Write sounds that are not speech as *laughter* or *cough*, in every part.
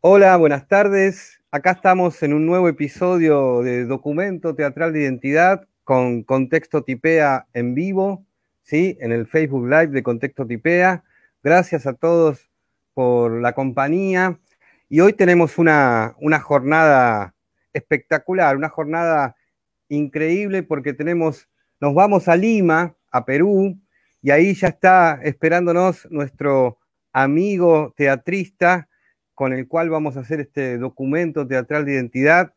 Hola, buenas tardes. Acá estamos en un nuevo episodio de Documento Teatral de Identidad con Contexto Tipea en vivo, ¿sí? En el Facebook Live de Contexto Tipea. Gracias a todos por la compañía. Y hoy tenemos una, una jornada espectacular, una jornada increíble porque tenemos, nos vamos a Lima, a Perú, y ahí ya está esperándonos nuestro amigo teatrista, con el cual vamos a hacer este documento teatral de identidad,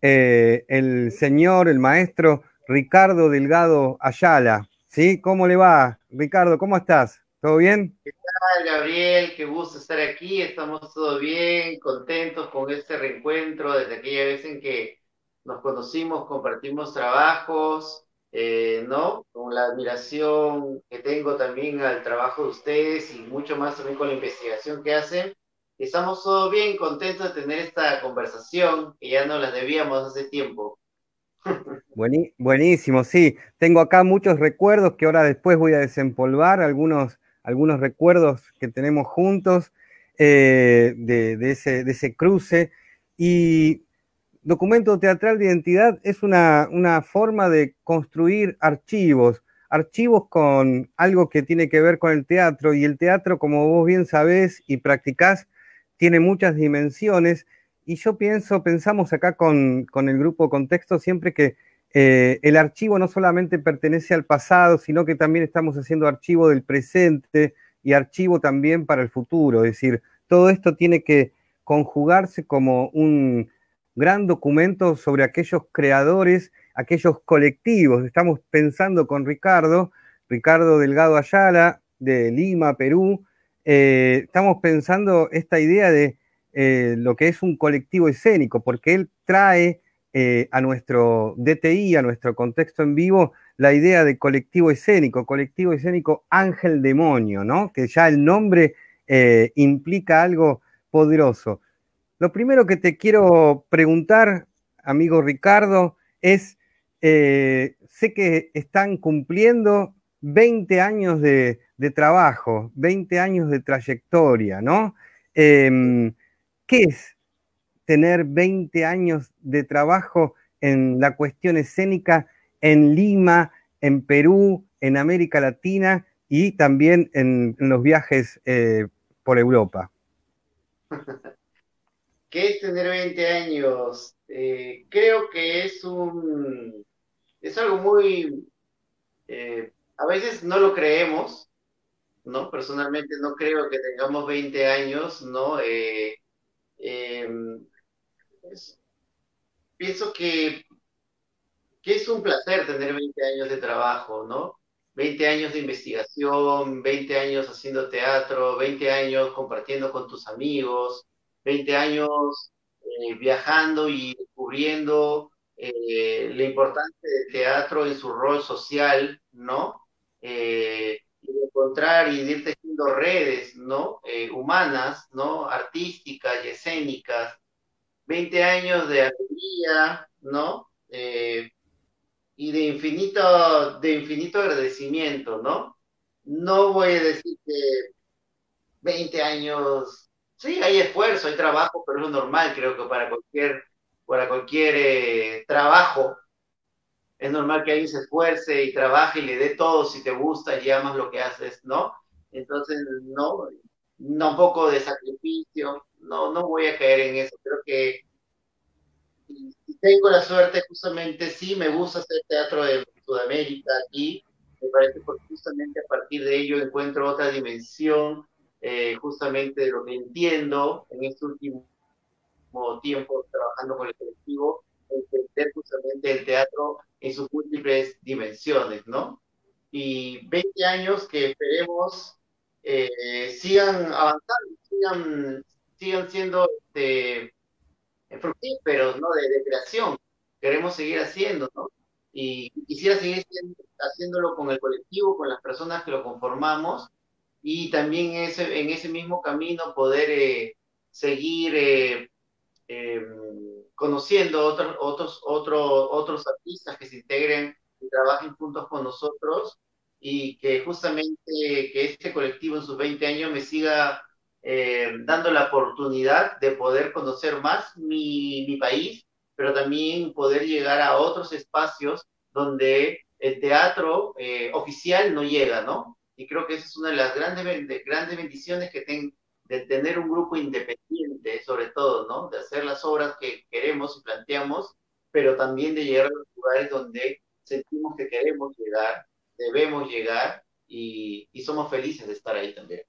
eh, el señor, el maestro Ricardo Delgado Ayala. ¿Sí? ¿Cómo le va? Ricardo, ¿cómo estás? ¿Todo bien? ¿Qué tal, Gabriel? Qué gusto estar aquí. Estamos todo bien, contentos con este reencuentro desde aquella vez en que nos conocimos, compartimos trabajos, eh, ¿no? Con la admiración que tengo también al trabajo de ustedes y mucho más también con la investigación que hacen. Estamos todo bien, contentos de tener esta conversación que ya no la debíamos hace tiempo. Buenísimo, sí. Tengo acá muchos recuerdos que ahora después voy a desempolvar, algunos, algunos recuerdos que tenemos juntos eh, de, ese, de ese cruce. Y documento teatral de identidad es una, una forma de construir archivos, archivos con algo que tiene que ver con el teatro. Y el teatro, como vos bien sabés y practicás, tiene muchas dimensiones y yo pienso, pensamos acá con, el grupo Contexto siempre que eh, el archivo no solamente pertenece al pasado, sino que también estamos haciendo archivo del presente y archivo también para el futuro. Es decir, todo esto tiene que conjugarse como un gran documento sobre aquellos creadores, aquellos colectivos. Estamos pensando con Ricardo, Ricardo Delgado Ayala, de Lima, Perú, eh, estamos pensando esta idea de eh, lo que es un colectivo escénico, porque él trae eh, a nuestro DTI, a nuestro contexto en vivo, la idea de colectivo escénico, colectivo escénico ángel demonio, ¿no? Que ya el nombre implica algo poderoso. Lo primero que te quiero preguntar, amigo Ricardo, es, sé que están cumpliendo 20 años de, trabajo, 20 años de trayectoria, ¿no? Em, ¿Qué es tener 20 años de trabajo en la cuestión escénica en Lima, en Perú, en América Latina y también en, los viajes eh, por Europa? *laughs* ¿Qué es tener 20 años? Eh, creo que es un es algo muy eh, a veces no lo creemos, ¿no? Personalmente no creo que tengamos 20 años, ¿no? Eh, em, pienso que, que es un placer tener 20 años de trabajo, ¿no? 20 años de investigación, 20 años haciendo teatro, 20 años compartiendo con tus amigos, 20 años eh, viajando y descubriendo eh, la importancia del teatro en su rol social, ¿no? Eh, encontrar y ir tejiendo redes, ¿no? Eh, humanas, ¿no? Artísticas y escénicas. 20 años de alegría, ¿no? Eh, y de infinito, de infinito agradecimiento, ¿no? No voy a decir que 20 años, sí, hay esfuerzo, hay trabajo, pero es lo normal, creo que para cualquier, para cualquier eh, trabajo, es normal que alguien se esfuerce y trabaje y le dé todo si te gusta y amas lo que haces, ¿no? Entonces, no, no un poco de sacrificio, no, no voy a caer en eso. Creo que si tengo la suerte, justamente sí, me gusta hacer teatro de Sudamérica aquí, me parece que justamente a partir de ello encuentro otra dimensión, eh, justamente de lo que entiendo en este último tiempo trabajando con el colectivo, entender justamente el teatro en sus múltiples dimensiones, ¿no? Y 20 años que esperemos eh, sigan avanzando, sigan, sigan siendo este, fructíferos, ¿no? De, creación. Queremos seguir haciendo, ¿no? Y quisiera seguir haciéndolo con el colectivo, con las personas que lo conformamos, y también ese, en ese mismo camino poder eh, seguir eh, em, conociendo otros, otros, otros, otros artistas que se integren y trabajen juntos con nosotros y que justamente que este colectivo en sus 20 años me siga eh, dando la oportunidad de poder conocer más mi, mi país, pero también poder llegar a otros espacios donde el teatro eh, oficial no llega, ¿no? Y creo que esa es una de las grandes, grandes bendiciones que tengo de tener un grupo independiente, sobre todo, ¿no? De hacer las obras que queremos y planteamos, pero también de llegar a los lugares donde sentimos que queremos llegar, debemos llegar y, y somos felices de estar ahí también.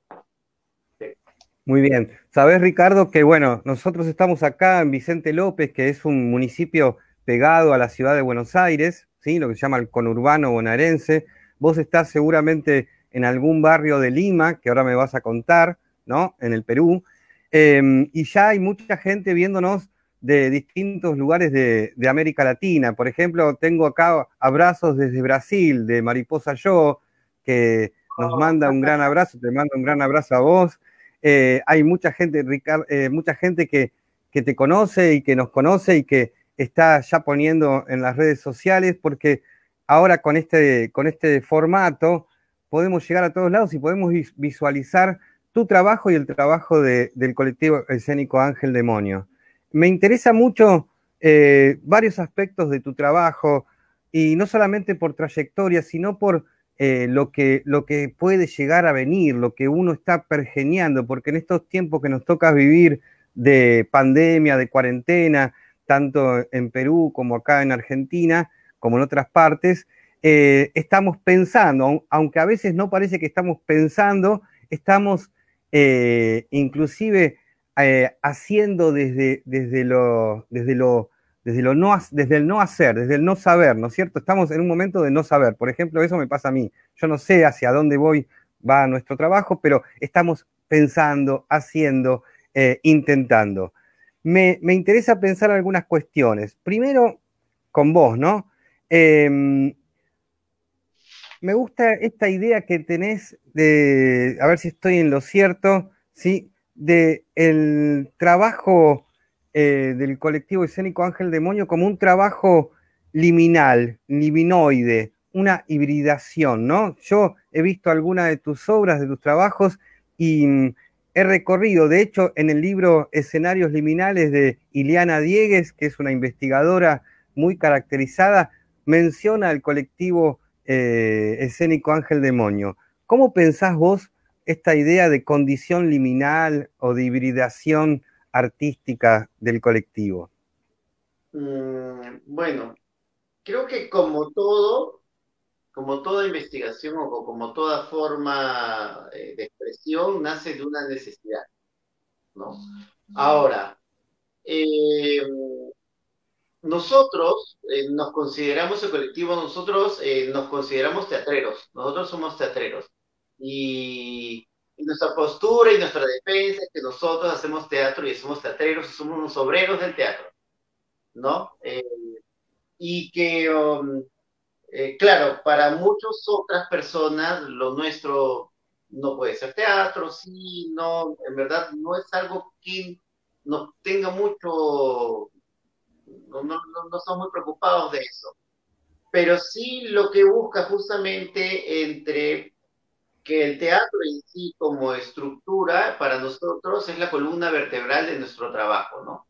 Muy bien. Sabes, Ricardo, que bueno, nosotros estamos acá en Vicente López, que es un municipio pegado a la ciudad de Buenos Aires, ¿sí? lo que se llama el conurbano bonaerense. Vos estás seguramente en algún barrio de Lima, que ahora me vas a contar, ¿no? En el Perú. Em, y ya hay mucha gente viéndonos de distintos lugares de, de, América Latina. Por ejemplo, tengo acá abrazos desde Brasil, de Mariposa Yo, que nos oh. manda un gran abrazo, te mando un gran abrazo a vos. Eh, hay mucha gente, Ricardo, eh, mucha gente que, que te conoce y que nos conoce y que está ya poniendo en las redes sociales, porque ahora con este, con este formato podemos llegar a todos lados y podemos visualizar tu trabajo y el trabajo de, del colectivo escénico Ángel Demonio. Me interesa mucho eh, varios aspectos de tu trabajo y no solamente por trayectoria, sino por eh, lo, que, lo que puede llegar a venir, lo que uno está pergeñando, porque en estos tiempos que nos toca vivir de pandemia, de cuarentena, tanto en Perú como acá en Argentina, como en otras partes, eh, estamos pensando, aunque a veces no parece que estamos pensando, estamos eh, inclusive haciendo desde, desde, lo, desde lo desde, lo no, desde el no hacer, desde el no saber, ¿no es cierto? Estamos en un momento de no saber. Por ejemplo, eso me pasa a mí. Yo no sé hacia dónde voy, va nuestro trabajo, pero estamos pensando, haciendo, eh, intentando. Me, interesa pensar algunas cuestiones. Primero, con vos, ¿no? Em, me gusta esta idea que tenés de, a ver si estoy en lo cierto, ¿sí? De el trabajo eh, del colectivo escénico Ángel Demonio como un trabajo liminal, liminoide, una hibridación, ¿no? Yo he visto algunas de tus obras, de tus trabajos, y mm, he recorrido, de hecho, en el libro Escenarios Liminales de Iliana Diegues, que es una investigadora muy caracterizada, menciona el colectivo eh, escénico Ángel Demonio. ¿Cómo pensás vos esta idea de condición liminal o de hibridación artística del colectivo? Mm, bueno, creo que como todo, como toda investigación o como toda forma eh, de expresión, nace de una necesidad, ¿no? Ahora, eh, nosotros eh, nos consideramos el colectivo, nosotros nos consideramos teatreros, nosotros somos teatreros. Y nuestra postura y nuestra defensa es que nosotros hacemos teatro y somos teatreros, somos unos obreros del teatro, ¿no? Eh, y que, um, eh, claro, para muchas otras personas lo nuestro no puede ser teatro, sí, no, en verdad no es algo que nos tenga mucho, no, no, no somos muy preocupados de eso. Pero sí lo que busca justamente entre que el teatro en sí como estructura para nosotros es la columna vertebral de nuestro trabajo, ¿no?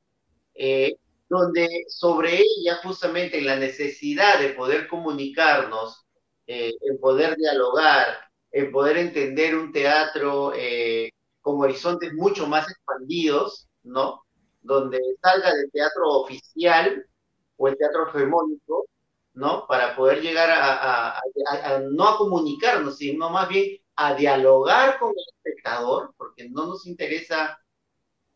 Eh, donde sobre ella justamente la necesidad de poder comunicarnos, eh, en poder dialogar, en poder entender un teatro eh, con horizontes mucho más expandidos, ¿no? Donde salga del teatro oficial o el teatro hegemónico, ¿no? Para poder llegar a, a no a comunicarnos, sino más bien a dialogar con el espectador, porque no nos interesa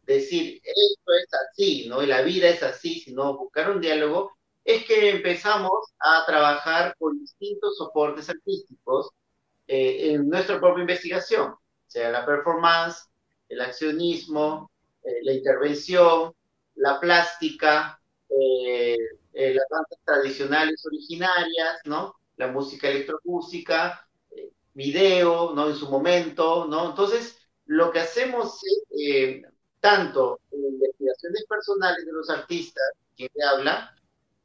decir esto es así, ¿no? Y la vida es así, sino buscar un diálogo, es que empezamos a trabajar con distintos soportes artísticos eh, en nuestra propia investigación, sea la performance, el accionismo, eh, la intervención, la plástica, eh, las danzas tradicionales originarias, ¿no? La música electroacústica, video, ¿no? En su momento, ¿no? Entonces, lo que hacemos es, eh, tanto en investigaciones personales de los artistas, que habla,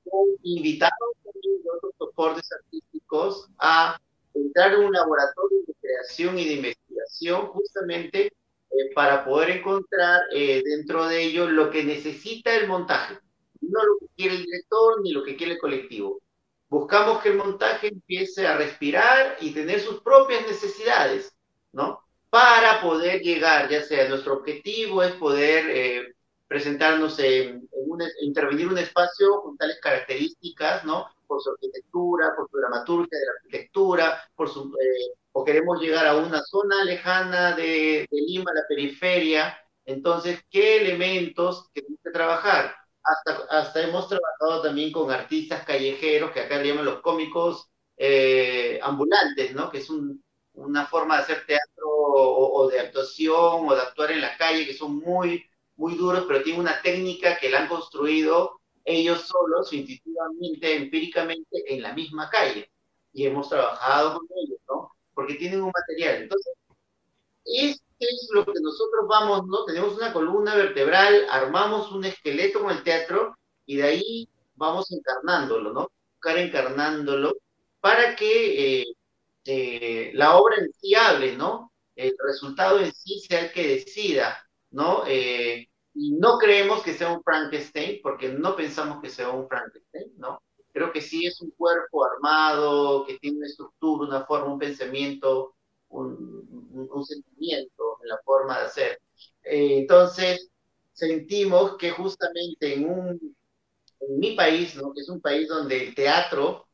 como invitados también de otros soportes artísticos a entrar en un laboratorio de creación y de investigación justamente eh, para poder encontrar eh, dentro de ello lo que necesita el montaje, no lo que quiere el director ni lo que quiere el colectivo. Buscamos que el montaje empiece a respirar y tener sus propias necesidades, ¿no? Para poder llegar, ya sea nuestro objetivo es poder eh, presentarnos en, un, intervenir un espacio con tales características, ¿no? Por su arquitectura, por su dramaturgia de la arquitectura, por su, eh, o queremos llegar a una zona lejana de, de, Lima, la periferia. Entonces, ¿qué elementos tenemos que trabajar? Hasta, hasta hemos trabajado también con artistas callejeros, que acá le llaman los cómicos eh, ambulantes, ¿no? Que es un, una forma de hacer teatro o, o de actuación o de actuar en la calle, que son muy muy duros, pero tienen una técnica que la han construido ellos solos, intuitivamente, empíricamente, en la misma calle. Y hemos trabajado con ellos, ¿no? Porque tienen un material. Entonces, este es lo que nosotros vamos, ¿no? Tenemos una columna vertebral, armamos un esqueleto con el teatro y de ahí vamos encarnándolo, ¿no? Buscar encarnándolo para que eh, eh, la obra en sí hable, ¿no? El resultado en sí sea el que decida ¿no? Eh, y no creemos que sea un Frankenstein, porque no pensamos que sea un Frankenstein, ¿no? Creo que sí es un cuerpo armado, que tiene una estructura, una forma, un pensamiento, un, un, sentimiento en la forma de hacer. Eh, entonces, sentimos que justamente en, un, en mi país, ¿no? que es un país donde el teatro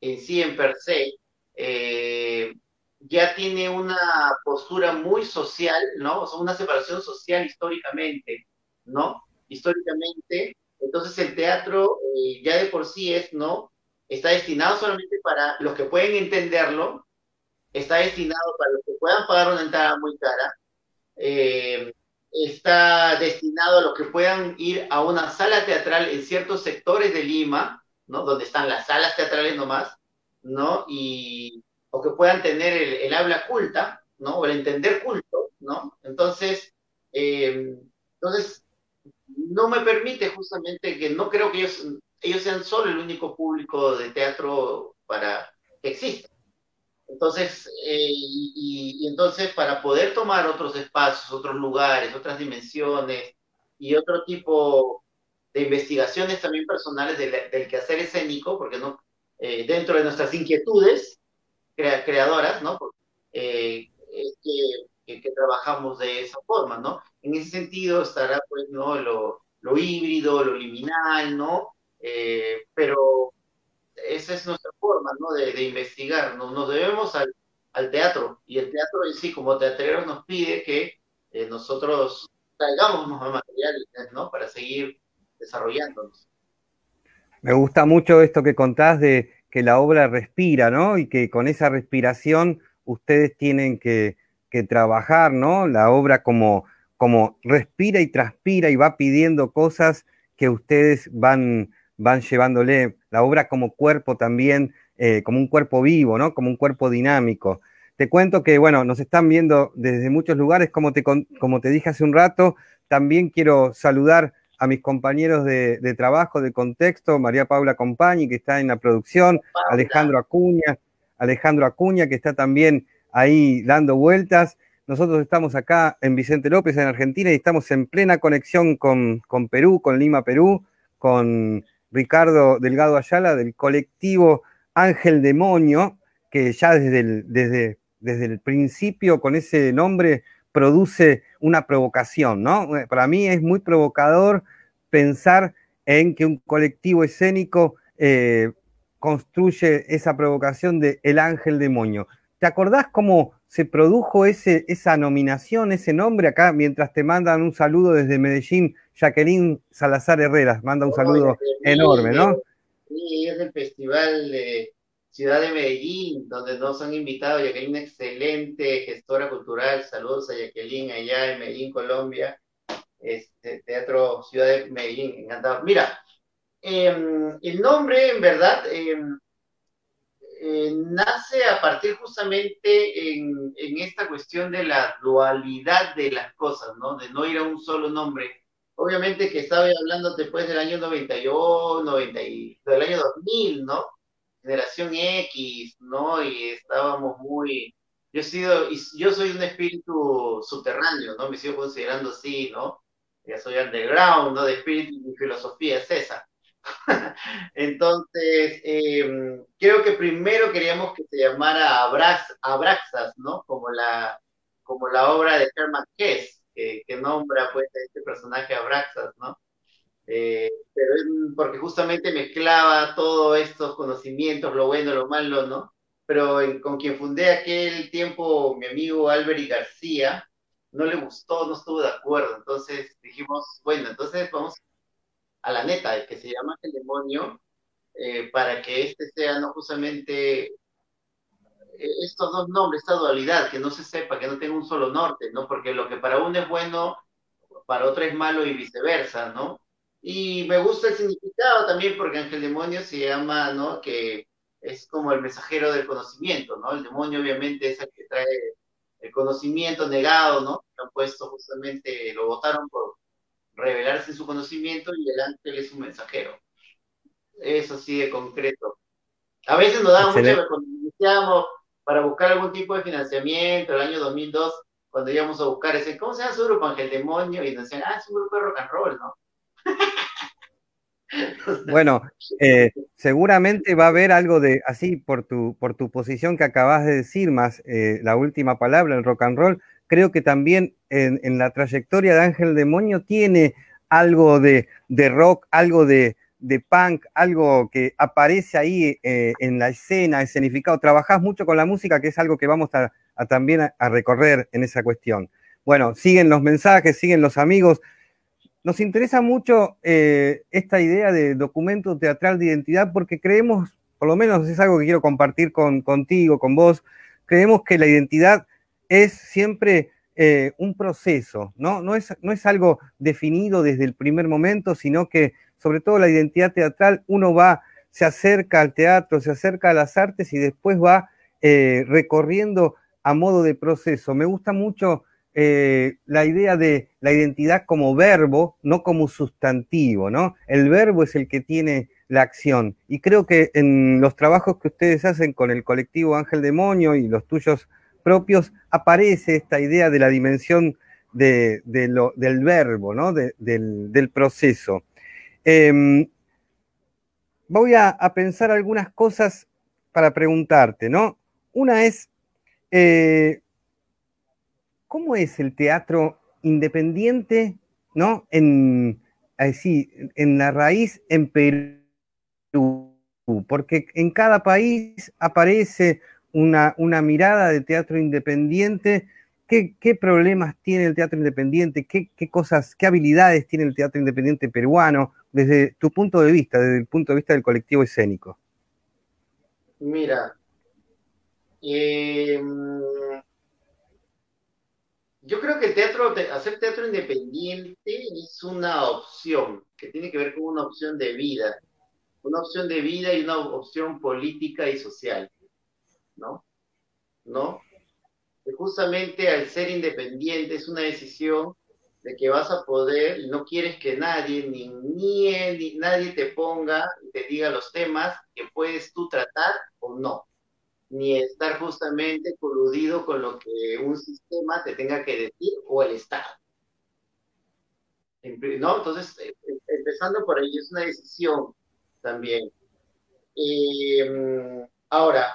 en sí, en per se, eh, ya tiene una postura muy social, ¿no? O sea, una separación social históricamente, ¿no? Históricamente, entonces el teatro eh, ya de por sí es, ¿no? Está destinado solamente para los que pueden entenderlo, está destinado para los que puedan pagar una entrada muy cara, eh, está destinado a los que puedan ir a una sala teatral en ciertos sectores de Lima, ¿no? Donde están las salas teatrales nomás, ¿no? Y o que puedan tener el, habla culta, ¿no? O el entender culto, ¿no? Entonces, eh, entonces, no me permite justamente que no creo que ellos, ellos sean solo el único público de teatro para que exista. Entonces, eh, y, entonces para poder tomar otros espacios, otros lugares, otras dimensiones y otro tipo de investigaciones también personales del, del quehacer escénico, porque no, eh, dentro de nuestras inquietudes, creadoras, ¿no? Eh, que, trabajamos de esa forma, ¿no? En ese sentido estará, pues, ¿no? Lo, híbrido, lo liminal, ¿no? Eh, pero esa es nuestra forma, ¿no? De, investigar, ¿no? Nos debemos al, al, teatro, y el teatro en sí, como teatreros, nos pide que eh, nosotros traigamos más materiales, ¿no? Para seguir desarrollándonos. Me gusta mucho esto que contás de que la obra respira, ¿no? Y que con esa respiración ustedes tienen que, trabajar, ¿no? La obra como, como respira y transpira y va pidiendo cosas que ustedes van, van llevándole. La obra como cuerpo también, eh, como un cuerpo vivo, ¿no? Como un cuerpo dinámico. Te cuento que, bueno, nos están viendo desde muchos lugares, como te, como te dije hace un rato. También quiero saludar a mis compañeros de, trabajo, de contexto, María Paula Compañi, que está en la producción, Alejandro Acuña, Alejandro Acuña, que está también ahí dando vueltas. Nosotros estamos acá en Vicente López, en Argentina, y estamos en plena conexión con, con Perú, con Lima, Perú, con Ricardo Delgado Ayala del colectivo Ángel Demonio, que ya desde el, desde, desde el principio con ese nombre produce una provocación, ¿no? Para mí es muy provocador pensar en que un colectivo escénico eh, construye esa provocación de el ángel demonio. ¿Te acordás cómo se produjo ese, esa nominación, ese nombre acá, mientras te mandan un saludo desde Medellín, Jacqueline Salazar Herreras, manda un saludo enorme, ¿no? Sí, es el festival de Ciudad de Medellín, donde nos han invitado Jacqueline, una excelente gestora cultural. Saludos a Jacqueline allá en Medellín, Colombia. Este, Teatro Ciudad de Medellín, encantado. Mira, em, el nombre en verdad em, eh, nace a partir justamente en, en, esta cuestión de la dualidad de las cosas, ¿no? De no ir a un solo nombre. Obviamente que estaba hablando después del año 91, 90 del año 2000, ¿no? generación X, ¿no? Y estábamos muy Yo, he sido, yo soy un espíritu subterráneo, ¿no? Me sigo considerando así, ¿no? Ya soy underground, ¿no? De espíritu y filosofía es esa. *laughs* Entonces, em, creo que primero queríamos que se llamara Abraxas, ¿no? Como la, como la obra de Herman Hess, que, nombra pues a este personaje Abraxas, ¿no? Eh, pero porque justamente mezclaba todos estos conocimientos, lo bueno, lo malo, ¿no? Pero con quien fundé aquel tiempo, mi amigo Albert García, no le gustó, no estuvo de acuerdo. Entonces dijimos, bueno, entonces vamos a la neta, que se llama el demonio, eh, para que este sea no justamente eh, estos dos nombres, esta dualidad, que no se sepa, que no tenga un solo norte, ¿no? Porque lo que para uno es bueno, para otro es malo y viceversa, ¿no? Y me gusta el significado también porque ángel demonio se llama, ¿no? Que es como el mensajero del conocimiento, ¿no? El demonio obviamente es el que trae el conocimiento negado, ¿no? Lo justamente, lo votaron por revelarse su conocimiento y el ángel es un mensajero. Eso sí de concreto. A veces nos da mucho cuando iniciamos para buscar algún tipo de financiamiento, el año 2002, cuando íbamos a buscar ese, ¿cómo se llama su grupo? Ángel Demonio, y nos decían, ah, es un grupo de rock and roll, ¿no? *laughs* Bueno, eh, seguramente va a haber algo de así por tu, por tu posición que acabas de decir, más eh, la última palabra, el rock and roll. Creo que también en, la trayectoria de Ángel Demonio tiene algo de, rock, algo de, punk, algo que aparece ahí eh, en la escena, escenificado. Trabajás mucho con la música, que es algo que vamos a, también a recorrer en esa cuestión. Bueno, siguen los mensajes, siguen los amigos. Nos interesa mucho eh, esta idea de documento teatral de identidad porque creemos, por lo menos es algo que quiero compartir con, contigo, con vos, creemos que la identidad es siempre eh, un proceso, ¿no? No es, no es algo definido desde el primer momento, sino que sobre todo la identidad teatral, uno va, se acerca al teatro, se acerca a las artes y después va eh, recorriendo a modo de proceso. Me gusta mucho eh, la idea de la identidad como verbo, no como sustantivo, ¿no? El verbo es el que tiene la acción. Y creo que en los trabajos que ustedes hacen con el colectivo Ángel Demonio y los tuyos propios, aparece esta idea de la dimensión de, del verbo, ¿no? del, proceso. Em, voy a, pensar algunas cosas para preguntarte, ¿no? Una es, eh, ¿cómo es el teatro independiente, ¿no? En, en la raíz en Perú, porque en cada país aparece una, una mirada de teatro independiente. ¿Qué, problemas tiene el teatro independiente? ¿Qué, ¿Qué, cosas, qué habilidades tiene el teatro independiente peruano desde tu punto de vista, desde el punto de vista del colectivo escénico? Mira, eh, yo creo que el teatro, hacer teatro independiente es una opción que tiene que ver con una opción de vida, una opción de vida y una opción política y social, ¿no? ¿No? Justamente al ser independiente es una decisión de que vas a poder y no quieres que nadie, ni, ni, nadie te ponga y te diga los temas que puedes tú tratar o no ni estar justamente coludido con lo que un sistema te tenga que decir o el Estado. ¿No? Entonces, eh, eh, empezando por ahí, es una decisión también. Em, ahora,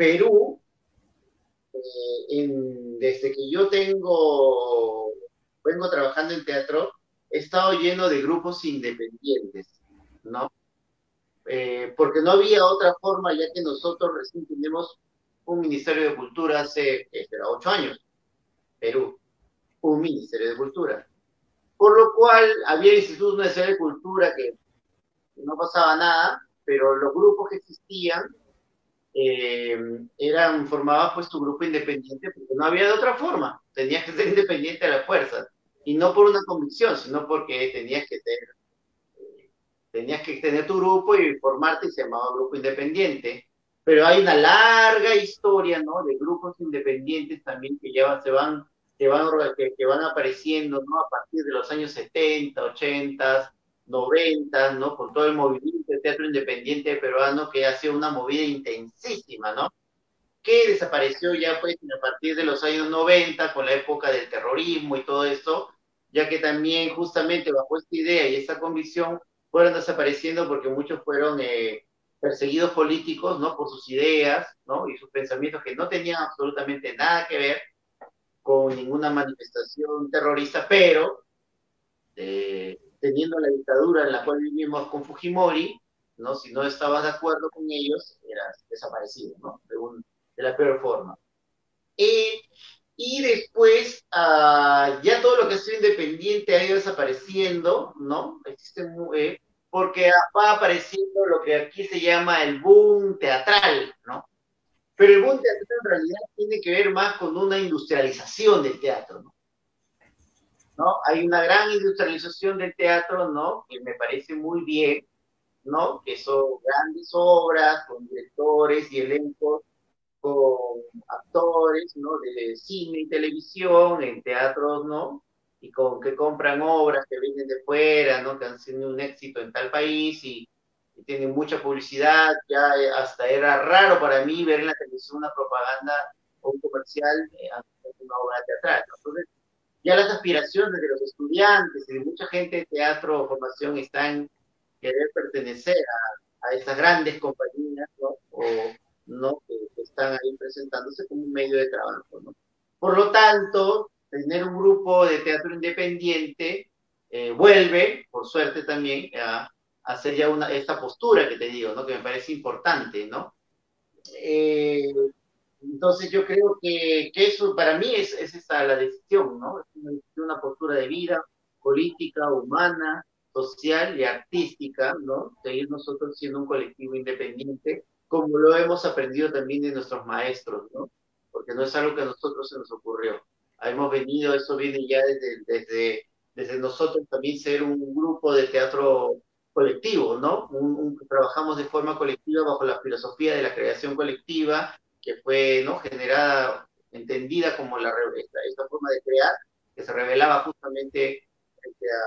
Perú, eh, desde que yo tengo, vengo trabajando en teatro, he estado lleno de grupos independientes, ¿no? Eh, porque no había otra forma, ya que nosotros recién tenemos un Ministerio de Cultura hace era ocho años, Perú, un Ministerio de Cultura. Por lo cual había institutos Nacional de Cultura que no pasaba nada, pero los grupos que existían eh, eran formaban pues tu grupo independiente porque no había de otra forma, tenías que ser independiente a la fuerza, y no por una convicción, sino porque tenías que tener tenías que tener tu grupo y formarte y se llamaba grupo independiente. Pero hay una larga historia, ¿no? De grupos independientes también que ya se van, que van, que, van apareciendo, ¿no? A partir de los años 70, 80, 90, ¿no? Con todo el movimiento de teatro independiente peruano que ha sido una movida intensísima, ¿no? que desapareció ya pues a partir de los años 90 con la época del terrorismo y todo esto, ya que también justamente bajo esta idea y esta convicción fueron desapareciendo porque muchos fueron eh, perseguidos políticos, ¿no? Por sus ideas, ¿no? Y sus pensamientos que no tenían absolutamente nada que ver con ninguna manifestación terrorista, pero eh, teniendo la dictadura en la cual vivimos con Fujimori, ¿no? Si no estabas de acuerdo con ellos, eras desaparecido, ¿no? De, la peor forma. Eh, y después, uh, ya todo lo que es independiente ha ido desapareciendo, ¿no? Existe, eh, porque va apareciendo lo que aquí se llama el boom teatral, ¿no? Pero el boom teatral en realidad tiene que ver más con una industrialización del teatro, ¿no? ¿No? Hay una gran industrialización del teatro, ¿no? Que me parece muy bien, ¿no? Que son grandes obras con directores y elencos, con actores, ¿no? De cine y televisión, en teatros, ¿no? Y con que compran obras que vienen de fuera, ¿no? Que han sido un éxito en tal país y, tienen mucha publicidad. Ya eh, hasta era raro para mí ver en la televisión una propaganda o un comercial eh, de una obra teatral. Entonces, ya las aspiraciones de los estudiantes y de mucha gente de teatro o formación están querer pertenecer a, a estas grandes compañías, ¿no? O, ¿no? Que, están ahí presentándose como un medio de trabajo, ¿no? Por lo tanto, tener un grupo de teatro independiente eh, vuelve, por suerte también, a, hacer ya una, esta postura que te digo, ¿no? Que me parece importante, ¿no? Eh, entonces yo creo que, que, eso para mí es, es esta la decisión, ¿no? Es una, postura de vida política, humana, social y artística, ¿no? Seguir nosotros siendo un colectivo independiente, como lo hemos aprendido también de nuestros maestros, ¿no? Porque no es algo que a nosotros se nos ocurrió. Hemos venido, eso viene ya desde, desde, desde nosotros también ser un grupo de teatro colectivo, ¿no? Un, trabajamos de forma colectiva bajo la filosofía de la creación colectiva, que fue, ¿no? Generada, entendida como la, esta, esta forma de crear, que se revelaba justamente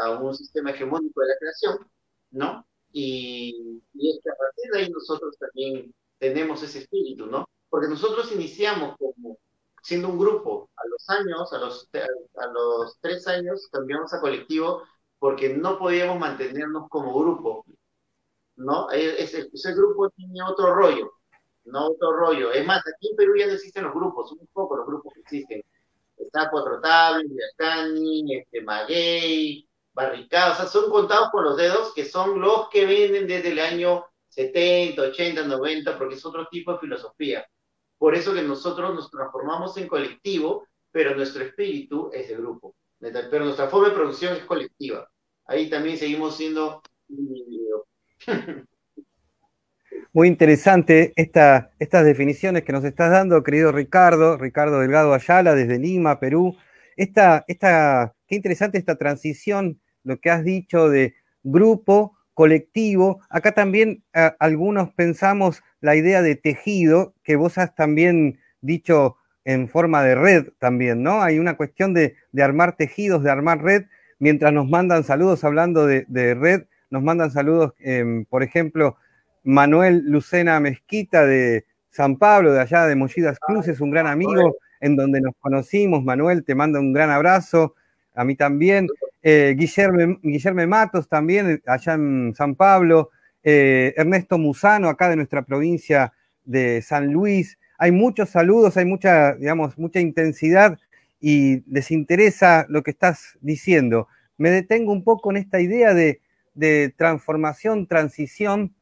a un sistema hegemónico de la creación, ¿no? Y, es que a partir de ahí nosotros también tenemos ese espíritu, ¿no? Porque nosotros iniciamos como siendo un grupo, a los años, a los, a los tres años cambiamos a colectivo porque no podíamos mantenernos como grupo, ¿no? E, ese, ese grupo tiene otro rollo, no otro rollo. Es más, aquí en Perú ya no existen los grupos, son un poco los grupos que existen está Cuatro Tablas, Villacani, este, Maguey, Barricada, o sea, son contados con los dedos que son los que vienen desde el año 70, 80, 90, porque es otro tipo de filosofía. Por eso que nosotros nos transformamos en colectivo, pero nuestro espíritu es de grupo. Pero nuestra forma de producción es colectiva. Ahí también seguimos siendo. *laughs* Muy interesante esta, estas definiciones que nos estás dando, querido Ricardo, Ricardo Delgado Ayala, desde Lima, Perú. Esta, esta, qué interesante esta transición, lo que has dicho de grupo, colectivo. Acá también algunos pensamos la idea de tejido, que vos has también dicho en forma de red también, ¿no? Hay una cuestión de, armar tejidos, de armar red, mientras nos mandan saludos hablando de, red, nos mandan saludos, em, por ejemplo, Manuel Lucena Mezquita de San Pablo, de allá de Mollidas Cruces, un gran amigo en donde nos conocimos. Manuel, te mando un gran abrazo. A mí también. Eh, Guillermo, Matos también, allá en San Pablo. Eh, Ernesto Musano, acá de nuestra provincia de San Luis. Hay muchos saludos, hay mucha, digamos, mucha intensidad y les interesa lo que estás diciendo. Me detengo un poco en esta idea de, de transformación, transición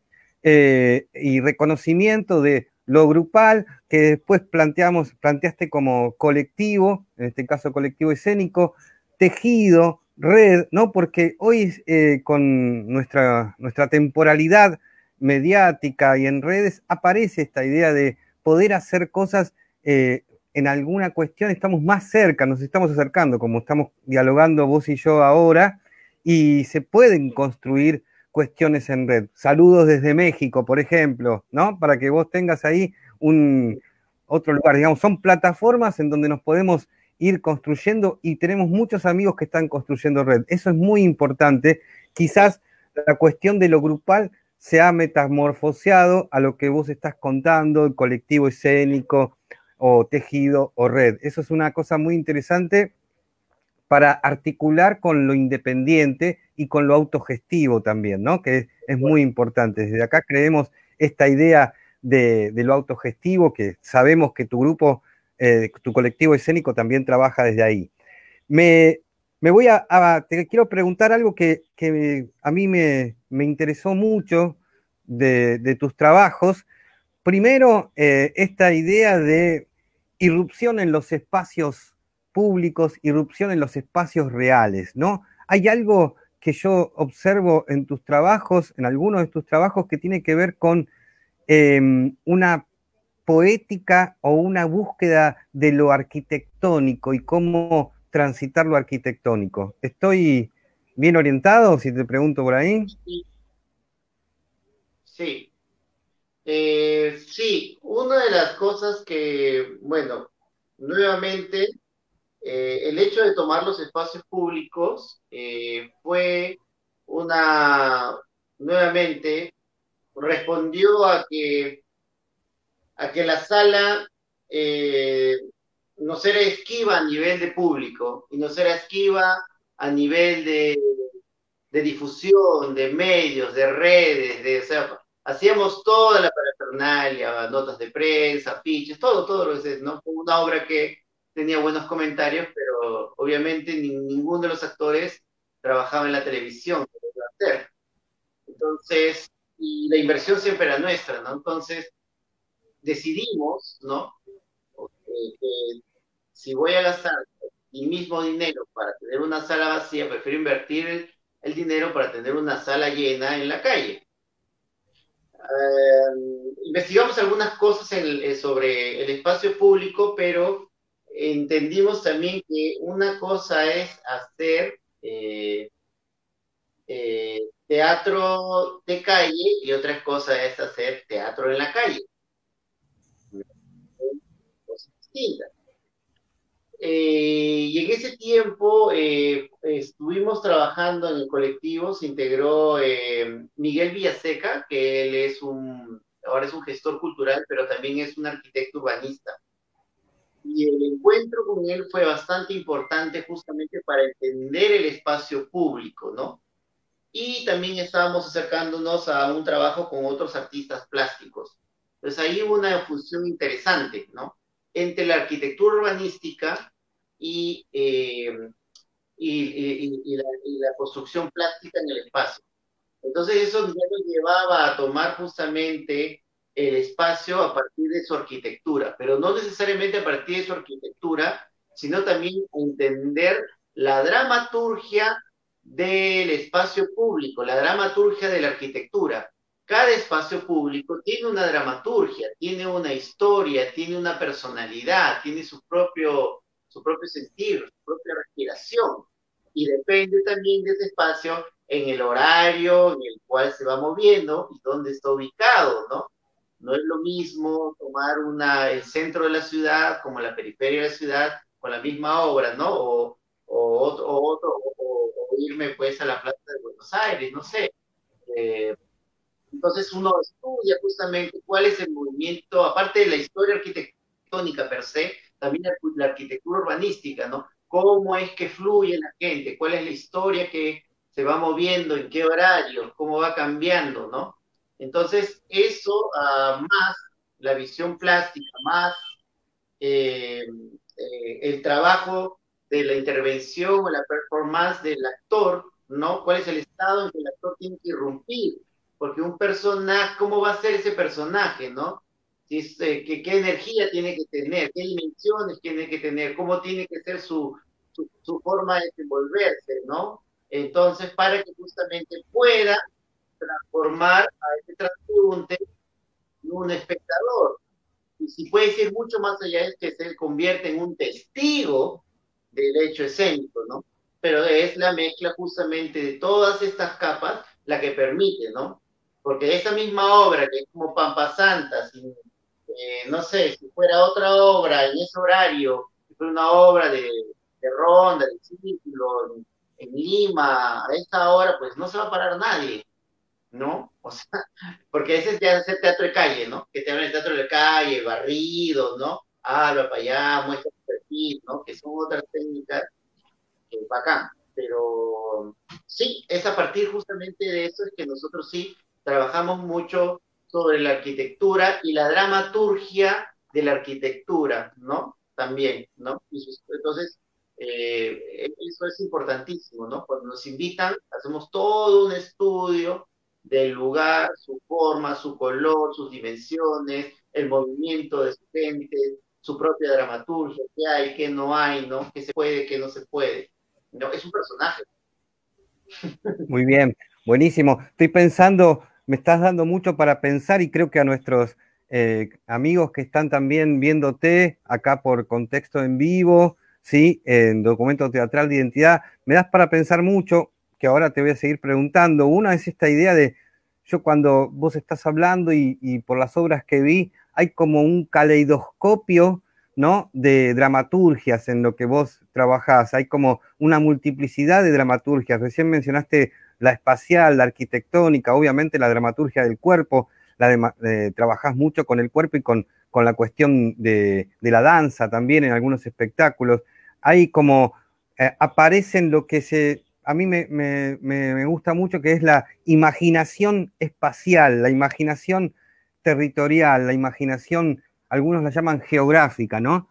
eh, y reconocimiento de lo grupal, que después planteamos, planteaste como colectivo, en este caso colectivo escénico, tejido, red, ¿no? Porque hoy eh, con nuestra, nuestra temporalidad mediática y en redes aparece esta idea de poder hacer cosas eh, en alguna cuestión, estamos más cerca, nos estamos acercando, como estamos dialogando vos y yo ahora, y se pueden construir cuestiones en red. Saludos desde México, por ejemplo, ¿no? Para que vos tengas ahí un otro lugar, digamos, son plataformas en donde nos podemos ir construyendo y tenemos muchos amigos que están construyendo red. Eso es muy importante. Quizás la cuestión de lo grupal se ha metamorfoseado a lo que vos estás contando, el colectivo escénico o tejido o red. Eso es una cosa muy interesante para articular con lo independiente y con lo autogestivo también, ¿no? Que es, muy importante. Desde acá creemos esta idea de, lo autogestivo, que sabemos que tu grupo, eh, tu colectivo escénico también trabaja desde ahí. Me, voy a, te quiero preguntar algo que, a mí me, interesó mucho de, tus trabajos. Primero, eh, esta idea de irrupción en los espacios públicos, irrupción en los espacios reales, ¿no? Hay algo que yo observo en tus trabajos, en algunos de tus trabajos, que tiene que ver con em, una poética o una búsqueda de lo arquitectónico y cómo transitar lo arquitectónico. ¿Estoy bien orientado, si te pregunto por ahí? Sí. Eh, sí, una de las cosas que, bueno, nuevamente eh, el hecho de tomar los espacios públicos eh, fue una, nuevamente, respondió a que, a que la sala eh, no será esquiva a nivel de público y no será esquiva a nivel de, de difusión, de medios, de redes, de, hacíamos toda la parafernalia, notas de prensa, afiches, todo, todo lo que es, ¿no? Una obra que tenía buenos comentarios, pero obviamente ninguno de los actores trabajaba en la televisión. Entonces, y la inversión siempre era nuestra, ¿no? Entonces, decidimos, ¿no? Que, si voy a gastar mi mismo dinero para tener una sala vacía, prefiero invertir el, dinero para tener una sala llena en la calle. Eh, investigamos algunas cosas sobre el espacio público, pero entendimos también que una cosa es hacer eh, eh, teatro de calle y otra cosa es hacer teatro en la calle. Eh, y en ese tiempo estuvimos trabajando en el colectivo, se integró Miguel Villaseca, que él es un, ahora es un gestor cultural, pero también es un arquitecto urbanista y el encuentro con él fue bastante importante justamente para entender el espacio público, ¿no? Y también estábamos acercándonos a un trabajo con otros artistas plásticos. Entonces ahí hubo una fusión interesante, ¿no? Entre la arquitectura urbanística y, eh, y, la, y, la, construcción plástica en el espacio. Entonces eso nos llevaba a tomar justamente el espacio a partir de su arquitectura, pero no necesariamente a partir de su arquitectura, sino también entender la dramaturgia del espacio público, la dramaturgia de la arquitectura. Cada espacio público tiene una dramaturgia, tiene una historia, tiene una personalidad, tiene su propio, su propio sentido, su propia respiración. Y depende también de ese espacio en el horario en el cual se va moviendo y dónde está ubicado, ¿no? No es lo mismo tomar una, el centro de la ciudad como la periferia de la ciudad con la misma obra, ¿no? O, o, otro, o, irme pues a la plaza de Buenos Aires, no sé. Eh, entonces uno estudia justamente cuál es el movimiento, aparte de la historia arquitectónica per se, también la, arquitectura urbanística, ¿no? Cómo es que fluye la gente, cuál es la historia que se va moviendo, en qué horario, cómo va cambiando, ¿no? Entonces, eso ah, más la visión plástica, más eh, eh, el trabajo de la intervención o la performance del actor, ¿no? ¿Cuál es el estado en que el actor tiene que irrumpir? Porque un personaje, ¿cómo va a ser ese personaje, no? Eh, ¿qué, energía tiene que tener? ¿Qué dimensiones tiene que tener? ¿Cómo tiene que ser su, su, su forma de desenvolverse, no? Entonces, para que justamente pueda transformar a ese transeúnte en un espectador. Y si puede ser mucho más allá es que se convierte en un testigo del hecho escénico, ¿no? Pero es la mezcla justamente de todas estas capas la que permite, ¿no? Porque esa misma obra, que es como Pampa Santa, eh, no sé, si fuera otra obra en ese horario, si fuera una obra de, de ronda, de círculo, en, en Lima, a esta hora, pues no se va a parar nadie. ¿No? O sea, porque ese ya es el teatro de calle, ¿no? Que te hablan el teatro de calle, barrido, ¿no? Habla para allá, muestra perfil, ¿no? Que son otras técnicas que bacán. Pero sí, es a partir justamente de eso es que nosotros sí trabajamos mucho sobre la arquitectura y la dramaturgia de la arquitectura, ¿no? También, ¿no? Entonces, eh, eso es importantísimo, ¿no? Cuando nos invitan, hacemos todo un estudio del lugar, su forma, su color, sus dimensiones, el movimiento de su gente, su propia dramaturgia, qué hay, qué no hay, ¿no? ¿Qué se puede, qué no se puede? No, es un personaje. Muy bien, buenísimo. Estoy pensando, me estás dando mucho para pensar y creo que a nuestros eh, amigos que están también viéndote acá por contexto en vivo, ¿sí? En documento teatral de identidad, me das para pensar mucho, que ahora te voy a seguir preguntando. Una es esta idea de, yo cuando vos estás hablando y, por las obras que vi, hay como un caleidoscopio ¿no? de dramaturgias en lo que vos trabajás. Hay como una multiplicidad de dramaturgias. Recién mencionaste la espacial, la arquitectónica, obviamente la dramaturgia del cuerpo. La eh, trabajás mucho con el cuerpo y con, con la cuestión de, de, la danza también en algunos espectáculos. Hay como eh, aparecen lo que se a mí me, me, me, gusta mucho, que es la imaginación espacial, la imaginación territorial, la imaginación algunos la llaman geográfica, ¿no?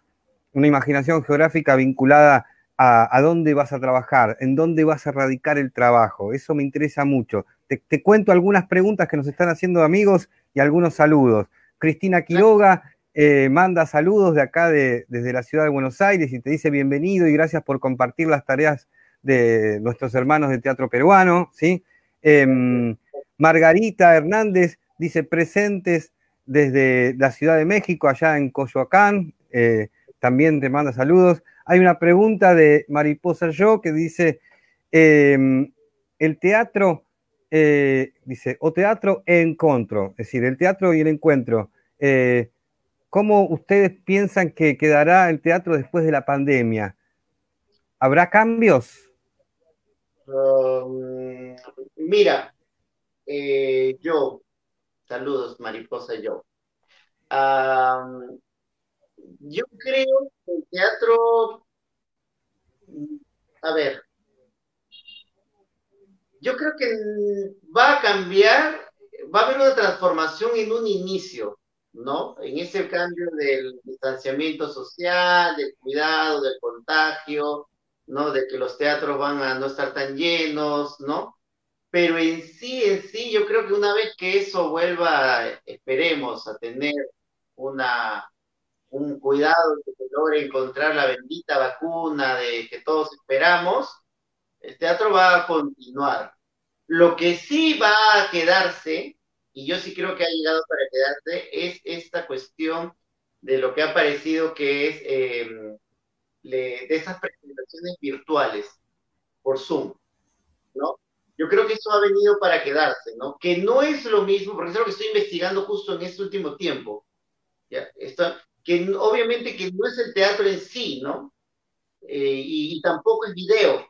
Una imaginación geográfica vinculada a, dónde vas a trabajar, en dónde vas a radicar el trabajo. Eso me interesa mucho. Te, cuento algunas preguntas que nos están haciendo amigos y algunos saludos. Cristina Quiroga eh, manda saludos de acá, desde la ciudad de Buenos Aires, y te dice bienvenido y gracias por compartir las tareas de nuestros hermanos de teatro peruano, ¿sí? Em, Margarita Hernández dice presentes desde la Ciudad de México, allá en Coyoacán, eh, también te manda saludos. Hay una pregunta de Mariposa Yo que dice, em, el teatro, eh, dice, o teatro e encuentro, es decir, el teatro y el encuentro. Eh, ¿Cómo ustedes piensan que quedará el teatro después de la pandemia? ¿Habrá cambios? Um, mira, yo Saludos, mariposa yo. yo creo que el teatro, a ver, yo creo que va a cambiar, va a haber una transformación en un inicio, ¿no? En ese cambio del distanciamiento social, del cuidado, del contagio, ¿no? De que los teatros van a no estar tan llenos, ¿no? pero en sí, en sí, yo creo que una vez que eso vuelva, esperemos, a tener una, un cuidado que se logre encontrar la bendita vacuna de que todos esperamos, el teatro va a continuar. Lo que sí va a quedarse, y yo sí creo que ha llegado para quedarse, es esta cuestión de lo que ha parecido que es em, de esas presentaciones virtuales por Zoom, ¿no? Yo creo que eso ha venido para quedarse, ¿no? Que no es lo mismo, porque es lo que estoy investigando justo en este último tiempo. ¿ya? que obviamente que no es el teatro en sí, ¿no? Eh, y, tampoco es video.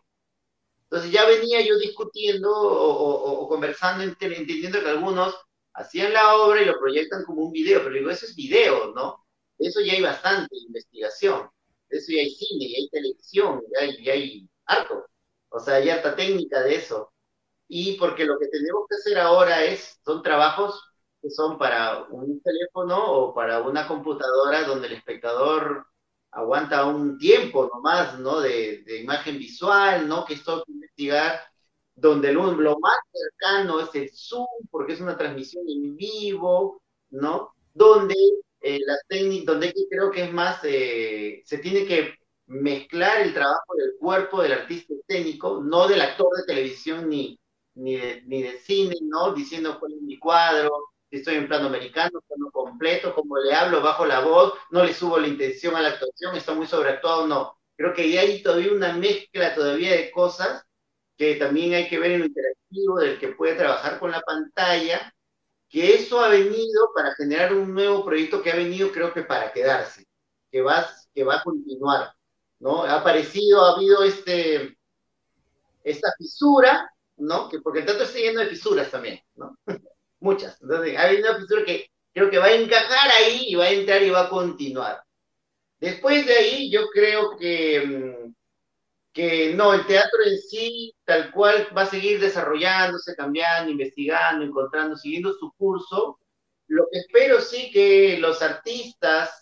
Entonces ya venía yo discutiendo o, conversando, entendiendo que algunos hacían la obra y lo proyectan como un video, pero digo, eso es video, ¿no? eso ya hay bastante investigación, eso ya hay cine, ya hay televisión, ya hay, ya hay harto. O sea, hay harta técnica de eso y porque lo que tenemos que hacer ahora es, son trabajos que son para un teléfono o para una computadora donde el espectador aguanta un tiempo nomás, ¿no? De, imagen visual, ¿no? Que esto que investigar, donde lo, lo, más cercano es el Zoom, porque es una transmisión en vivo, ¿no? Donde eh, las técnicas, donde creo que es más, eh, se tiene que mezclar el trabajo del cuerpo del artista escénico, no del actor de televisión ni, ni de, ni de cine, ¿no? Diciendo cuál es mi cuadro, si estoy en plano americano, plano completo, como le hablo, bajo la voz, no le subo la intención a la actuación, está muy sobreactuado, no. Creo que hay todavía una mezcla todavía de cosas que también hay que ver en lo interactivo del que puede trabajar con la pantalla, que eso ha venido para generar un nuevo proyecto que ha venido creo que para quedarse, que va, que va a continuar, ¿no? Ha aparecido, ha habido este, esta fisura ¿no? Que porque el teatro está lleno de fisuras también, ¿no? *laughs* muchas. Entonces, hay una fisura que creo que va a encajar ahí y va a entrar y va a continuar. Después de ahí, yo creo que, mm, que no, el teatro en sí, tal cual, va a seguir desarrollándose, cambiando, investigando, encontrando, siguiendo su curso. Lo que espero sí que los artistas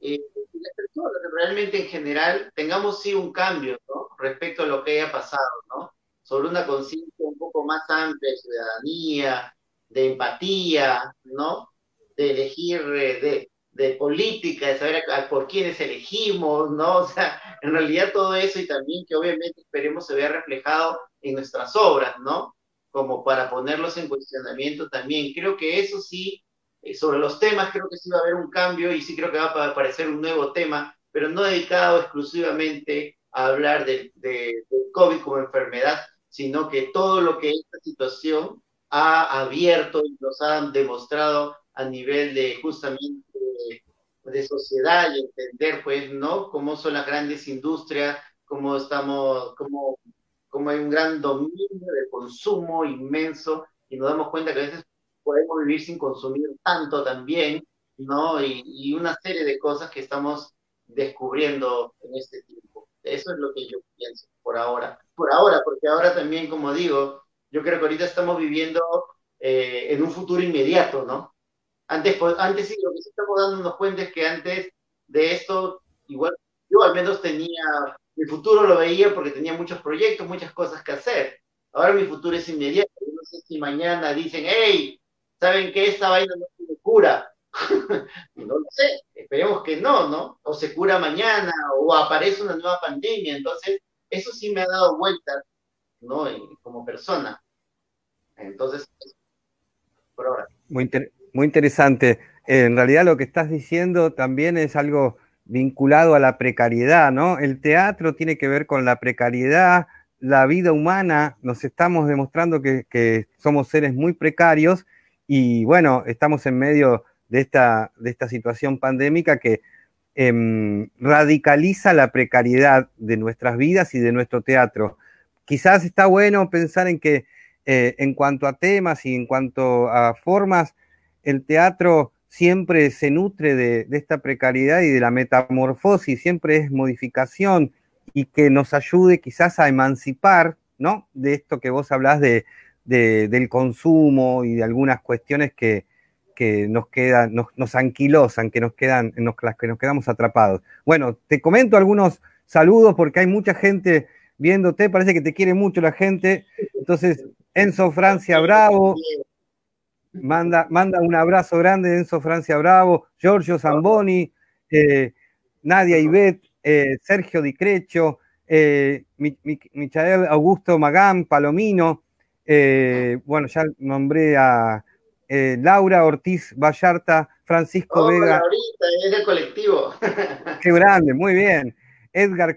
eh, las personas realmente en general tengamos sí un cambio. Respecto a lo que haya pasado, ¿no? Sobre una conciencia un poco más amplia de ciudadanía, de empatía, ¿no? De elegir, eh, de, de política, de saber por quiénes elegimos, ¿no? *laughs* O sea, en realidad todo eso y también que obviamente esperemos se vea reflejado en nuestras obras, ¿no? Como para ponerlos en cuestionamiento también. Creo que eso sí, eh, sobre los temas creo que sí va a haber un cambio y sí creo que va a aparecer un nuevo tema, pero no dedicado exclusivamente a hablar de, de, del COVID como enfermedad, sino que todo lo que esta situación ha abierto y nos ha demostrado a nivel de justamente de, sociedad y entender, pues, ¿no? Cómo son las grandes industrias, cómo estamos, cómo, cómo hay un gran dominio de consumo inmenso y nos damos cuenta que a veces podemos vivir sin consumir tanto también, ¿no? Y, y una serie de cosas que estamos descubriendo en este tiempo. Eso es lo que yo pienso por ahora. Por ahora, porque ahora también, como digo, yo creo que ahorita estamos viviendo eh, en un futuro inmediato, ¿no? Antes, pues, antes sí, lo que sí estamos dándonos cuenta es que antes de esto, igual yo al menos tenía, mi futuro lo veía porque tenía muchos proyectos, muchas cosas que hacer. Ahora mi futuro es inmediato. Yo no sé si mañana dicen, hey, ¿saben qué? Esta vaina no se cura. *laughs* no lo sé, esperemos que no, ¿no? O se cura mañana, o aparece una nueva pandemia. Entonces, eso sí me ha dado vueltas, ¿no? como persona. Entonces, por ahora. Muy, interesante muy interesante. En realidad lo que estás diciendo también es algo vinculado a la precariedad, ¿no? El teatro tiene que ver con la precariedad, la vida humana, nos estamos demostrando que, somos seres muy precarios y bueno, estamos en medio de esta, situación pandémica que em, radicaliza la precariedad de nuestras vidas y de nuestro teatro. Quizás está bueno pensar en que eh, en cuanto a temas y en cuanto a formas, el teatro siempre se nutre de, esta precariedad y de la metamorfosis, siempre es modificación y que nos ayude quizás a emancipar, ¿no? De esto que vos hablás de, del consumo y de algunas cuestiones que, nos quedan, nos, anquilosan, que nos quedan, las que nos quedamos atrapados. Bueno, te comento algunos saludos porque hay mucha gente viéndote, parece que te quiere mucho la gente. Entonces, Enzo Francia Bravo, Manda, manda un abrazo grande Enzo Francia Bravo, Giorgio Zamboni, eh, Nadia Ibet, eh, Sergio Di Crecho, eh, Michael Augusto Magán, Palomino, bueno, ya nombré a Laura Ortiz Vallarta, Francisco Vega. es del colectivo. *laughs* Qué grande, muy bien. Edgar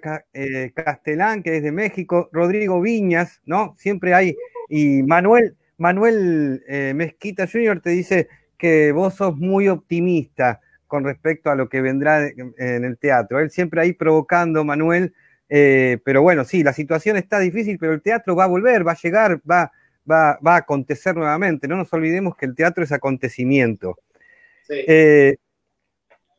Castelán, que es de México, Rodrigo Viñas, ¿no? Siempre hay, y Manuel Manuel eh, Mezquita Jr. te dice que vos sos muy optimista con respecto a lo que vendrá en el teatro. Él siempre ahí provocando, Manuel, eh, pero bueno, sí, la situación está difícil, pero el teatro va a volver, va a llegar, va, va, va a acontecer nuevamente. No nos olvidemos que el teatro es acontecimiento. Eh,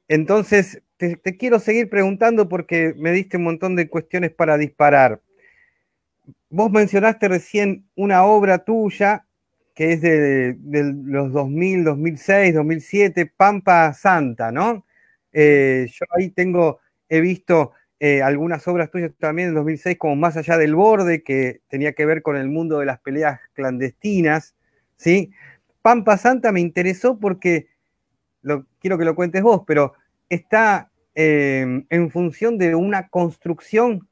entonces, te, quiero seguir preguntando porque me diste un montón de cuestiones para disparar. Vos mencionaste recién una obra tuya que es de, los 2000, 2006, 2007, Pampa Santa, ¿no? Eh, yo ahí tengo, he visto eh, algunas obras tuyas también en 2006, como Más allá del borde, que tenía que ver con el mundo de las peleas clandestinas, ¿sí? Pampa Santa me interesó porque, lo, quiero que lo cuentes vos, pero está eh, en función de una construcción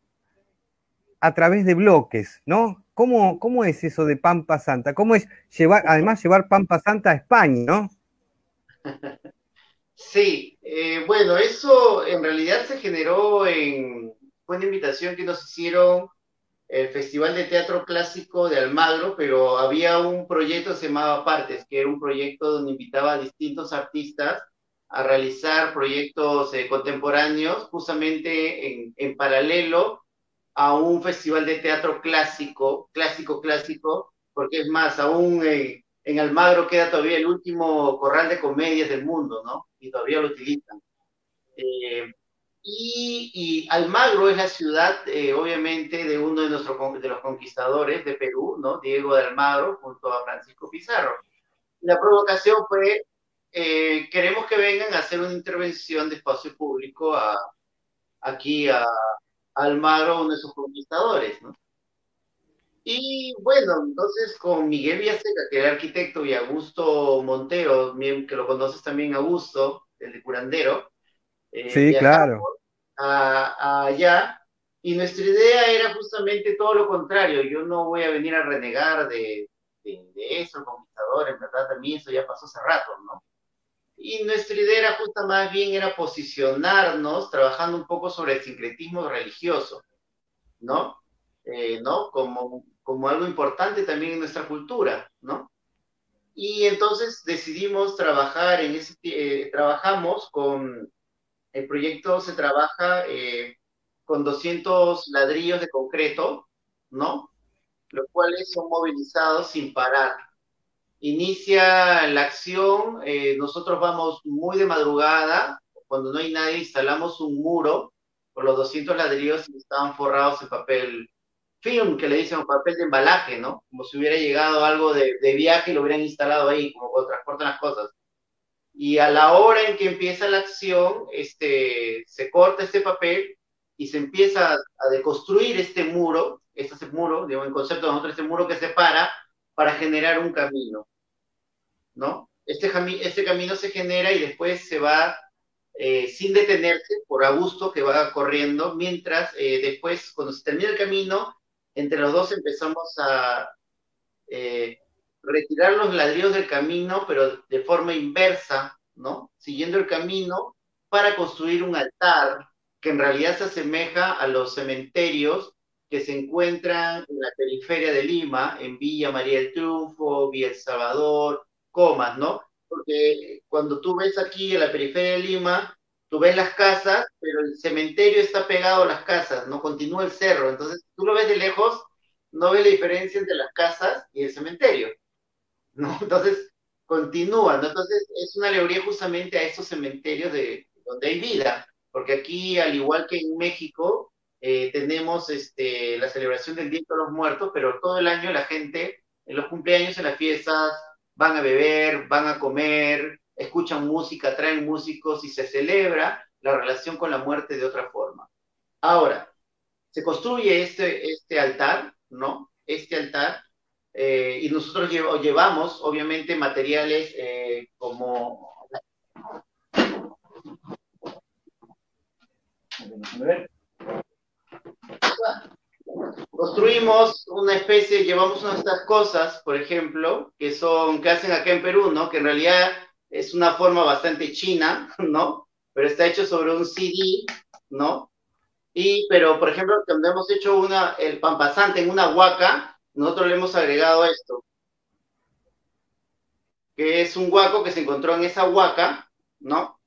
a través de bloques, ¿no? ¿Cómo, es eso de Pampa Santa? ¿Cómo es llevar, además llevar Pampa Santa a España, no? *laughs* Sí, eh, bueno, eso en realidad se generó en, fue una invitación que nos hicieron el Festival de Teatro Clásico de Almagro, pero había un proyecto que se llamaba Partes, que era un proyecto donde invitaba a distintos artistas a realizar proyectos eh, contemporáneos, justamente en, en paralelo a un festival de teatro clásico, clásico, clásico, porque es más, aún en, en Almagro queda todavía el último corral de comedias del mundo, ¿no? Y todavía lo utilizan. Eh, y, Almagro es la ciudad, eh, obviamente, de uno de, nuestros, de los conquistadores de Perú, ¿no? Diego de Almagro, junto a Francisco Pizarro. La provocación fue, eh, queremos que vengan a hacer una intervención de espacio público aquí a, Almagro, uno de sus conquistadores, ¿no? Y bueno, entonces con Miguel Villaseca, que era arquitecto, y Augusto Montero, que lo conoces también, Augusto, el de Curandero. Eh, sí, claro. allá, y nuestra idea era justamente todo lo contrario. Yo no voy a venir a renegar de, de, de eso, conquistador, en verdad, a mí eso ya pasó hace rato, ¿no? Y nuestra idea era justo más bien era posicionarnos trabajando un poco sobre el sincretismo religioso, ¿no? Eh, ¿no? Como, como algo importante también en nuestra cultura, ¿no? Y entonces decidimos trabajar en ese, eh, trabajamos con, el proyecto se trabaja eh, con 200 ladrillos de concreto, ¿no? Los cuales son movilizados sin parar, inicia la acción, eh, nosotros vamos muy de madrugada, cuando no hay nadie instalamos un muro por los 200 ladrillos y estaban forrados en papel film, que le dicen papel de embalaje, ¿no? Como si hubiera llegado algo de, de viaje y lo hubieran instalado ahí, como cuando transportan las cosas. Y a la hora en que empieza la acción, este, se corta este papel y se empieza a deconstruir este muro, este muro, digamos, en concepto de nosotros, este muro que separa para generar un camino, ¿no? Este, este camino se genera y después se va eh, sin detenerse, por a gusto que va corriendo, mientras eh, después, cuando se termina el camino, entre los dos empezamos a eh, retirar los ladrillos del camino, pero de forma inversa, ¿no? Siguiendo el camino para construir un altar que en realidad se asemeja a los cementerios que se encuentran en la periferia de Lima, en Villa María del Triunfo, Villa El Salvador, Comas, ¿no? Porque cuando tú ves aquí en la periferia de Lima, tú ves las casas, pero el cementerio está pegado a las casas, no continúa el cerro. Entonces, tú lo ves de lejos, no ves la diferencia entre las casas y el cementerio, ¿no? *laughs* Entonces, continúan, Entonces, es una alegoría justamente a esos cementerios de donde hay vida, porque aquí, al igual que en México, eh, tenemos este, la celebración del Día de los Muertos, pero todo el año la gente en los cumpleaños, en las fiestas, van a beber, van a comer, escuchan música, traen músicos y se celebra la relación con la muerte de otra forma. Ahora, se construye este, este altar, ¿no? Este altar, eh, y nosotros llevamos, obviamente, materiales eh, como... A ver construimos una especie, llevamos unas estas cosas, por ejemplo, que son, que hacen acá en Perú, ¿no? Que en realidad es una forma bastante china, *laughs* ¿no? Pero está hecho sobre un CD, ¿no? Y, pero, por ejemplo, cuando hemos hecho una, el pampasante en una huaca, nosotros le hemos agregado esto, que es un huaco que se encontró en esa huaca, ¿no?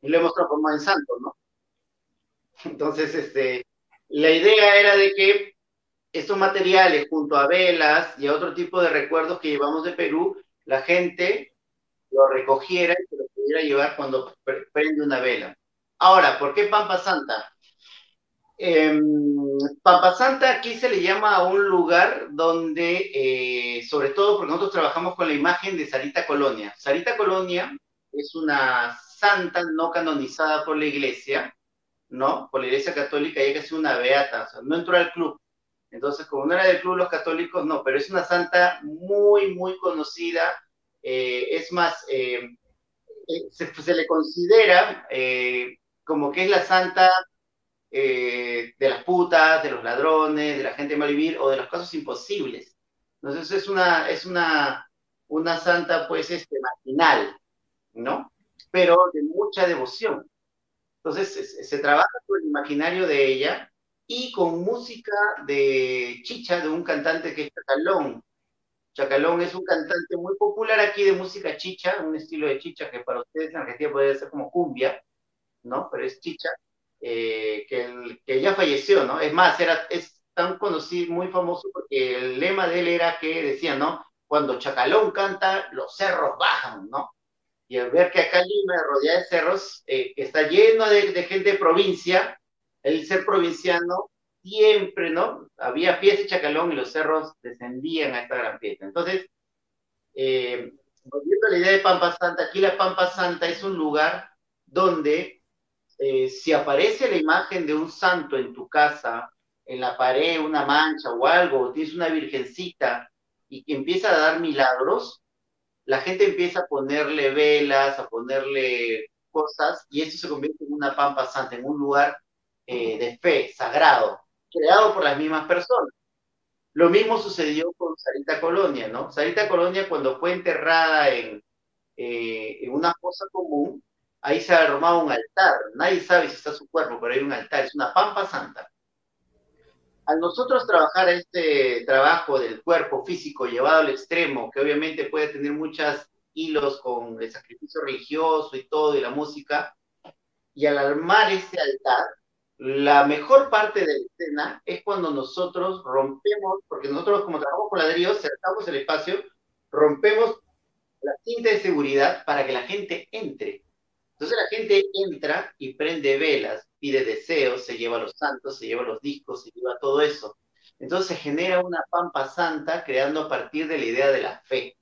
Y lo hemos transformado en santo, ¿no? *laughs* Entonces, este, la idea era de que estos materiales, junto a velas y a otro tipo de recuerdos que llevamos de Perú, la gente lo recogiera y se lo pudiera llevar cuando prende una vela. Ahora, ¿por qué Pampa Santa? Eh, Pampa Santa aquí se le llama a un lugar donde, eh, sobre todo porque nosotros trabajamos con la imagen de Sarita Colonia. Sarita Colonia es una santa no canonizada por la iglesia, ¿no? Por la Iglesia Católica, ella es una beata, no entró al club. Entonces, como no era del club los católicos, no, pero es una santa muy, muy conocida. Eh, es más, eh, eh, se, le considera como que es la santa de las putas, de los ladrones, de la gente malvivir o de los casos imposibles. Entonces, es una, es una, una santa, pues, este, marginal, ¿no? Pero de mucha devoción. Entonces se, trabaja con el imaginario de ella y con música de chicha de un cantante que es Chacalón. Chacalón es un cantante muy popular aquí de música chicha, un estilo de chicha que para ustedes en Argentina podría ser como cumbia, ¿no? Pero es chicha, eh, que, ya falleció, ¿no? Es más, era, es tan conocido, muy famoso porque el lema de él era que decía, ¿no? cuando Chacalón canta, los cerros bajan, ¿no? Y al ver que acá Lima, rodeada de cerros, eh, está lleno de, gente de provincia, el ser provinciano siempre, ¿no? Había pies de Chacalón y los cerros descendían a esta gran fiesta. Entonces, eh, volviendo a la idea de Pampa Santa, aquí la Pampa Santa es un lugar donde eh, si aparece la imagen de un santo en tu casa, en la pared, una mancha o algo, o tienes una virgencita y que empieza a dar milagros, la gente empieza a ponerle velas, a ponerle cosas, y eso se convierte en una pampa santa, en un lugar eh, de fe, sagrado, creado por las mismas personas. Lo mismo sucedió con Sarita Colonia, ¿no? Sarita Colonia cuando fue enterrada en, eh, una fosa común, ahí se ha armado un altar. Nadie sabe si está su cuerpo, pero hay un altar, es una pampa santa. Al nosotros trabajar este trabajo del cuerpo físico llevado al extremo, que obviamente puede tener muchos hilos con el sacrificio religioso y todo, y la música, y al armar este altar, la mejor parte de la escena es cuando nosotros rompemos, porque nosotros como trabajamos con ladrillos, cercamos el espacio, rompemos la cinta de seguridad para que la gente entre. Entonces la gente entra y prende velas, pide deseos, se lleva los santos, se lleva los discos, se lleva todo eso. Entonces se genera una pampa santa creando a partir de la idea de la fe,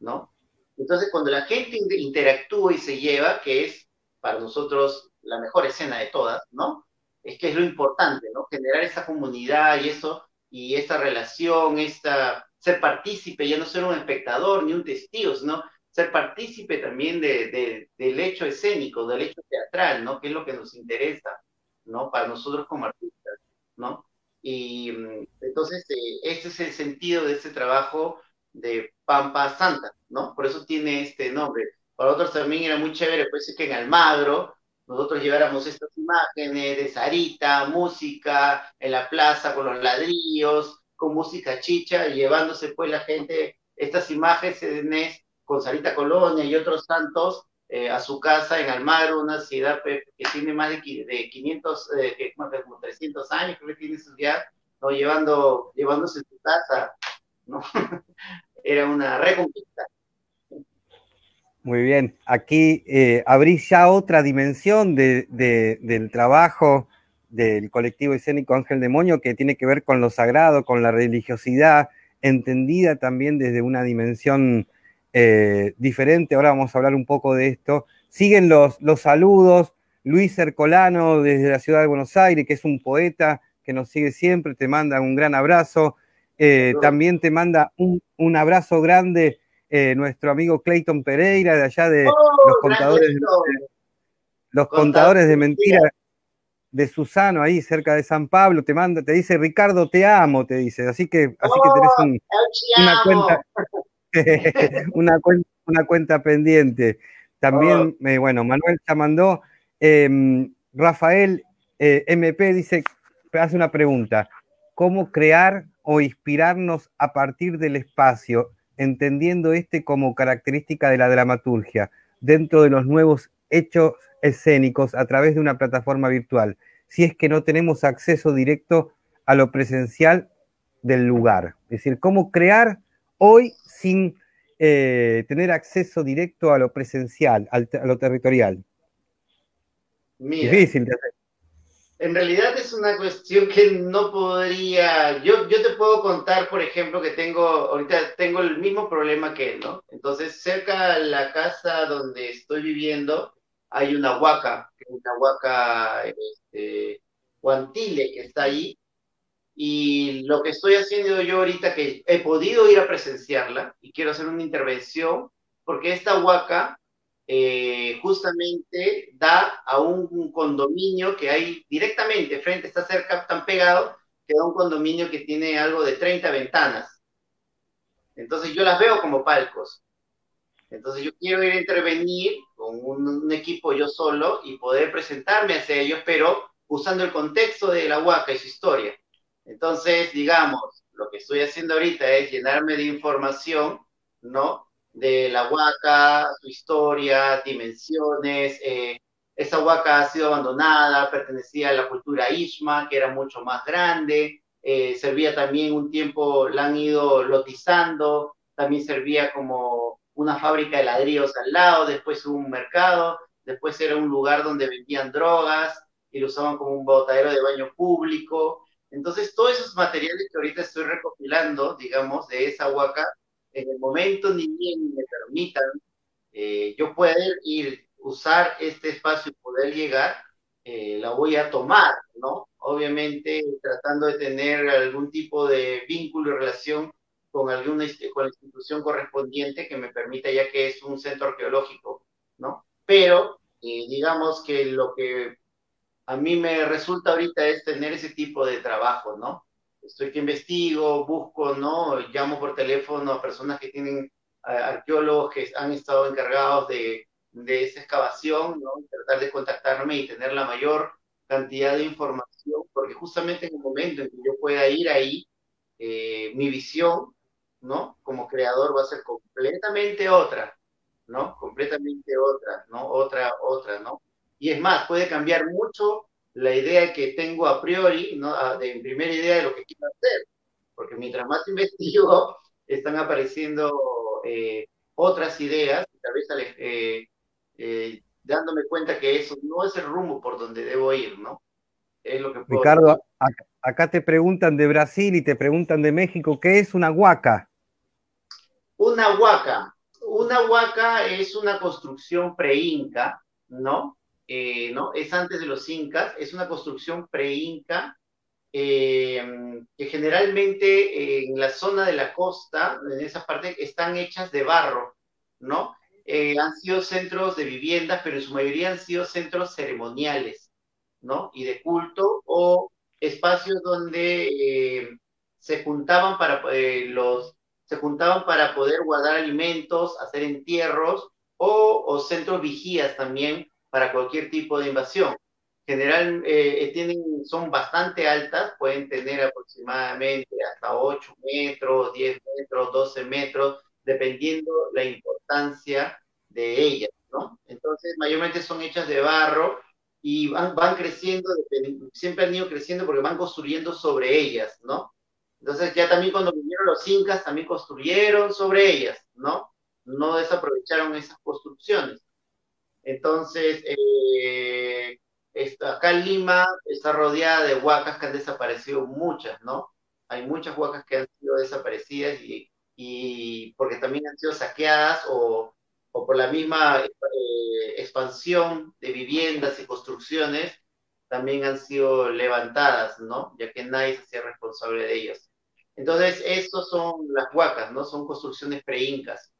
¿no? Entonces cuando la gente interactúa y se lleva, que es para nosotros la mejor escena de todas, ¿no? Es que es lo importante, ¿no? Generar esa comunidad y eso, y esta relación, esta, ser partícipe, ya no ser un espectador ni un testigo, sino ser partícipe también de, del hecho escénico, del hecho teatral, ¿no? Que es lo que nos interesa, ¿no? Para nosotros como artistas, ¿no? Y mm, entonces, eh, ese es el sentido de este trabajo de Pampa Santa, ¿no? Por eso tiene este nombre. Para otros también era muy chévere, pues que en Almagro nosotros lleváramos estas imágenes de Sarita, música en la plaza con los ladrillos, con música chicha, llevándose pues la gente estas imágenes con Sarita Colonia y otros santos eh, a su casa en Almagro, una ciudad que tiene más de, de 500, eh, como 300 años, creo que tiene su ciudad, ¿no? Llevando, llevándose su casa, ¿no? *laughs* Era una reconquista. Muy bien, aquí eh, abrís ya otra dimensión de, del trabajo del colectivo escénico Ángel Demonio que tiene que ver con lo sagrado, con la religiosidad, entendida también desde una dimensión eh, diferente. Ahora vamos a hablar un poco de esto. Siguen los, los saludos. Luis Ercolano desde la ciudad de Buenos Aires, que es un poeta que nos sigue siempre, te manda un gran abrazo. Eh, también te manda un, abrazo grande eh, nuestro amigo Clayton Pereira, de allá de oh, los contadores, de, los contadores de mentiras de Susano, ahí cerca de San Pablo, te manda, te dice Ricardo, te amo, te dice. Así que, así que tenés oh, una cuenta. *laughs* una, cuenta, una cuenta pendiente. También, oh. eh, bueno, Manuel ya mandó. Em, Rafael eh, MP dice, hace una pregunta. ¿Cómo crear o inspirarnos a partir del espacio, entendiendo este como característica de la dramaturgia, dentro de los nuevos hechos escénicos a través de una plataforma virtual, si es que no tenemos acceso directo a lo presencial del lugar? Es decir, ¿cómo crear hoy sin eh, tener acceso directo a lo presencial, a lo territorial. Difícil de hacer. En realidad es una cuestión que no podría, yo, yo te puedo contar, por ejemplo, que tengo, ahorita tengo el mismo problema que él, ¿no? Entonces, cerca de la casa donde estoy viviendo, hay una huaca, que es una huaca este, guantile que está ahí, y lo que estoy haciendo yo ahorita, que he podido ir a presenciarla y quiero hacer una intervención, porque esta huaca eh, justamente da a un, condominio que hay directamente frente, está cerca, tan pegado, que da un condominio que tiene algo de 30 ventanas. Entonces yo las veo como palcos. Entonces yo quiero ir a intervenir con un, un equipo yo solo y poder presentarme hacia ellos, pero usando el contexto de la huaca y su historia. Entonces, digamos, lo que estoy haciendo ahorita es llenarme de información, ¿no? De la huaca, su historia, dimensiones. Eh, esa huaca ha sido abandonada, pertenecía a la cultura Ishma, que era mucho más grande. Eh, servía también un tiempo, la han ido lotizando también servía como una fábrica de ladrillos al lado, después un mercado, después era un lugar donde vendían drogas y lo usaban como un botadero de baño público. Entonces, todos esos materiales que ahorita estoy recopilando, digamos, de esa huaca, en el momento ni bien me permitan eh, yo poder ir, usar este espacio y poder llegar, eh, la voy a tomar, ¿no? Obviamente tratando de tener algún tipo de vínculo y relación con alguna con la institución correspondiente que me permita, ya que es un centro arqueológico, ¿no? Pero eh, digamos que lo que a mí me resulta ahorita es tener ese tipo de trabajo, ¿no? Estoy que investigo, busco, ¿no? Llamo por teléfono a personas que tienen arqueólogos que han estado encargados de, de esa excavación, ¿no? Tratar de contactarme y tener la mayor cantidad de información, porque justamente en el momento en que yo pueda ir ahí, eh, mi visión, ¿no? Como creador va a ser completamente otra, ¿no? Completamente otra, ¿no? Otra, otra, ¿no? Y es más, puede cambiar mucho la idea que tengo a priori, ¿no? De primera idea de lo que quiero hacer, porque mientras más investigo, *laughs* están apareciendo eh, otras ideas, tal vez eh, eh, dándome cuenta que eso no es el rumbo por donde debo ir, ¿no? Es lo que Ricardo, acá, te preguntan de Brasil y te preguntan de México, ¿qué es una huaca? Una huaca. Una huaca es una construcción pre-inca, ¿no? ¿No? Es antes de los incas, es una construcción pre-inca que generalmente en la zona de la costa, en esa parte, están hechas de barro, ¿no? Eh, han sido centros de viviendas, pero en su mayoría han sido centros ceremoniales, ¿no? Y de culto o espacios donde eh, se juntaban para eh, los se juntaban para poder guardar alimentos, hacer entierros o, o centros vigías también para cualquier tipo de invasión. General, tienen, son bastante altas, pueden tener aproximadamente hasta 8 metros, 10 metros, 12 metros, dependiendo la importancia de ellas, ¿no? Entonces, mayormente son hechas de barro y van, van creciendo, siempre han ido creciendo porque van construyendo sobre ellas, ¿no? Entonces, ya también cuando vinieron los incas, también construyeron sobre ellas, ¿no? No desaprovecharon esas construcciones. Entonces, eh, acá en Lima está rodeada de huacas que han desaparecido muchas, ¿no? Hay muchas huacas que han sido desaparecidas y porque también han sido saqueadas o, o por la misma eh, expansión de viviendas y construcciones, también han sido levantadas, ¿no? Ya que nadie se hacía responsable de ellas. Entonces, estos son las huacas, ¿no? Son construcciones pre-incas.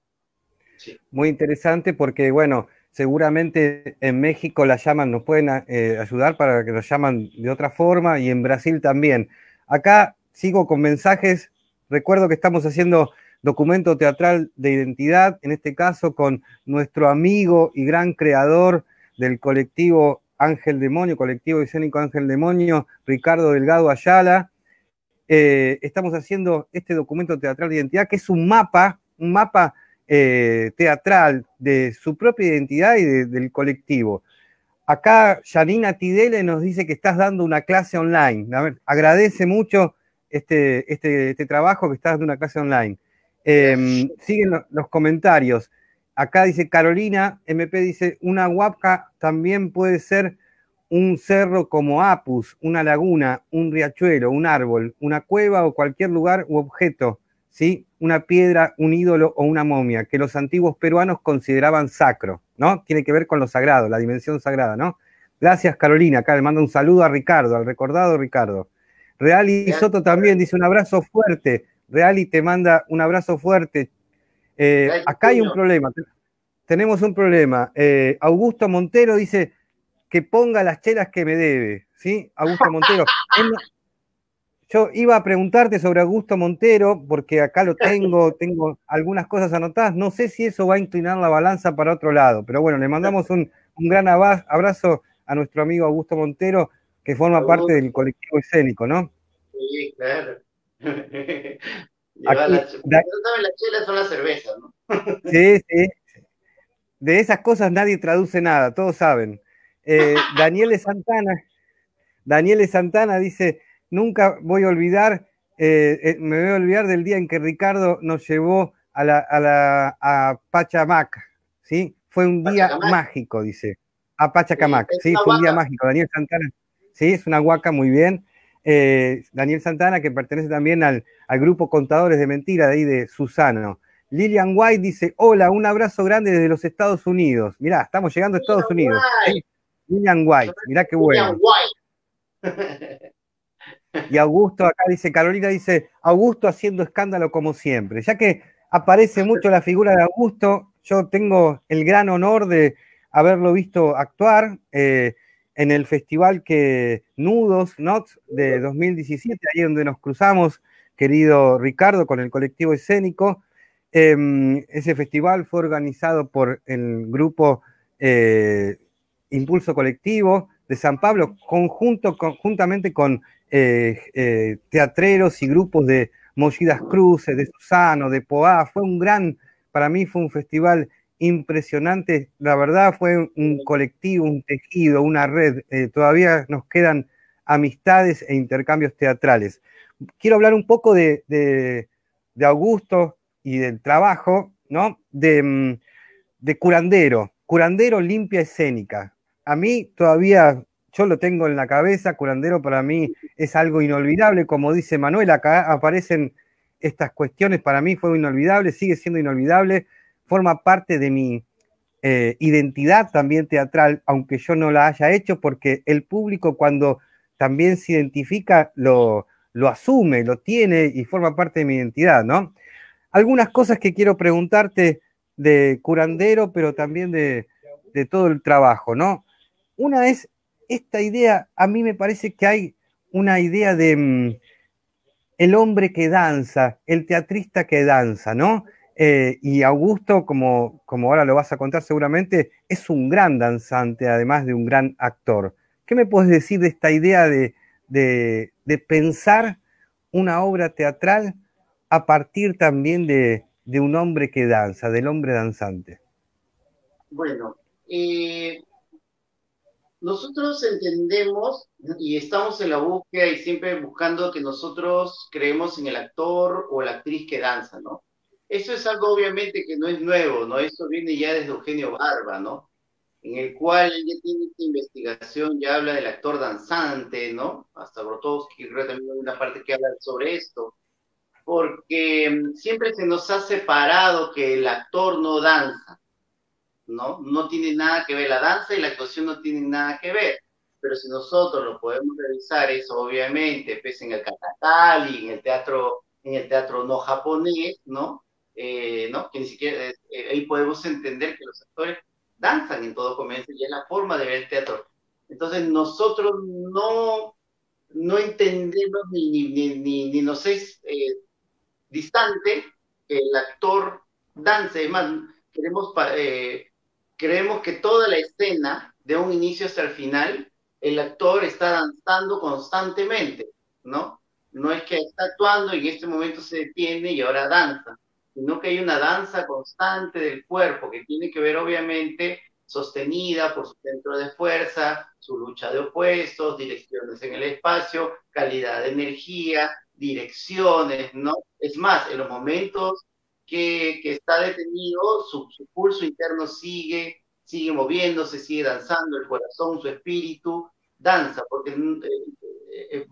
Sí. Muy interesante porque, bueno, seguramente en México las llaman, nos pueden eh, ayudar para que las llaman de otra forma y en Brasil también. Acá sigo con mensajes. Recuerdo que estamos haciendo documento teatral de identidad, en este caso con nuestro amigo y gran creador del colectivo Ángel Demonio, colectivo escénico Ángel Demonio, Ricardo Delgado Ayala. Eh, estamos haciendo este documento teatral de identidad, que es un mapa, un mapa eh, teatral de su propia identidad y del colectivo. Acá Janina Tidele nos dice que estás dando una clase online. agradece mucho este, este, este trabajo que estás dando una clase online. Em, siguen los comentarios. Acá dice Carolina, MP dice, una huaca también puede ser un cerro como Apus, una laguna, un riachuelo, un árbol, una cueva o cualquier lugar u objeto, ¿sí? Una piedra, un ídolo o una momia, que los antiguos peruanos consideraban sacro, ¿no? Tiene que ver con lo sagrado, la dimensión sagrada, ¿no? Gracias, Carolina. Acá le mando un saludo a Ricardo, al recordado Ricardo. Real y Soto también dice un abrazo fuerte. Reali te manda un abrazo fuerte. Eh, acá hay un problema. Tenemos un problema. Eh, Augusto Montero dice que ponga las chelas que me debe. ¿Sí? Augusto Montero. *laughs* yo iba a preguntarte sobre Augusto Montero, porque acá lo *laughs* tengo, tengo algunas cosas anotadas. No sé si eso va a inclinar la balanza para otro lado, pero bueno, le mandamos un, gran abrazo a nuestro amigo Augusto Montero, que forma parte del colectivo escénico, ¿no? Sí, claro. *laughs* Aquí, la, chela son las cervezas, ¿no? *laughs* sí, sí. De esas cosas nadie traduce nada, todos saben. Eh, Daniele Santana, Daniele Santana dice, nunca voy a olvidar, eh, eh, me voy a olvidar del día en que Ricardo nos llevó a, la, a, la, a Pachamac, ¿sí? Fue un día mágico, dice. A Pachacamac, sí, fue un día mágico. Daniel Santana, sí, es una huaca, muy bien. Eh, Daniel Santana, que pertenece también al, al, grupo Contadores de Mentira de ahí de Susano. Lilian White dice, hola, un abrazo grande desde los Estados Unidos. Mirá, estamos llegando a Estados Unidos. Lilian White, mirá qué bueno. *laughs* Y Augusto acá dice, Carolina dice, Augusto haciendo escándalo como siempre. Ya que aparece mucho la figura de Augusto, yo tengo el gran honor de haberlo visto actuar eh, en el festival que Nudos, Nots, de 2017, ahí donde nos cruzamos, querido Ricardo, con el colectivo escénico. Em, ese festival fue organizado por el grupo eh, Impulso Colectivo de San Pablo, conjunto, conjuntamente con eh, eh, teatreros y grupos de Mollidas Cruces, de Susano, de Poá. Fue un gran, para mí fue un festival impresionante. La verdad fue un colectivo, un tejido, una red. todavía nos quedan amistades e intercambios teatrales. Quiero hablar un poco de, de Augusto, y del trabajo, ¿no? De, mm, de curandero, curandero limpia escénica. A mí todavía, yo lo tengo en la cabeza, curandero para mí es algo inolvidable, como dice Manuel, acá aparecen estas cuestiones, para mí fue inolvidable, sigue siendo inolvidable, forma parte de mi eh, identidad también teatral, aunque yo no la haya hecho, porque el público cuando también se identifica lo, lo asume, lo tiene y forma parte de mi identidad, ¿no? algunas cosas que quiero preguntarte de curandero, pero también de, todo el trabajo, ¿no? Una es esta idea, a mí me parece que hay una idea de mm, el hombre que danza, el teatrista que danza, ¿no? Eh, y Augusto, como, como ahora lo vas a contar seguramente, es un gran danzante, además de un gran actor. ¿Qué me puedes decir de esta idea de, de pensar una obra teatral a partir también de, un hombre que danza, del hombre danzante? Bueno, eh, nosotros entendemos y estamos en la búsqueda y siempre buscando que nosotros creemos en el actor o la actriz que danza, ¿no? Eso es algo obviamente que no es nuevo, ¿no? Eso viene ya desde Eugenio Barba, ¿no? En el cual ya tiene esta investigación, ya habla del actor danzante, ¿no? Hasta Brotowski, creo también hay una parte que habla sobre esto porque mm, siempre se nos ha separado que el actor no danza, ¿no? No tiene nada que ver, la danza y la actuación no tienen nada que ver, pero si nosotros lo podemos revisar, eso obviamente, pues en el katakali, en el teatro, en el teatro no japonés, ¿no? Eh, ¿no? Que ni siquiera, eh, eh, ahí podemos entender que los actores danzan en todo comienzo y es la forma de ver el teatro. Entonces nosotros no, no entendemos ni, ni, ni, ni nos es distante, el actor dance, además, queremos, creemos que toda la escena, de un inicio hasta el final, el actor está danzando constantemente, ¿no? No es que está actuando y en este momento se detiene y ahora danza, sino que hay una danza constante del cuerpo que tiene que ver obviamente sostenida por su centro de fuerza, su lucha de opuestos, direcciones en el espacio, calidad de energía, direcciones, ¿no? Es más, en los momentos que, está detenido, su, pulso interno sigue, sigue moviéndose, sigue danzando, el corazón, su espíritu, danza, porque eh, eh, eh,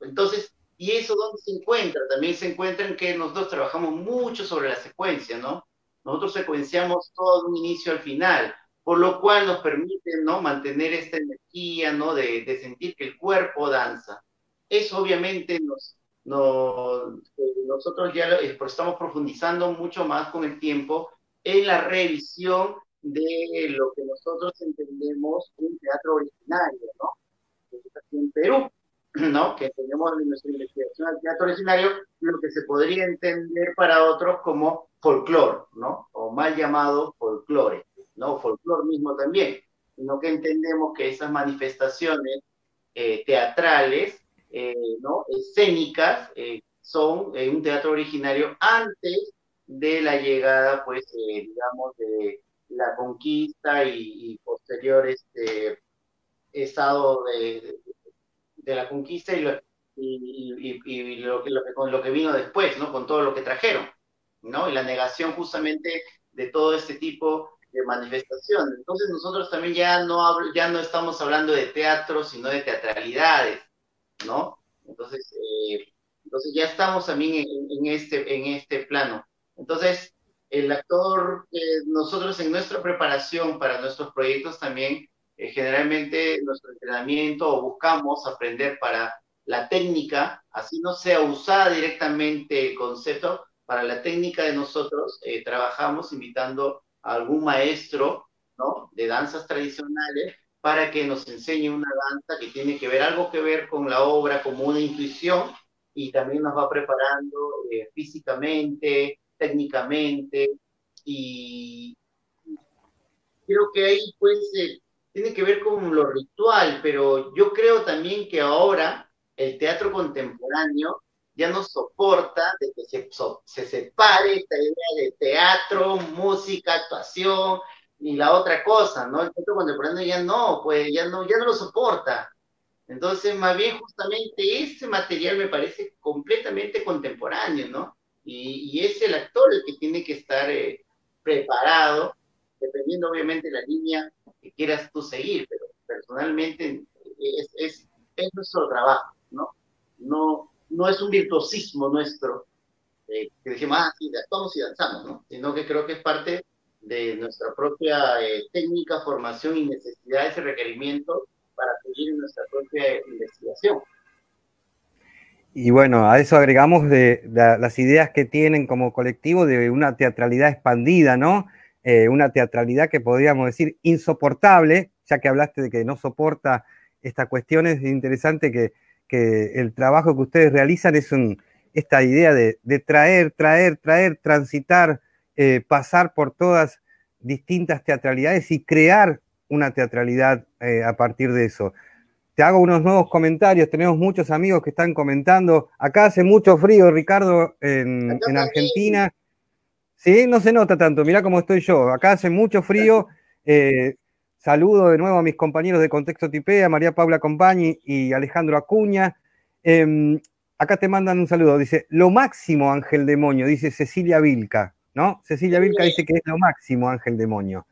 entonces, ¿y eso dónde se encuentra? También se encuentra en que nosotros trabajamos mucho sobre la secuencia, ¿no? Nosotros secuenciamos todo de un inicio al final, por lo cual nos permite, ¿no? Mantener esta energía, ¿no? De, de sentir que el cuerpo danza. Eso obviamente nos, no, nosotros ya pues, estamos profundizando mucho más con el tiempo en la revisión de lo que nosotros entendemos un teatro originario, ¿no? en Perú, ¿no? Que tenemos en nuestra investigación al teatro originario lo que se podría entender para otros como folclore, ¿no? O mal llamado folclore, ¿no? Folclore mismo también, sino que entendemos que esas manifestaciones eh, teatrales eh, ¿no? escénicas eh, son en un teatro originario antes de la llegada, pues, eh, digamos, de la conquista y, posterior este estado de, la conquista y, lo, y, que, con lo que vino después, ¿no? Con todo lo que trajeron. ¿no? Y la negación justamente de todo este tipo de manifestación. Entonces nosotros también ya no, ya no estamos hablando de teatro, sino de teatralidades, ¿no? Entonces, eh, entonces ya estamos también en, este, en este plano. Entonces, el actor, eh, nosotros en nuestra preparación para nuestros proyectos también, eh, generalmente nuestro entrenamiento o buscamos aprender para la técnica, así no sea usada directamente el concepto, para la técnica de nosotros trabajamos invitando algún maestro ¿no? de danzas tradicionales para que nos enseñe una danza que tiene que ver algo que ver con la obra, como una intuición, y también nos va preparando eh, físicamente, técnicamente, y creo que ahí pues eh, tiene que ver con lo ritual, pero yo creo también que ahora el teatro contemporáneo ya no soporta de que se, se separe esta idea de teatro, música, actuación y la otra cosa, ¿no? El teatro contemporáneo ya no, pues ya no, ya no lo soporta. Entonces, más bien justamente ese material me parece completamente contemporáneo, ¿no? Y, es el actor el que tiene que estar eh, preparado, dependiendo obviamente de la línea que quieras tú seguir, pero personalmente es, es, es nuestro trabajo, ¿no? No, no es un virtuosismo nuestro, eh, que decimos, ah, sí, actuamos y danzamos, ¿no? Sino que creo que es parte de nuestra propia eh, técnica, formación y necesidades y requerimientos para seguir nuestra propia investigación. Y bueno, a eso agregamos de, las ideas que tienen como colectivo de una teatralidad expandida, ¿no? Eh, una teatralidad que podríamos decir insoportable, ya que hablaste de que no soporta esta cuestión, es interesante que que el trabajo que ustedes realizan es esta idea de, traer, traer, traer, transitar, eh, pasar por todas distintas teatralidades y crear una teatralidad eh, a partir de eso. Te hago unos nuevos comentarios, tenemos muchos amigos que están comentando. Acá hace mucho frío, Ricardo, en, Argentina. Sí, no se nota tanto, mirá cómo estoy yo. Acá hace mucho frío. Eh, Saludo de nuevo a mis compañeros de Contexto Tipea, María Paula Compañi y Alejandro Acuña. Em, acá te mandan un saludo. Dice, lo máximo, Ángel Demonio, dice Cecilia Vilca, ¿no? Cecilia Vilca dice que es lo máximo, Ángel Demonio.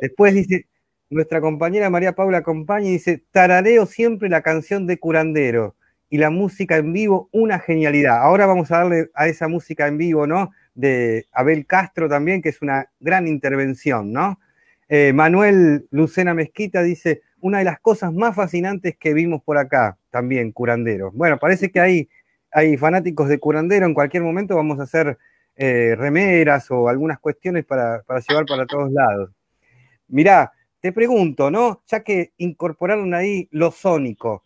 Después dice, nuestra compañera María Paula Compañi dice, tarareo siempre la canción de Curandero y la música en vivo, una genialidad. Ahora vamos a darle a esa música en vivo, ¿no? De Abel Castro también, que es una gran intervención, ¿no? Eh, Manuel Lucena Mezquita dice, una de las cosas más fascinantes que vimos por acá, también, curandero. Bueno, parece que hay, hay fanáticos de curandero, en cualquier momento vamos a hacer eh, remeras o algunas cuestiones para, llevar para todos lados. Mirá, te pregunto, ¿no? Ya que incorporaron ahí lo sónico,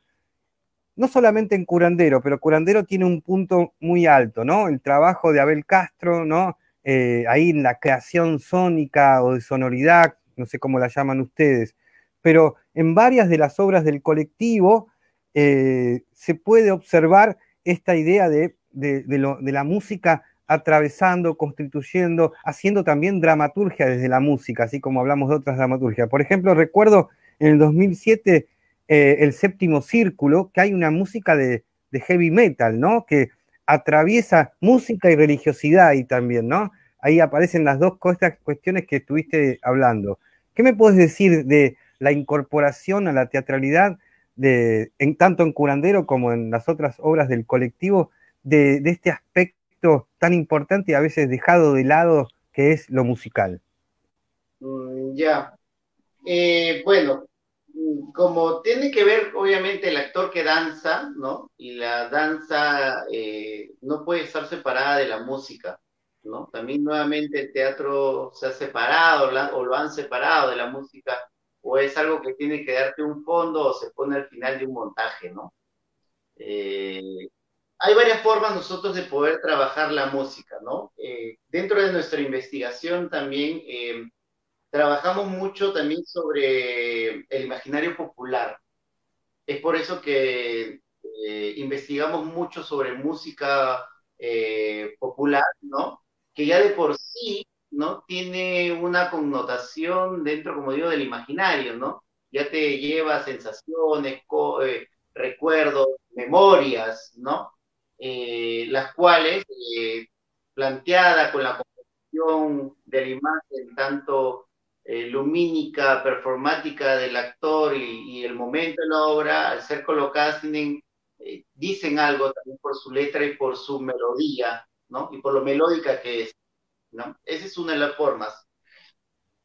no solamente en curandero, pero curandero tiene un punto muy alto, ¿no? El trabajo de Abel Castro, ¿no? Eh, ahí en la creación sónica o de sonoridad no sé cómo la llaman ustedes, pero en varias de las obras del colectivo eh, se puede observar esta idea de, la música atravesando, constituyendo, haciendo también dramaturgia desde la música, así como hablamos de otras dramaturgias. Por ejemplo, recuerdo en el 2007 eh, el séptimo círculo, que hay una música de, heavy metal, ¿no? Que atraviesa música y religiosidad ahí también, ¿no? Ahí aparecen las dos cuestiones que estuviste hablando. ¿Qué me puedes decir de la incorporación a la teatralidad, de, en, tanto en Curandero como en las otras obras del colectivo, de, este aspecto tan importante y a veces dejado de lado que es lo musical? Mm, ya. Eh, bueno, como tiene que ver obviamente el actor que danza, ¿no? Y la danza eh, no puede estar separada de la música. También nuevamente el teatro se ha separado o lo han separado de la música, o es algo que tiene que darte un fondo o se pone al final de un montaje, ¿no? Eh, hay varias formas nosotros de poder trabajar la música, ¿no? Eh, dentro de nuestra investigación también eh, trabajamos mucho también sobre el imaginario popular. Es por eso que investigamos mucho sobre música popular, ¿no? que ya de por sí, ¿no? Tiene una connotación dentro, como digo, del imaginario, ¿no? Ya te lleva sensaciones, eh, recuerdos, memorias, ¿no? Eh, las cuales eh, planteada con la composición de la imagen, tanto eh, lumínica, performática del actor y, el momento de la obra, al ser colocadas, tienen, eh, dicen algo también por su letra y por su melodía, ¿no? Y por lo melódica que es, ¿no? Esa es una de las formas.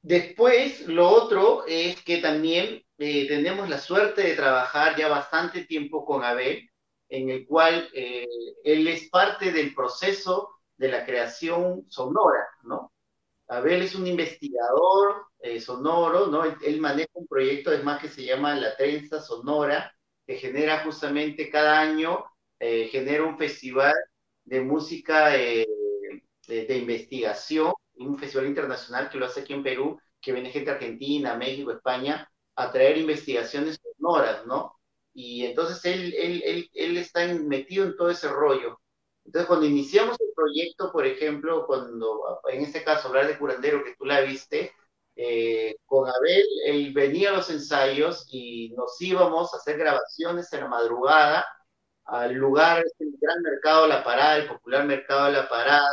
Después, lo otro es que también eh, tenemos la suerte de trabajar ya bastante tiempo con Abel, en el cual eh, él es parte del proceso de la creación sonora, ¿no? Abel es un investigador eh, sonoro, ¿no? Él, maneja un proyecto, además, que se llama La Trenza Sonora, que genera justamente cada año, genera un festival de música de, de investigación un festival internacional que lo hace aquí en Perú, que viene gente de Argentina, México, España, a traer investigaciones sonoras, ¿no? Y entonces él, él, él, está metido en todo ese rollo. Entonces, cuando iniciamos el proyecto, por ejemplo, cuando, en este caso, hablar de curandero, que tú la viste, eh, con Abel, él venía a los ensayos y nos íbamos a hacer grabaciones en la madrugada al lugar, el gran mercado la parada, el popular mercado la parada,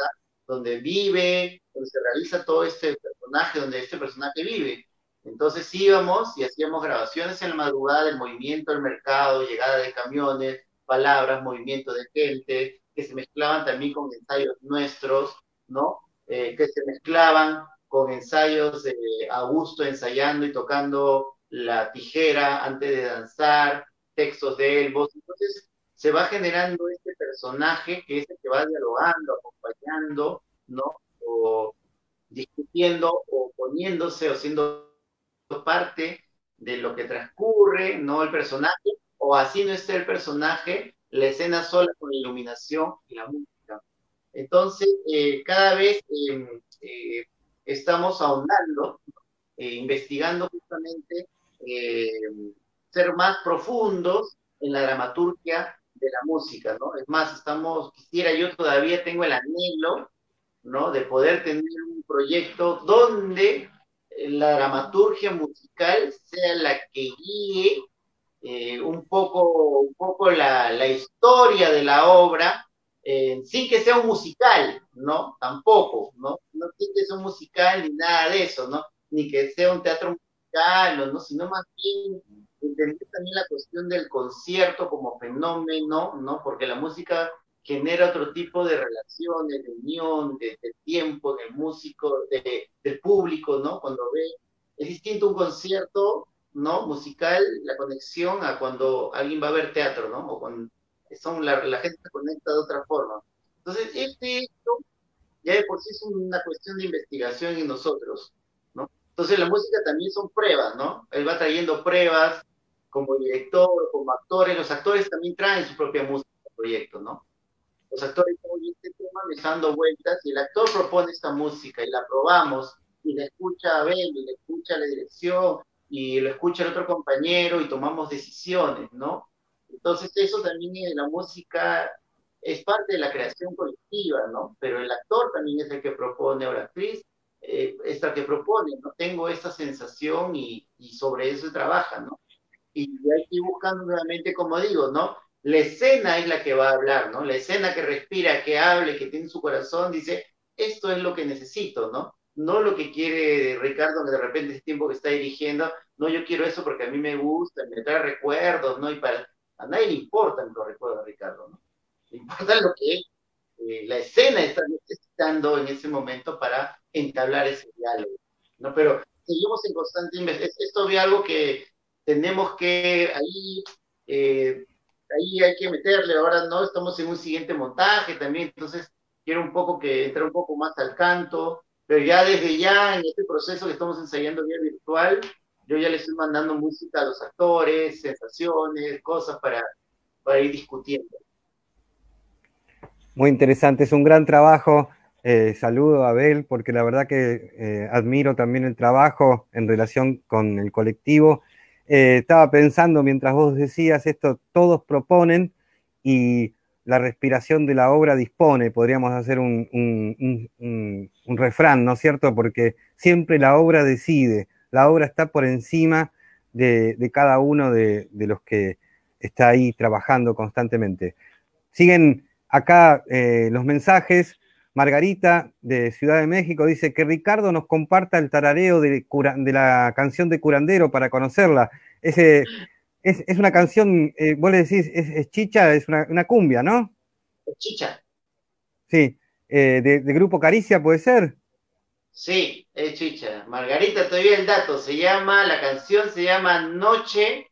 donde vive, donde se realiza todo este personaje, donde este personaje vive. Entonces íbamos y hacíamos grabaciones en la madrugada del movimiento del mercado, llegada de camiones, palabras, movimiento de gente, que se mezclaban también con ensayos nuestros, ¿no? Eh, que se mezclaban con ensayos de Augusto ensayando y tocando la tijera antes de danzar, textos de voz. Entonces se va generando este personaje que es el que va dialogando, acompañando, ¿no? O discutiendo o poniéndose o siendo parte de lo que transcurre, ¿no? El personaje, o así no esté el personaje, la escena sola con la iluminación y la música. Entonces, eh, cada vez em, eh, estamos ahondando, eh, investigando justamente ser más profundos en la dramaturgia de la música, ¿no? Es más, estamos, quisiera, yo todavía tengo el anhelo, ¿no? De poder tener un proyecto donde la dramaturgia musical sea la que guíe eh, un poco, un poco la, la, historia de la obra, eh, sin que sea un musical, ¿no? Tampoco, ¿no? No tiene que ser un musical ni nada de eso, ¿no? Ni que sea un teatro musical, ¿no? Sino más bien entender también la cuestión del concierto como fenómeno, ¿no? Porque la música genera otro tipo de relaciones, de unión, de, tiempo del músico, del público, ¿no? Cuando ve, es distinto un concierto, ¿no? Musical, la conexión a cuando alguien va a ver teatro, ¿no? O cuando son la, la gente se conecta de otra forma. Entonces, este hecho ya de por sí es una cuestión de investigación en nosotros, ¿no? Entonces, la música también son pruebas, ¿no? Él va trayendo pruebas, como director, como actores, los actores también traen su propia música al proyecto, ¿no? Los actores oye, este tema está dando vueltas y el actor propone esta música y la probamos y la escucha Abel y la escucha la dirección y lo escucha el otro compañero y tomamos decisiones, ¿no? Entonces eso también en la música es parte de la creación colectiva, ¿no? Pero el actor también es el que propone, o la actriz eh, es la que propone, ¿no? Tengo esta sensación y, y sobre eso trabaja, ¿no? y hay que ir buscando nuevamente, como digo, ¿no? La escena es la que va a hablar, ¿no? La escena que respira, que hable, que tiene su corazón, dice, esto es lo que necesito, ¿no? No lo que quiere Ricardo, que de repente es tiempo que está dirigiendo, no, yo quiero eso porque a mí me gusta, me trae recuerdos, ¿no? Y para, a nadie le importan los recuerdos de Ricardo, ¿no? Le importa lo que eh, la escena está necesitando en ese momento para entablar ese diálogo, ¿no? Pero seguimos en constante investigación. Esto es algo que tenemos que ahí, eh, ahí hay que meterle, ahora no, estamos en un siguiente montaje también, entonces quiero un poco que entre un poco más al canto, pero ya desde ya en este proceso que estamos ensayando vía virtual, yo ya le estoy mandando música a los actores, sensaciones, cosas para, para ir discutiendo. Muy interesante, es un gran trabajo. Eh, saludo a Abel, porque la verdad que eh, admiro también el trabajo en relación con el colectivo eh, estaba pensando mientras vos decías esto, todos proponen y la respiración de la obra dispone, podríamos hacer un, refrán, ¿no es cierto? Porque siempre la obra decide, la obra está por encima de, cada uno de, los que está ahí trabajando constantemente. Siguen acá eh, los mensajes. Margarita de Ciudad de México dice que Ricardo nos comparta el tarareo de, la canción de Curandero para conocerla. Ese, es, una canción, eh, vos le decís, es, chicha, es una, cumbia, ¿no? Es chicha. Sí, eh, de, Grupo Caricia puede ser. Sí, es chicha. Margarita, todavía el dato, se llama, la canción se llama Noche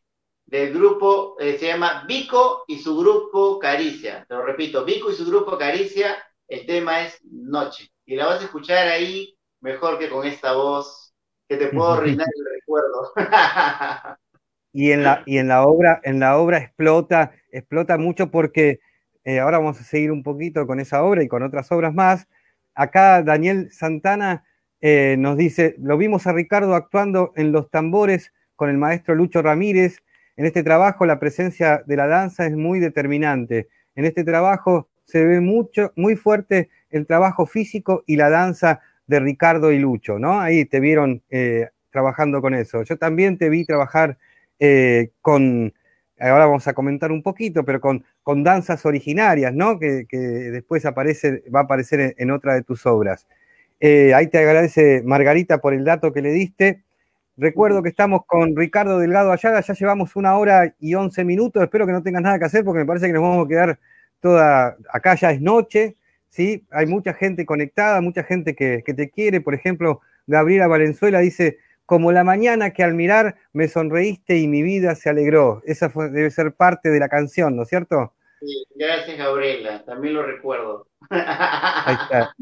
del grupo, eh, se llama Vico y su grupo Caricia. Te lo repito, Vico y su grupo Caricia el tema es Noche. Y la vas a escuchar ahí mejor que con esta voz que te puedo reinar el recuerdo. *laughs* y en la, y en la obra, en la obra explota, explota mucho porque eh, ahora vamos a seguir un poquito con esa obra y con otras obras más. Acá Daniel Santana eh, nos dice, lo vimos a Ricardo actuando en los tambores con el maestro Lucho Ramírez. En este trabajo la presencia de la danza es muy determinante. En este trabajo se ve mucho, muy fuerte el trabajo físico y la danza de Ricardo y Lucho, ¿no? Ahí te vieron eh, trabajando con eso. Yo también te vi trabajar eh, con, ahora vamos a comentar un poquito, pero con, con danzas originarias, ¿no? Que, después aparece, va a aparecer en, otra de tus obras. Eh, ahí te agradece Margarita por el dato que le diste. Recuerdo que estamos con Ricardo Delgado Ayaga, ya llevamos una hora y once minutos, espero que no tengas nada que hacer porque me parece que nos vamos a quedar toda, acá ya es noche, ¿sí? Hay mucha gente conectada, mucha gente que, te quiere, por ejemplo, Gabriela Valenzuela dice, como la mañana que al mirar me sonreíste y mi vida se alegró. Esa debe ser parte de la canción, ¿no es cierto? Sí, gracias Gabriela, también lo recuerdo. Ahí está,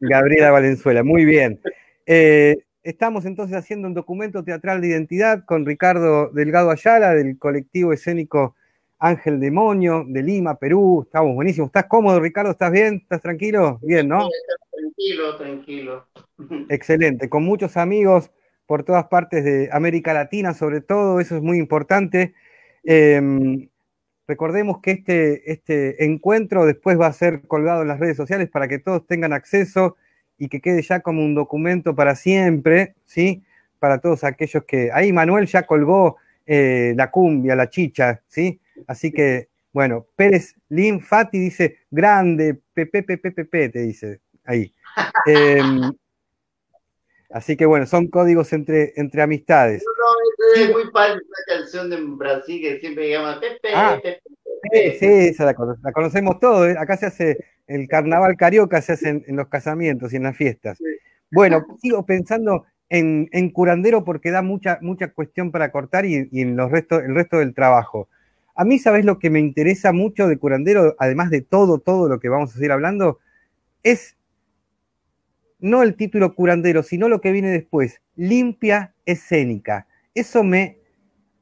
Gabriela Valenzuela, muy bien. Eh, estamos entonces haciendo un documento teatral de identidad con Ricardo Delgado Ayala del colectivo escénico Ángel Demonio de Lima, Perú. Estamos buenísimos. ¿Estás cómodo, Ricardo? ¿Estás bien? ¿Estás tranquilo? Bien, ¿no? tranquilo, tranquilo. *laughs* Excelente. Con muchos amigos por todas partes de América Latina, sobre todo. Eso es muy importante. Em, recordemos que este, este encuentro después va a ser colgado en las redes sociales para que todos tengan acceso y que quede ya como un documento para siempre, ¿sí? Para todos aquellos que... Ahí Manuel ya colgó eh, la cumbia, la chicha, ¿sí? Así que, bueno, Pérez Linfati dice, grande, Pepe, Pepe, Pepe, te dice ahí. *laughs* Em, así que bueno, son códigos entre, entre amistades. No, es muy padre una canción de Brasil que siempre llama Pepe, ah, Pepe, Pepe. Sí, esa la, conocemos todos. ¿eh? Acá se hace el carnaval carioca, se hace en, los casamientos y en las fiestas. Bueno, sigo pensando en, curandero porque da mucha, mucha cuestión para cortar y, y en los restos, el resto del trabajo. A mí, ¿sabes lo que me interesa mucho de curandero, además de todo, todo lo que vamos a seguir hablando? Es no el título curandero, sino lo que viene después, limpia escénica. Eso me,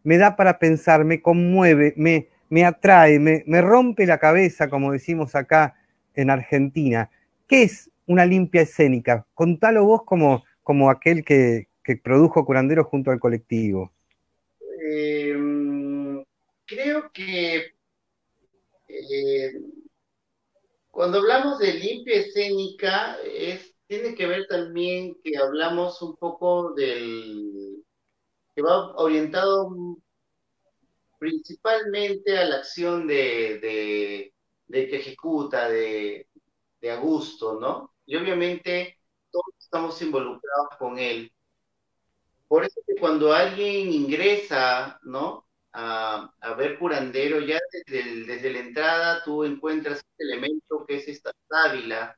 me da para pensar, me conmueve, me, me atrae, me, me rompe la cabeza, como decimos acá en Argentina. ¿Qué es una limpia escénica? Contalo vos como, como aquel que, que produjo Curandero junto al colectivo. Eh, creo que eh, cuando hablamos de limpia escénica, es, tiene que ver también que hablamos un poco del que va orientado principalmente a la acción de, de, que ejecuta, de, de Augusto, ¿no? Y obviamente todos estamos involucrados con él. Por eso que cuando alguien ingresa, ¿no? A, ver curandero, ya desde, desde, la entrada tú encuentras este elemento que es esta sábila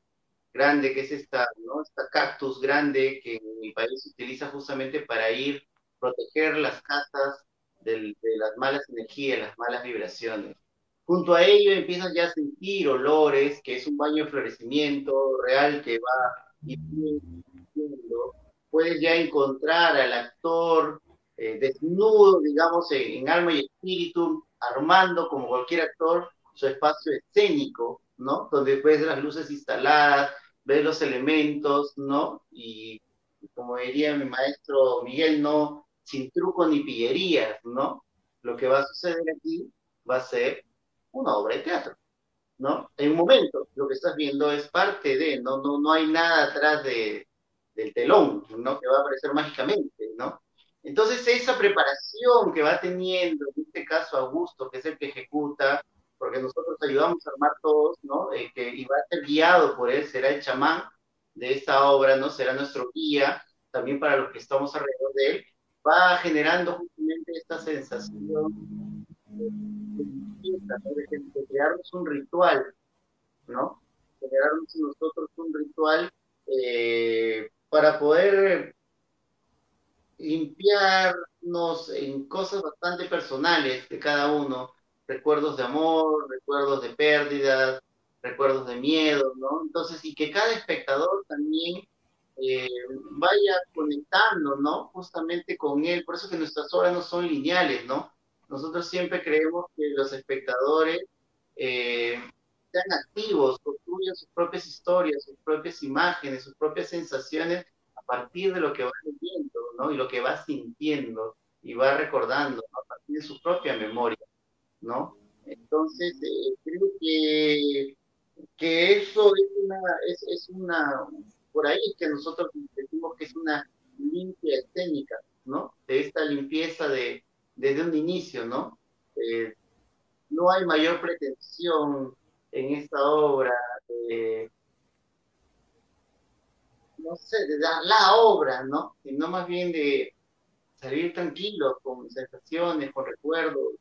grande, que es esta, esta cactus grande que en mi país se utiliza justamente para ir proteger las casas de las malas energías, las malas vibraciones. Junto a ello empiezas ya a sentir olores, que es un baño de florecimiento real que va y Puedes ya encontrar al actor eh, desnudo, digamos, en, alma y espíritu, armando como cualquier actor su espacio escénico, ¿no? Donde ves las luces instaladas, ves los elementos, ¿no? Y como diría mi maestro Miguel, no, sin truco ni pillerías, ¿no? Lo que va a suceder aquí va a ser una obra de teatro, ¿no? En un momento, lo que estás viendo es parte de, no, no, no hay nada atrás de, del telón, ¿no? Que va a aparecer mágicamente, ¿no? Entonces, esa preparación que va teniendo, en este caso Augusto, que es el que ejecuta, porque nosotros ayudamos a armar todos, ¿no? Eh, y va a ser guiado por él, será el chamán de esta obra, ¿no? Será nuestro guía, también para los que estamos alrededor de él, va generando justamente esta sensación de, de, crearnos un ritual, ¿no? Generarnos nosotros un ritual eh, para poder limpiarnos en cosas bastante personales de cada uno, recuerdos de amor, recuerdos de pérdidas, recuerdos de miedo, ¿no? Entonces, y que cada espectador también eh, vaya conectando, ¿no? Justamente con él, por eso que nuestras obras no son lineales, ¿no? Nosotros siempre creemos que los espectadores eh, sean activos, construyan sus propias historias, sus propias imágenes, sus propias sensaciones a partir de lo que va viendo, ¿no? Y lo que va sintiendo y va recordando a partir de su propia memoria, ¿no? Entonces, eh, creo que, que eso es una, es, una, por ahí es que nosotros decimos que es una limpia escénica, ¿no? De esta limpieza de, desde un inicio, ¿no? Eh, no hay mayor pretensión en esta obra, no sé, de dar la obra, ¿no? Sino más bien de salir tranquilo, con sensaciones, con recuerdos,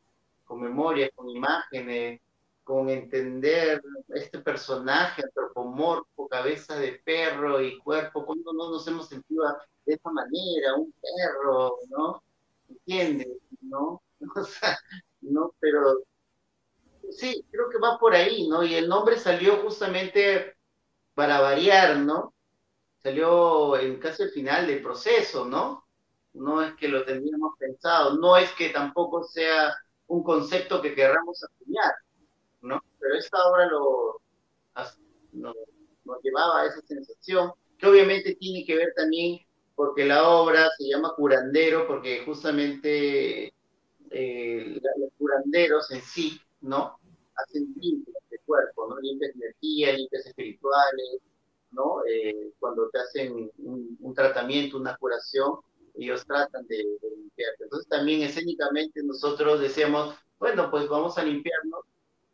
con memorias, con imágenes, con entender este personaje antropomorfo, cabeza de perro y cuerpo, cuando no nos hemos sentido de esa manera, un perro, ¿no? ¿Entiendes? ¿No? *laughs* O sea, no, pero sí, creo que va por ahí, ¿no? Y el nombre salió justamente para variar, ¿no? Salió en casi el final del proceso, ¿no? No es que lo teníamos pensado, no es que tampoco sea un concepto que querramos acuñar, ¿no? Pero esta obra lo, nos, llevaba a esa sensación, que obviamente tiene que ver también porque la obra se llama curandero, porque justamente eh, los curanderos en sí, ¿no? hacen limpias de cuerpo, ¿no? Limpias de energía, limpias espirituales, ¿no? Eh, cuando te hacen un, tratamiento, una curación, ellos tratan de, limpiarte. Entonces también escénicamente nosotros decíamos, bueno, pues vamos a limpiarnos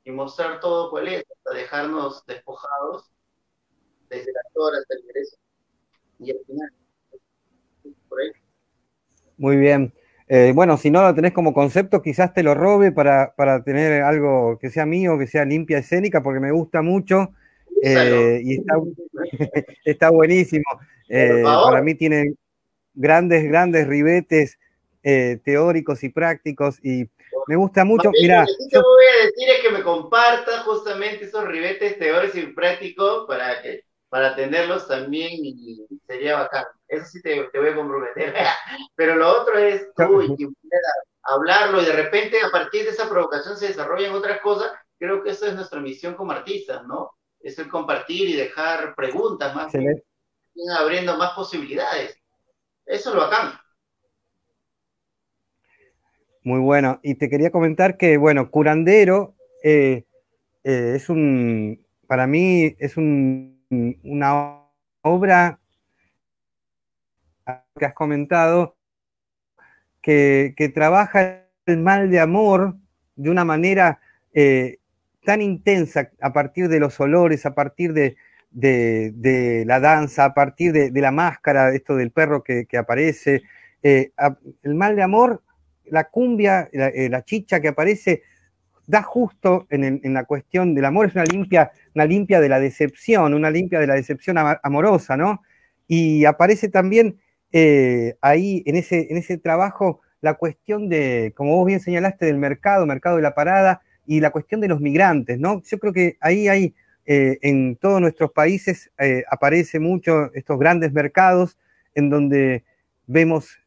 y mostrar todo cuál es, hasta dejarnos despojados desde el actor hasta el ingreso. Y al final, por ahí. Muy bien. Eh, bueno, si no lo tenés como concepto, quizás te lo robe para, tener algo que sea mío, que sea limpia escénica, porque me gusta mucho eh, y está, *laughs* buenísimo. Eh, para mí tiene grandes, grandes ribetes teóricos y prácticos y me gusta mucho. Mira, lo que voy a decir es que me comparta justamente esos ribetes teóricos y prácticos para que para tenerlos también y sería bacán. Eso sí te, voy a comprometer. *laughs* Pero lo otro es tú y hablarlo y de repente a partir de esa provocación se desarrollan otras cosas. Creo que esa es nuestra misión como artistas, ¿no? Es el compartir y dejar preguntas más, abriendo más posibilidades. Eso es lo bacán. Muy bueno. Y te quería comentar que, bueno, Curandero eh, eh, es un, para mí es un una obra que has comentado que, trabaja el mal de amor de una manera eh, tan intensa a partir de los olores, a partir de, la danza, a partir de, la máscara, esto del perro que, aparece. Eh, el mal de amor, la cumbia, la, eh, chicha que aparece, da justo en, la cuestión del amor, es una limpia, una limpia de la decepción, una limpia de la decepción amorosa, ¿no? Y aparece también eh, ahí en ese, en ese trabajo la cuestión de, como vos bien señalaste, del mercado, mercado de la parada, y la cuestión de los migrantes, ¿no? Yo creo que ahí hay, eh, en todos nuestros países, eh, aparece mucho estos grandes mercados en donde vemos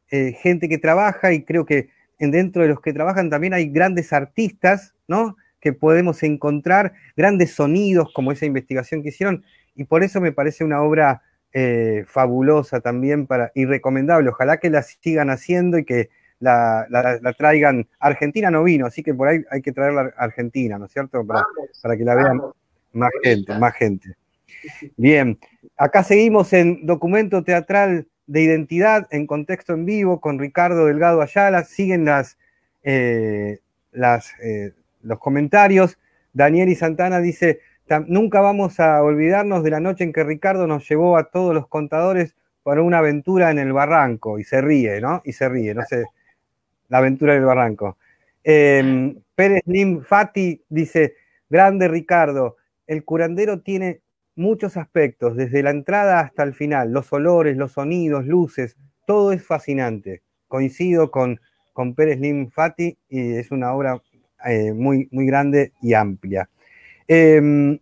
gente que trabaja y creo que dentro de los que trabajan también hay grandes artistas ¿no? Que podemos encontrar grandes sonidos como esa investigación que hicieron y por eso me parece una obra eh, fabulosa también para, y recomendable. Ojalá que la sigan haciendo y que la, traigan. Argentina no vino, así que por ahí hay que traerla a Argentina, ¿no es cierto? Para, para que la vean más gente, más gente. Bien, acá seguimos en documento teatral de identidad en contexto en vivo con Ricardo Delgado Ayala. Siguen las, eh, las eh, los comentarios. Daniel y Santana dice, nunca vamos a olvidarnos de la noche en que Ricardo nos llevó a todos los contadores para una aventura en el barranco y se ríe, ¿no? Y se ríe, no sé, la aventura del barranco. Em, Pérez Lim Fati dice, grande Ricardo, el curandero tiene muchos aspectos, desde la entrada hasta el final, los olores, los sonidos, luces, todo es fascinante. Coincido con, con Pérez Lim Fati y es una obra eh, muy, muy grande y amplia. Em,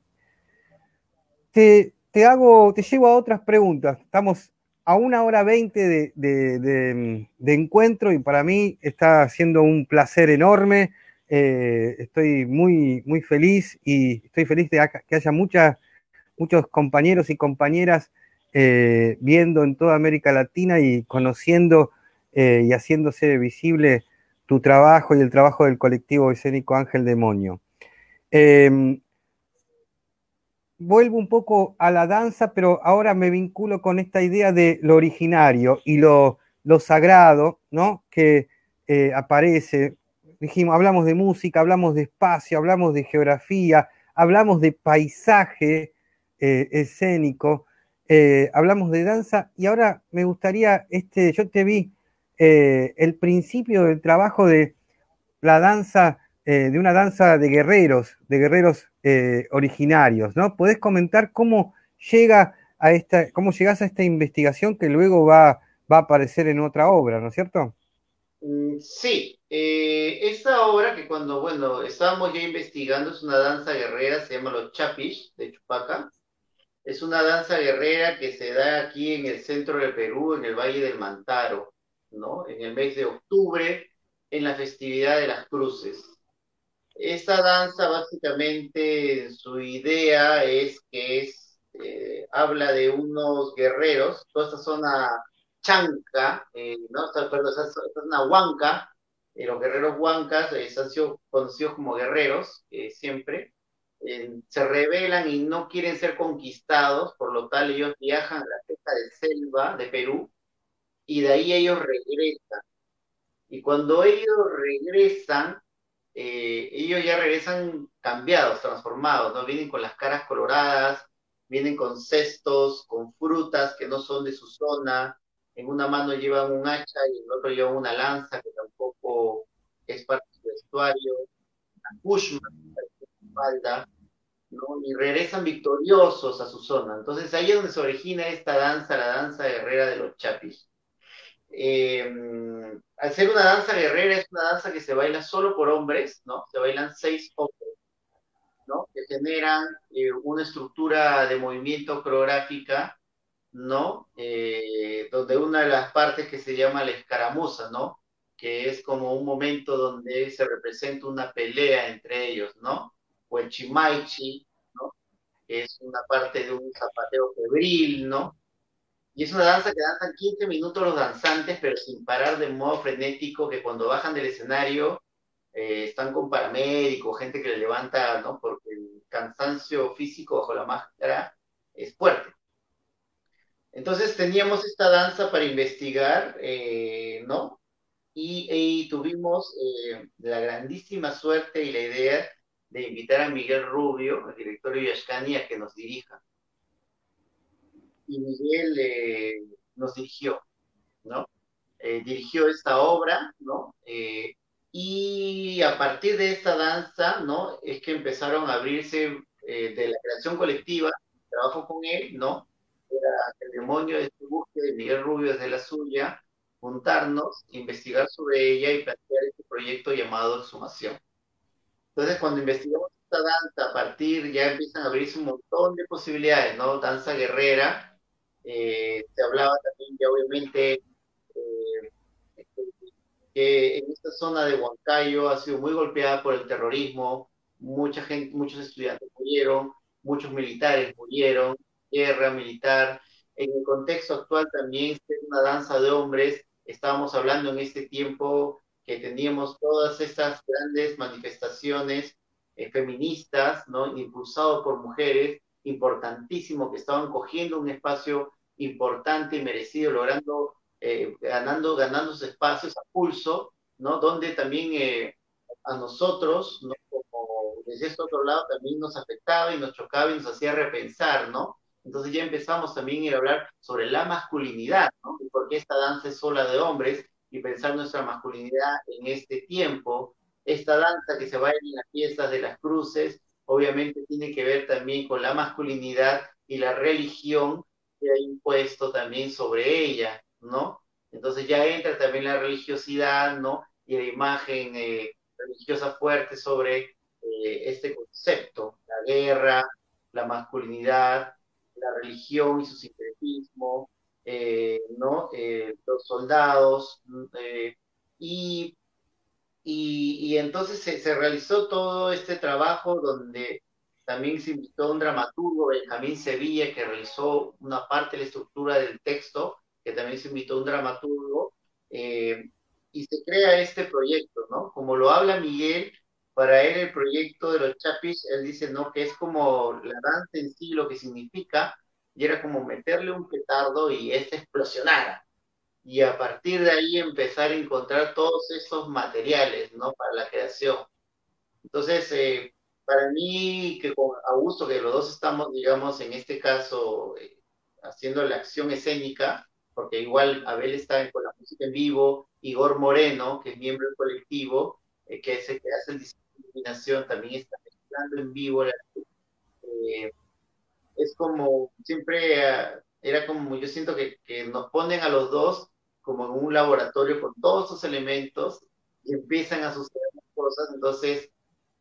te, te, hago, te llevo a otras preguntas. Estamos a una hora veinte de, encuentro y para mí está siendo un placer enorme. Eh, estoy muy, muy feliz y estoy feliz de que haya muchos compañeros y compañeras eh, viendo en toda América Latina y conociendo eh, y haciéndose visible tu trabajo y el trabajo del colectivo escénico Ángel Demonio. Em, vuelvo un poco a la danza, pero ahora me vinculo con esta idea de lo originario y lo, sagrado, ¿no? Que eh, aparece. Dijimos, hablamos de música, hablamos de espacio, hablamos de geografía, hablamos de paisaje eh, escénico, eh, hablamos de danza y ahora me gustaría, este, yo te vi el principio del trabajo de la danza eh, de una danza de guerreros, de guerreros eh, originarios, ¿no? ¿Podés comentar cómo llega a esta, cómo llegas a esta investigación que luego va, va a aparecer en otra obra, ¿no es cierto? Mm, sí, eh, esta obra que cuando, bueno, estábamos ya investigando es una danza guerrera, se llama Los Chapish de Chupaca. Es una danza guerrera que se da aquí en el centro de Perú, en el Valle del Mantaro, ¿no? En el mes de octubre, en la festividad de las cruces. Esta danza básicamente su idea es que es, eh, habla de unos guerreros, toda esta zona chanca, eh, ¿no? perdón, esta zona huanca, eh, los guerreros huancas han sido conocidos como guerreros siempre, se rebelan y no quieren ser conquistados, por lo tal ellos viajan a la ceja de selva de Perú y de ahí ellos regresan. Y cuando ellos regresan, eh, ellos ya regresan cambiados, transformados, ¿no? Vienen con las caras coloradas, vienen con cestos, con frutas que no son de su zona, en una mano llevan un hacha y en el otro llevan una lanza que tampoco es parte de su vestuario, una pushman, espalda, ¿no? Y regresan victoriosos a su zona. Entonces ahí es donde se origina esta danza, la danza guerrera de los chapis. Eh, al ser una danza guerrera, es una danza que se baila solo por hombres, ¿no? Se bailan seis hombres, ¿no? Que generan eh, una estructura de movimiento coreográfica, ¿no? Eh, donde una de las partes que se llama la escaramuza, ¿no? Que es como un momento donde se representa una pelea entre ellos, ¿no? O el chimaichi, ¿no? Que es una parte de un zapateo febril, ¿no? Y es una danza que danzan 15 minutos los danzantes, pero sin parar de modo frenético, que cuando bajan del escenario eh, están con paramédicos, gente que le levanta, ¿no? Porque el cansancio físico bajo la máscara es fuerte. Entonces teníamos esta danza para investigar, eh, ¿no? Y, tuvimos eh, la grandísima suerte y la idea de invitar a Miguel Rubio, el director de Yashkani, a que nos dirija y Miguel eh, nos dirigió, ¿no? Eh, dirigió esta obra, ¿no? Eh, y a partir de esta danza, ¿no? Es que empezaron a abrirse de la creación colectiva, trabajo con él, ¿no? Era el demonio de su búsqueda de Miguel Rubio desde la suya, juntarnos, investigar sobre ella y plantear este proyecto llamado Exhumación. Entonces, cuando investigamos esta danza, a partir ya empiezan a abrirse un montón de posibilidades, ¿no? Danza guerrera, eh, se hablaba también ya obviamente eh, que en esta zona de Huancayo ha sido muy golpeada por el terrorismo, mucha gente, muchos estudiantes murieron, muchos militares murieron, guerra militar. En el contexto actual también es una danza de hombres. Estábamos hablando en este tiempo que teníamos todas estas grandes manifestaciones eh, feministas, ¿no? Impulsado por mujeres, importantísimo que estaban cogiendo un espacio importante y merecido, logrando, eh, ganando, ganando sus espacios a pulso, ¿no? Donde también eh, a nosotros, ¿no? como desde este otro lado también nos afectaba y nos chocaba y nos hacía repensar, ¿no? Entonces ya empezamos también a hablar sobre la masculinidad, ¿no? Y por qué esta danza es sola de hombres y pensar nuestra masculinidad en este tiempo. Esta danza que se baila en las fiestas de las cruces, obviamente tiene que ver también con la masculinidad y la religión que ha impuesto también sobre ella, ¿no? Entonces ya entra también la religiosidad, ¿no? Y la imagen eh, religiosa fuerte sobre eh, este concepto, la guerra, la masculinidad, la religión y su sincretismo, eh, ¿no? los soldados, y, y, entonces se, realizó todo este trabajo donde también se invitó un dramaturgo, Benjamín Sevilla, que realizó una parte de la estructura del texto, que también se invitó un dramaturgo, eh, y se crea este proyecto, ¿no? Como lo habla Miguel, para él el proyecto de los chapis, él dice, ¿no? Que es como la danza en sí, lo que significa, y era como meterle un petardo y este explosionara. Y a partir de ahí empezar a encontrar todos esos materiales, ¿no? Para la creación. Entonces, eh, para mí, que con Augusto, que los dos estamos, digamos, en este caso, eh, haciendo la acción escénica, porque igual Abel está con la música en vivo, Igor Moreno, que es miembro del colectivo, eh, que es el que hace el discriminación, también está mezclando en vivo. Eh, es como, siempre era como, yo siento que, que, nos ponen a los dos como en un laboratorio con todos esos elementos y empiezan a suceder cosas, entonces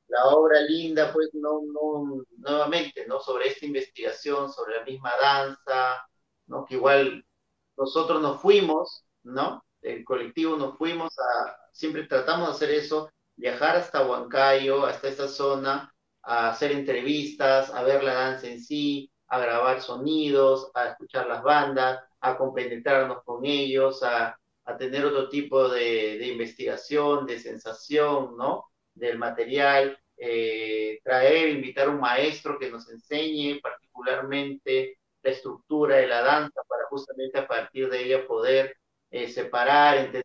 la obra linda, pues, no, no, nuevamente, ¿no? Sobre esta investigación, sobre la misma danza, ¿no? Que igual nosotros nos fuimos, ¿no? El colectivo nos fuimos a, siempre tratamos de hacer eso, viajar hasta Huancayo, hasta esta zona, a hacer entrevistas, a ver la danza en sí, a grabar sonidos, a escuchar las bandas, a compenetrarnos con ellos, a, a tener otro tipo de, de investigación, de sensación, ¿no? Del material, eh, traer, invitar a un maestro que nos enseñe particularmente la estructura de la danza para justamente a partir de ella poder eh, separar, entender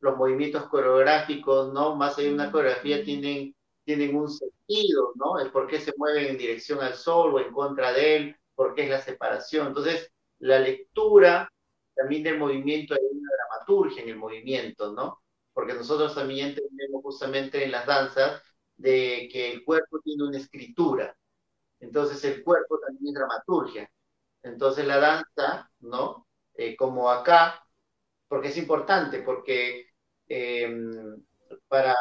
los movimientos coreográficos, ¿no? Más allá de una coreografía tienen, tienen un sentido, ¿no? El por qué se mueven en dirección al sol o en contra de él, por qué es la separación. Entonces, la lectura también del movimiento, hay una dramaturgia en el movimiento, ¿no? Porque nosotros también entendemos justamente en las danzas de que el cuerpo tiene una escritura. Entonces el cuerpo también es dramaturgia. Entonces la danza, ¿no? Eh, como acá, porque es importante, porque em, para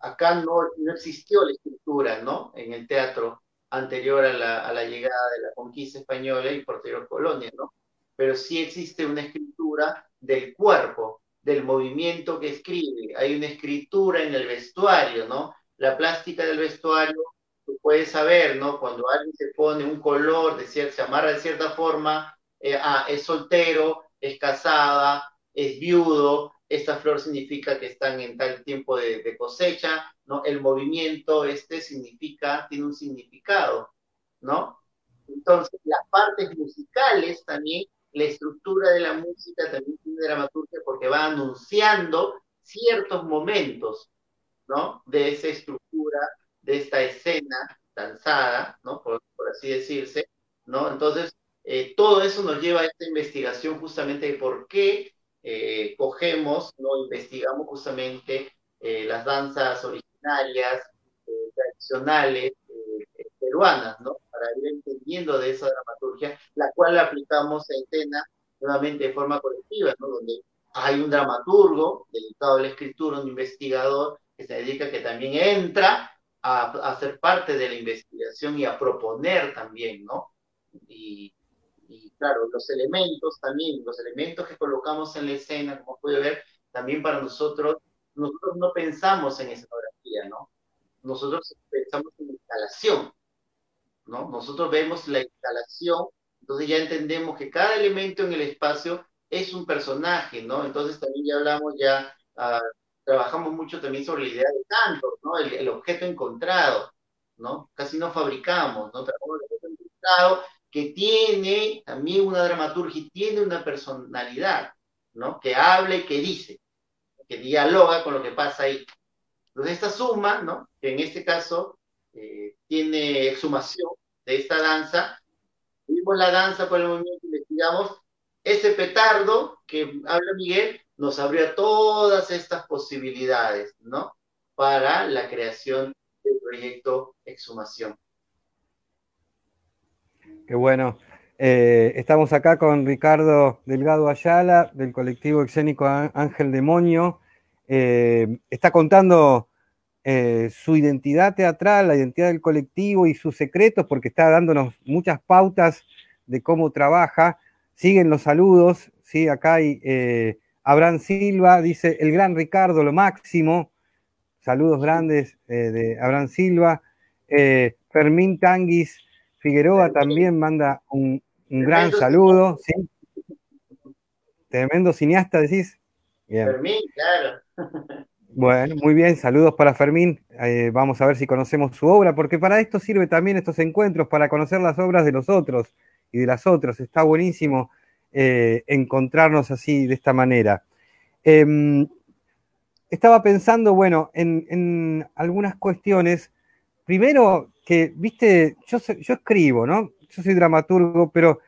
acá no, no, existió la escritura, ¿no? En el teatro anterior a la, a la llegada de la conquista española y posterior colonia, ¿no? Pero sí existe una escritura del cuerpo, del movimiento que escribe. Hay una escritura en el vestuario, ¿no? la plástica del vestuario, tú puedes saber, ¿no? Cuando alguien se pone un color, de se amarra de cierta forma, eh, ah, es soltero, es casada, es viudo, esta flor significa que están en tal tiempo de, cosecha, ¿no? El movimiento este significa, tiene un significado, ¿no? Entonces, las partes musicales también, la estructura de la música también tiene dramaturgia porque va anunciando ciertos momentos, ¿no? De esa estructura, de esta escena danzada, ¿no? Por, así decirse, ¿no? Entonces, eh, todo eso nos lleva a esta investigación justamente de por qué eh, cogemos, ¿no? Investigamos justamente eh, las danzas originarias, tradicionales, peruanas, ¿no? Para ir entendiendo de esa dramaturgia, la cual la aplicamos a escena nuevamente de forma colectiva, ¿no? Donde hay un dramaturgo dedicado a la escritura, un investigador, que se dedica, que también entra a, a, ser parte de la investigación y a proponer también, ¿no? Y, y, claro, los elementos también, los elementos que colocamos en la escena, como puede ver, también para nosotros, nosotros no pensamos en escenografía, ¿no? Nosotros pensamos en instalación, ¿no? Nosotros vemos la instalación, entonces ya entendemos que cada elemento en el espacio es un personaje, ¿no? Entonces también ya hablamos ya uh, trabajamos mucho también sobre la idea de canto, ¿no? El, objeto encontrado, ¿no? Casi no fabricamos, ¿no? Trabajamos el objeto encontrado que tiene también una dramaturgia tiene una personalidad, ¿no? Que hable, que dice, que dialoga con lo que pasa ahí. Entonces esta suma, ¿no? Que en este caso eh, tiene exhumación de esta danza. Vimos la danza por el movimiento, investigamos. Ese petardo que habla Miguel nos abrió todas estas posibilidades, ¿no? Para la creación del proyecto Exhumación. Qué bueno. Eh, estamos acá con Ricardo Delgado Ayala, del colectivo escénico Ángel Demonio. Eh, está contando eh, su identidad teatral, la identidad del colectivo y sus secretos, porque está dándonos muchas pautas de cómo trabaja. Siguen los saludos, ¿sí? Acá hay Abraham Silva, dice el gran Ricardo, lo máximo. Saludos grandes de Abraham Silva. Fermín Tanguis Figueroa también manda un, un gran saludo, ¿sí? Tremendo cineasta, decís. Fermín, claro. *laughs* Bueno, muy bien, saludos para Fermín. Eh, vamos a ver si conocemos su obra, porque para esto sirve también estos encuentros, para conocer las obras de los otros y de las otras. Está buenísimo eh, encontrarnos así, de esta manera. Em, estaba pensando, bueno, en, algunas cuestiones. Primero, que, viste, yo, escribo, ¿no? yo soy dramaturgo, pero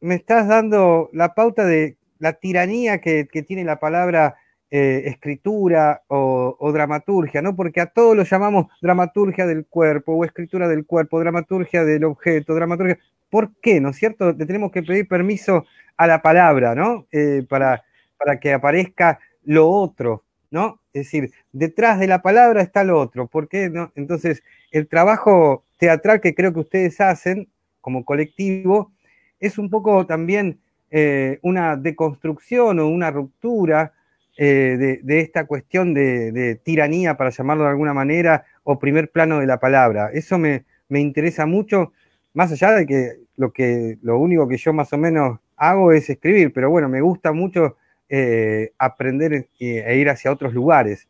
me estás dando la pauta de la tiranía que, tiene la palabra eh, escritura o, dramaturgia, ¿no? Porque a todos lo llamamos dramaturgia del cuerpo o escritura del cuerpo, dramaturgia del objeto, dramaturgia. ¿Por qué? ¿No es cierto? Le tenemos que pedir permiso a la palabra, ¿no? Eh, para, para que aparezca lo otro, ¿no? Es decir, detrás de la palabra está lo otro. ¿Por qué? No? Entonces, el trabajo teatral que creo que ustedes hacen como colectivo, es un poco también eh, una deconstrucción o una ruptura eh, de, esta cuestión de, tiranía, para llamarlo de alguna manera, o primer plano de la palabra. Eso me, interesa mucho, más allá de que lo, que lo único que yo más o menos hago es escribir, pero bueno, me gusta mucho eh, aprender e ir hacia otros lugares.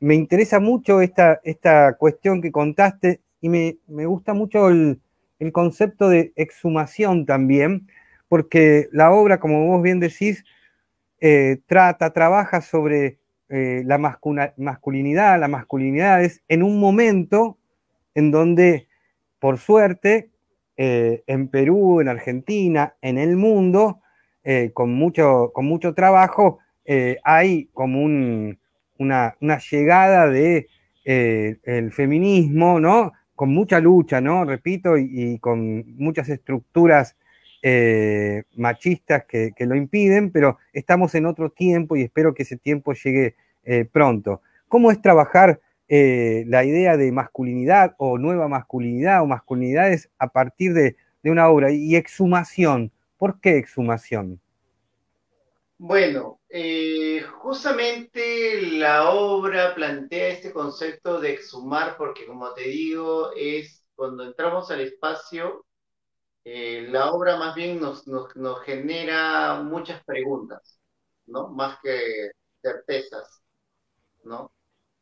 Me interesa mucho esta, esta cuestión que contaste y me, me gusta mucho el, el concepto de exhumación también, porque la obra, como vos bien decís, eh, trata, trabaja sobre eh, la masculinidad, las masculinidades, en un momento en donde, por suerte, eh, en Perú, en Argentina, en el mundo, con, mucho, con mucho trabajo, hay como una, una, llegada de el feminismo, ¿no? con mucha lucha, ¿no? Repito, y, con muchas estructuras eh, machistas que, lo impiden, pero estamos en otro tiempo y espero que ese tiempo llegue eh, pronto. ¿Cómo es trabajar eh, la idea de masculinidad o nueva masculinidad o masculinidades a partir de, de una obra? Y exhumación, ¿por qué exhumación? Bueno, eh, justamente la obra plantea este concepto de exhumar porque, como te digo, es cuando entramos al espacio, eh, la obra más bien nos, genera muchas preguntas, ¿no? Más que certezas, ¿no?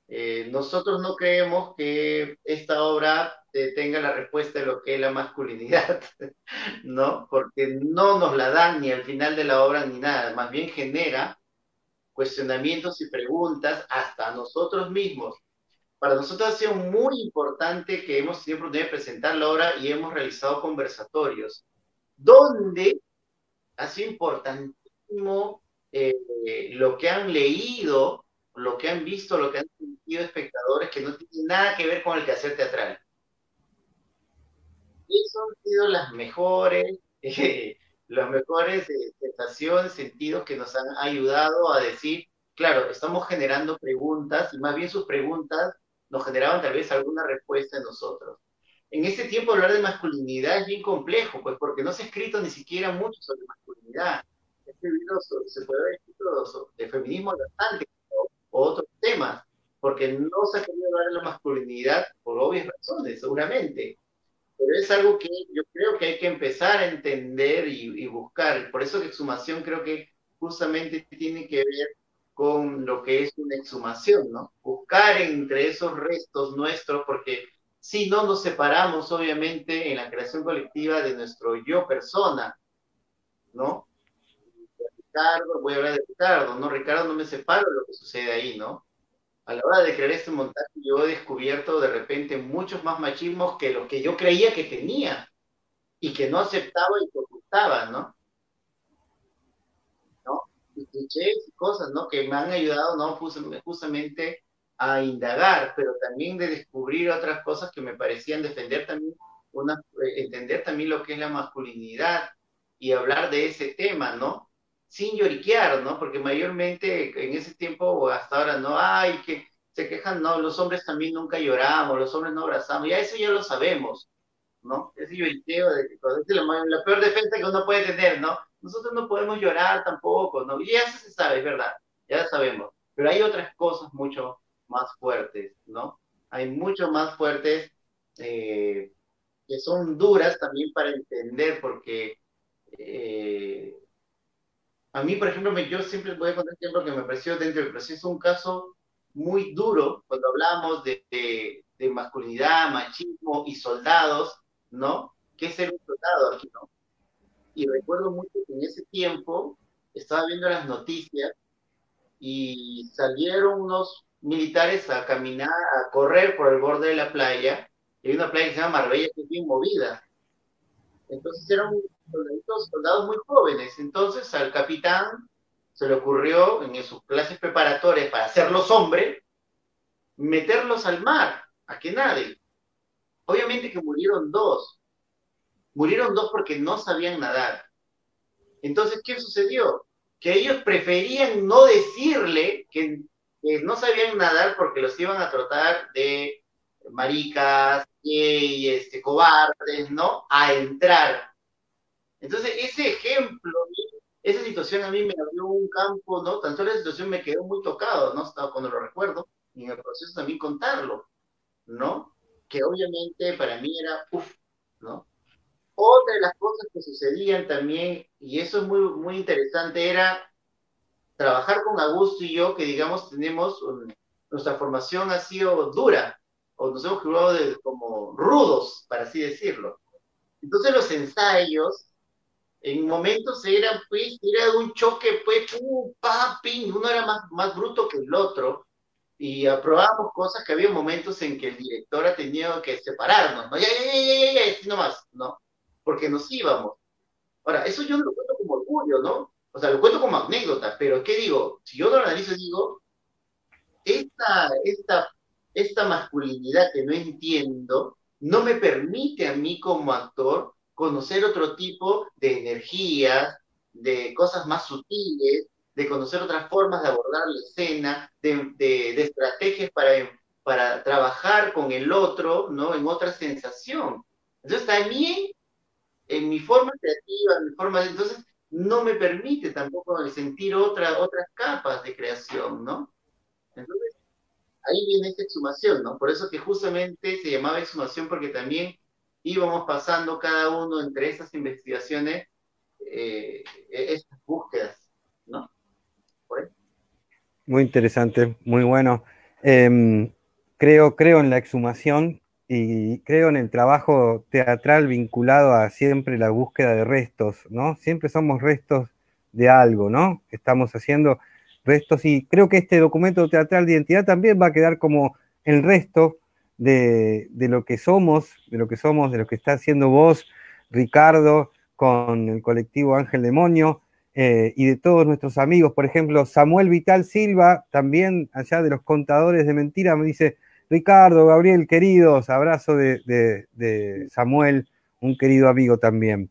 Eh, nosotros no creemos que esta obra tenga la respuesta de lo que es la masculinidad, *laughs* ¿no? Porque no nos la dan ni al final de la obra ni nada, más bien genera cuestionamientos y preguntas hasta nosotros mismos. Para nosotros ha sido muy importante que hemos tenido oportunidad de presentar la obra y hemos realizado conversatorios, donde ha sido importantísimo eh, lo que han leído, lo que han visto, lo que han sentido espectadores que no tienen nada que ver con el quehacer teatral. Esas han sido las mejores, eh, las mejores eh, sensaciones, sentidos que nos han ayudado a decir, claro, estamos generando preguntas y más bien sus preguntas nos generaban tal vez alguna respuesta en nosotros. En ese tiempo hablar de masculinidad es bien complejo, pues porque no se ha escrito ni siquiera mucho sobre masculinidad. Este libro se puede haber escrito de feminismo bastante o, o otros temas, porque no se ha querido hablar de la masculinidad por obvias razones, seguramente pero es algo que yo creo que hay que empezar a entender y, buscar. Por eso que exhumación creo que justamente tiene que ver con lo que es una exhumación, ¿no? Buscar entre esos restos nuestros, porque si no nos separamos, obviamente, en la creación colectiva de nuestro yo persona, ¿no? Ricardo, voy a hablar de Ricardo, ¿no? Ricardo no me separo de lo que sucede ahí, ¿no? A la hora de crear este montaje, yo he descubierto de repente muchos más machismos que los que yo creía que tenía y que no aceptaba y ocultaba, ¿no? ¿No? Y cosas, ¿no? Que me han ayudado, ¿no? Justamente a indagar, pero también de descubrir otras cosas que me parecían defender también, una, eh, entender también lo que es la masculinidad y hablar de ese tema, ¿no? Sin lloriquear, ¿no? Porque mayormente en ese tiempo o hasta ahora, ¿no? Ay, que se quejan, no, los hombres también nunca lloramos, los hombres no abrazamos, ya eso ya lo sabemos, ¿no? Ese lloriqueo de es la, peor defensa que uno puede tener, ¿no? Nosotros no podemos llorar tampoco, ¿no? Y eso se sabe, es verdad, ya sabemos. Pero hay otras cosas mucho más fuertes, ¿no? Hay mucho más fuertes eh, que son duras también para entender, porque eh, a mí, por ejemplo, yo siempre voy a contar un ejemplo que me pareció dentro del proceso un caso muy duro cuando hablamos de, de, masculinidad, machismo y soldados, ¿no? ¿Qué es ser un soldado aquí, no? Y recuerdo mucho que en ese tiempo estaba viendo las noticias y salieron unos militares a caminar, a correr por el borde de la playa. Y hay una playa que se llama Marbella que es bien movida. Entonces soldados muy jóvenes. Entonces al capitán se le ocurrió en sus clases preparatorias para hacerlos hombres, meterlos al mar, a que nadie. Obviamente que murieron dos. Murieron dos porque no sabían nadar. Entonces, ¿qué sucedió? Que ellos preferían no decirle que, no sabían nadar porque los iban a tratar de maricas, y este, cobardes, ¿no? A entrar. Entonces, ese ejemplo, esa situación a mí me abrió un campo, ¿no? Tanto la situación me quedó muy tocado, ¿no? Cuando lo recuerdo, y en el proceso también contarlo, ¿no? Que obviamente para mí era, uff, ¿no? Otra de las cosas que sucedían también, y eso es muy, muy interesante, era trabajar con Augusto y yo, que digamos tenemos, nuestra formación ha sido dura, o nos hemos jugado de, como rudos, para así decirlo. Entonces los ensayos en momentos era, pues, era un choque, pues, pum, pa, uno era más, más bruto que el otro, y aprobábamos cosas que había momentos en que el director ha tenido que separarnos, ¿no? Ya, ya, ya, ya, ya, así nomás, ¿no? Porque nos íbamos. Ahora, eso yo no lo cuento como orgullo, ¿no? O sea, lo cuento como anécdota, pero ¿qué digo? Si yo lo analizo, digo, esta, esta, esta masculinidad que no entiendo no me permite a mí como actor conocer otro tipo de energías, de cosas más sutiles, de conocer otras formas de abordar la escena, de, estrategias para, para trabajar con el otro, ¿no? En otra sensación. Entonces también, en mi forma creativa, en mi forma. Entonces, no me permite tampoco sentir otra, otras capas de creación, ¿no? Entonces, ahí viene esta exhumación, ¿no? Por eso que justamente se llamaba exhumación porque también íbamos pasando cada uno entre esas investigaciones, eh, estas búsquedas, ¿no? Muy interesante, muy bueno. Em, creo, creo en la exhumación y creo en el trabajo teatral vinculado a siempre la búsqueda de restos, ¿no? Siempre somos restos de algo, ¿no? Estamos haciendo restos y creo que este documento teatral de identidad también va a quedar como el resto de, lo que somos, de lo que somos, de lo que está haciendo vos, Ricardo, con el colectivo Ángel Demonio, eh, y de todos nuestros amigos. Por ejemplo, Samuel Vital Silva, también allá de los contadores de mentira, me dice, Ricardo, Gabriel, queridos, abrazo de, Samuel, un querido amigo también.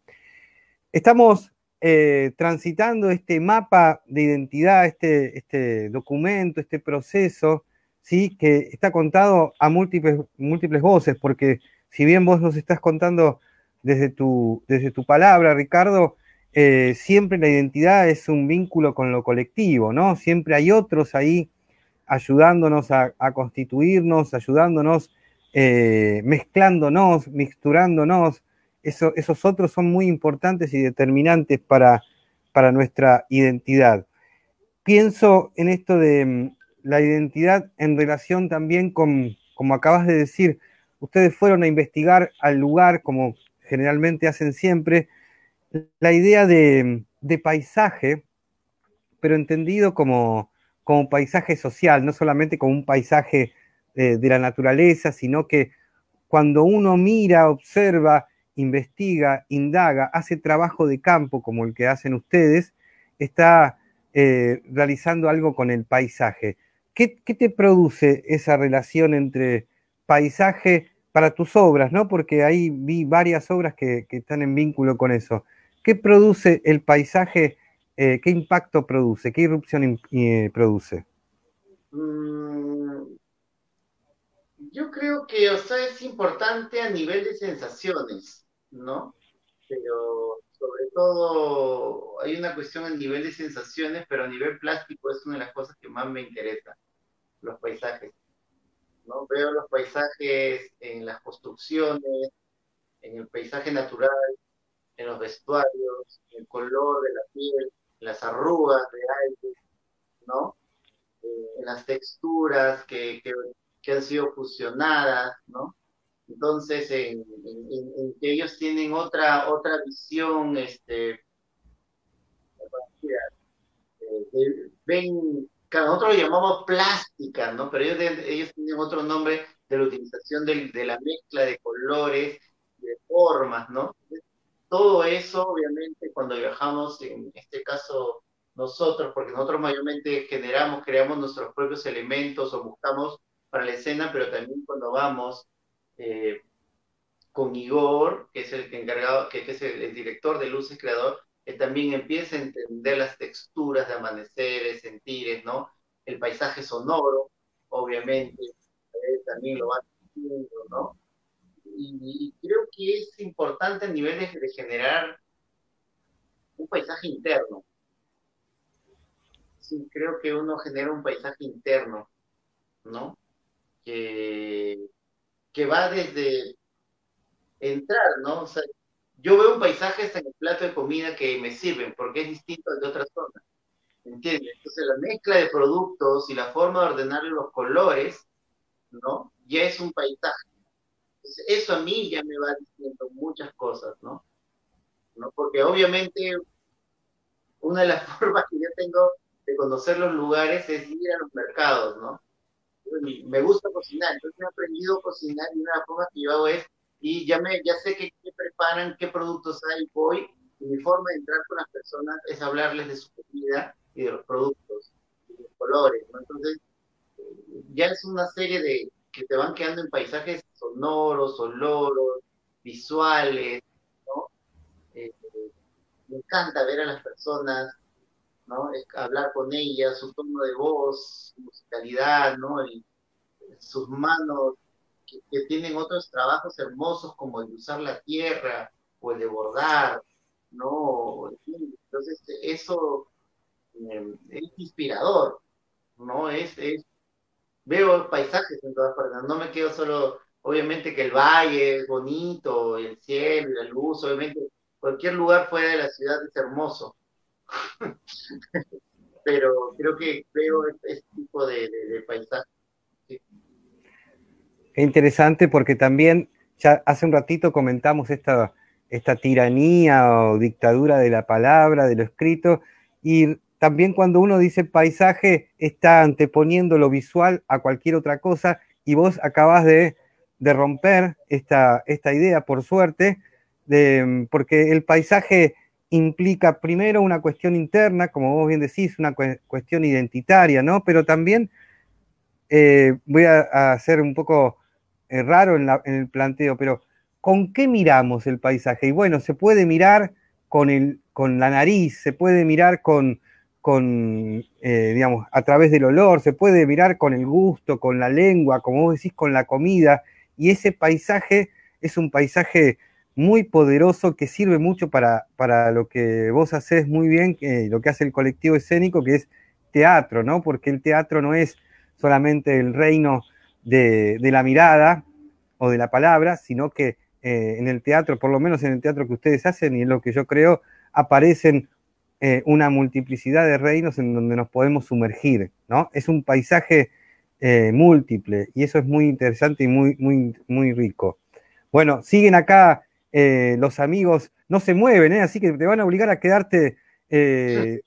Estamos eh, transitando este mapa de identidad, este, este documento, este proceso ¿sí? que está contado a múltiples, múltiples voces, porque si bien vos nos estás contando desde tu, desde tu palabra, Ricardo, eh, siempre la identidad es un vínculo con lo colectivo, ¿no? Siempre hay otros ahí ayudándonos a, constituirnos, ayudándonos, eh, mezclándonos, mixturándonos. esos otros son muy importantes y determinantes para, para nuestra identidad. Pienso en esto de, la identidad en relación también con, como acabas de decir, ustedes fueron a investigar al lugar, como generalmente hacen siempre, la idea de, paisaje, pero entendido como, como paisaje social, no solamente como un paisaje eh, de la naturaleza, sino que cuando uno mira, observa, investiga, indaga, hace trabajo de campo como el que hacen ustedes, está eh, realizando algo con el paisaje. ¿Qué, te produce esa relación entre paisaje para tus obras, ¿no? Porque ahí vi varias obras que, están en vínculo con eso. ¿Qué produce el paisaje? Eh, ¿Qué impacto produce? ¿Qué irrupción eh, produce? Mm, yo creo que, o es importante a nivel de sensaciones, ¿no? Pero sobre todo hay una cuestión a nivel de sensaciones, pero a nivel plástico es una de las cosas que más me interesa, los paisajes. ¿no? Veo los paisajes en las construcciones, en el paisaje natural, en los vestuarios, en el color de la piel, en las arrugas de aire, ¿no? Eh, en las texturas que, que, que, han sido fusionadas, ¿no? Entonces, en, que ellos tienen otra, otra visión, este, eh, ven, nosotros lo llamamos plástica, ¿no? Pero ellos, ellos tienen otro nombre de la utilización de, de la mezcla de colores, de formas, ¿no? Todo eso, obviamente, cuando viajamos, en este caso nosotros, porque nosotros mayormente generamos, creamos nuestros propios elementos o buscamos para la escena, pero también cuando vamos eh, con Igor, que es el encargado, que, es el, director de Luces Creador, que también empieza a entender las texturas de amaneceres, sentires, ¿no? El paisaje sonoro, obviamente, eh, también lo va haciendo, ¿no? Y, creo que es importante a nivel de, generar un paisaje interno. Sí, creo que uno genera un paisaje interno, ¿no? Que, que va desde entrar, ¿no? O sea, yo veo un paisaje hasta en el plato de comida que me sirven, porque es distinto al de otras zonas. ¿Entiendes? Entonces la mezcla de productos y la forma de ordenar los colores, ¿no? Ya es un paisaje. Entonces, eso a mí ya me va diciendo muchas cosas, ¿no? ¿no? Porque obviamente una de las *laughs* formas que yo tengo de conocer los lugares es ir a los mercados, ¿no? me gusta cocinar, entonces he aprendido a cocinar y una de las formas que yo hago es, y ya, me, ya sé qué, preparan, qué productos hay, voy, y mi forma de entrar con las personas es hablarles de su comida y de los productos, y los colores. Entonces, ya es una serie de que te van quedando en paisajes sonoros, oloros, visuales, ¿no? Eh, me encanta ver a las personas ¿no? hablar con ella, su tono de voz, su musicalidad, ¿no? sus manos, que, tienen otros trabajos hermosos como el de usar la tierra o el de bordar, ¿no? Entonces, eso em, es inspirador, ¿no? Es, veo paisajes en todas partes, no me quedo solo, obviamente que el valle es bonito, el cielo la luz, obviamente cualquier lugar fuera de la ciudad es hermoso, *laughs* pero creo que veo este tipo de, paisaje. Es interesante porque también ya hace un ratito comentamos esta, esta tiranía o dictadura de la palabra, de lo escrito, y también cuando uno dice paisaje está anteponiendo lo visual a cualquier otra cosa, y vos acabas de, romper esta, esta idea, por suerte, de, porque el paisaje implica primero una cuestión interna, como vos bien decís, una cuestión identitaria, ¿no? Pero también eh, voy a, hacer un poco raro en, el planteo, pero ¿con qué miramos el paisaje? Y bueno, se puede mirar con, el, con la nariz, se puede mirar con, con eh, digamos, a través del olor, se puede mirar con el gusto, con la lengua, como vos decís, con la comida, y ese paisaje es un paisaje muy poderoso que sirve mucho para, para lo que vos haces muy bien, lo que hace el colectivo escénico, que es teatro, ¿no? Porque el teatro no es solamente el reino de, la mirada o de la palabra, sino que eh, en el teatro, por lo menos en el teatro que ustedes hacen y en lo que yo creo, aparecen eh, una multiplicidad de reinos en donde nos podemos sumergir, ¿no? Es un paisaje eh, múltiple y eso es muy interesante y muy, muy, muy rico. Bueno, siguen acá los amigos no se mueven, así que te van a obligar a quedarte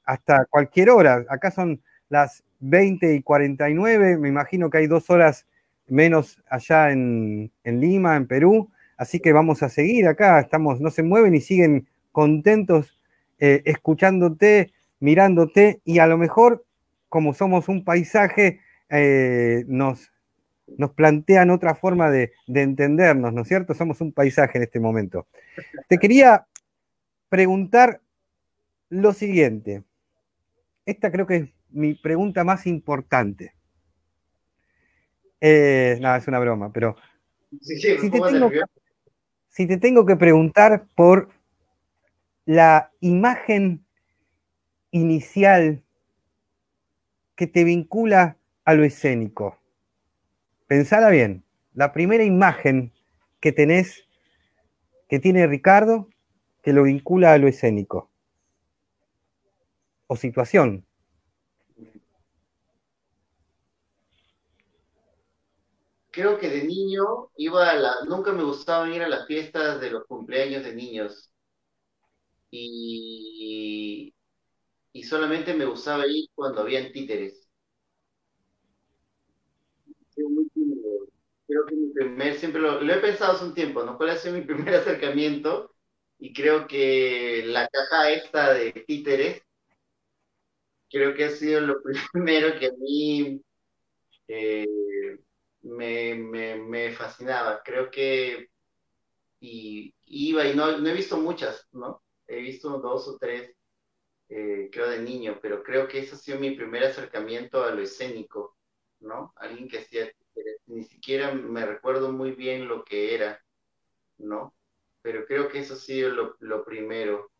hasta cualquier hora. Acá son las 20 y 49, me imagino que hay dos horas menos allá en, Lima, en Perú, así que vamos a seguir acá, estamos, no se mueven y siguen contentos eh, escuchándote, mirándote y a lo mejor, como somos un paisaje, eh, nos, nos plantean otra forma de, de, entendernos, ¿no es cierto? Somos un paisaje en este momento. Te quería preguntar lo siguiente. Esta creo que es mi pregunta más importante. Eh, no, es una broma, pero si, te tengo, que preguntar por la imagen inicial que te vincula a lo escénico. Pensala bien, la primera imagen que tenés, que tiene Ricardo, que lo vincula a lo escénico. O situación, creo que de niño iba a la, nunca me gustaba ir a las fiestas de los cumpleaños de niños. Y, y solamente me gustaba ir cuando habían títeres. Creo que mi primer, siempre lo, he pensado hace un tiempo, ¿no? ¿Cuál ha sido mi *laughs* primer acercamiento? Y creo que la caja esta de títeres, creo que ha sido lo *laughs* primero que a mí eh, me, fascinaba. Creo que y, iba y no, no he visto muchas, ¿no? He visto dos o tres, eh, creo, de niño, pero creo que ese ha sido mi primer acercamiento a lo escénico, ¿no? Alguien que hacía, ni siquiera me recuerdo muy bien lo que era, ¿no? Pero creo que eso ha sido lo, lo primero.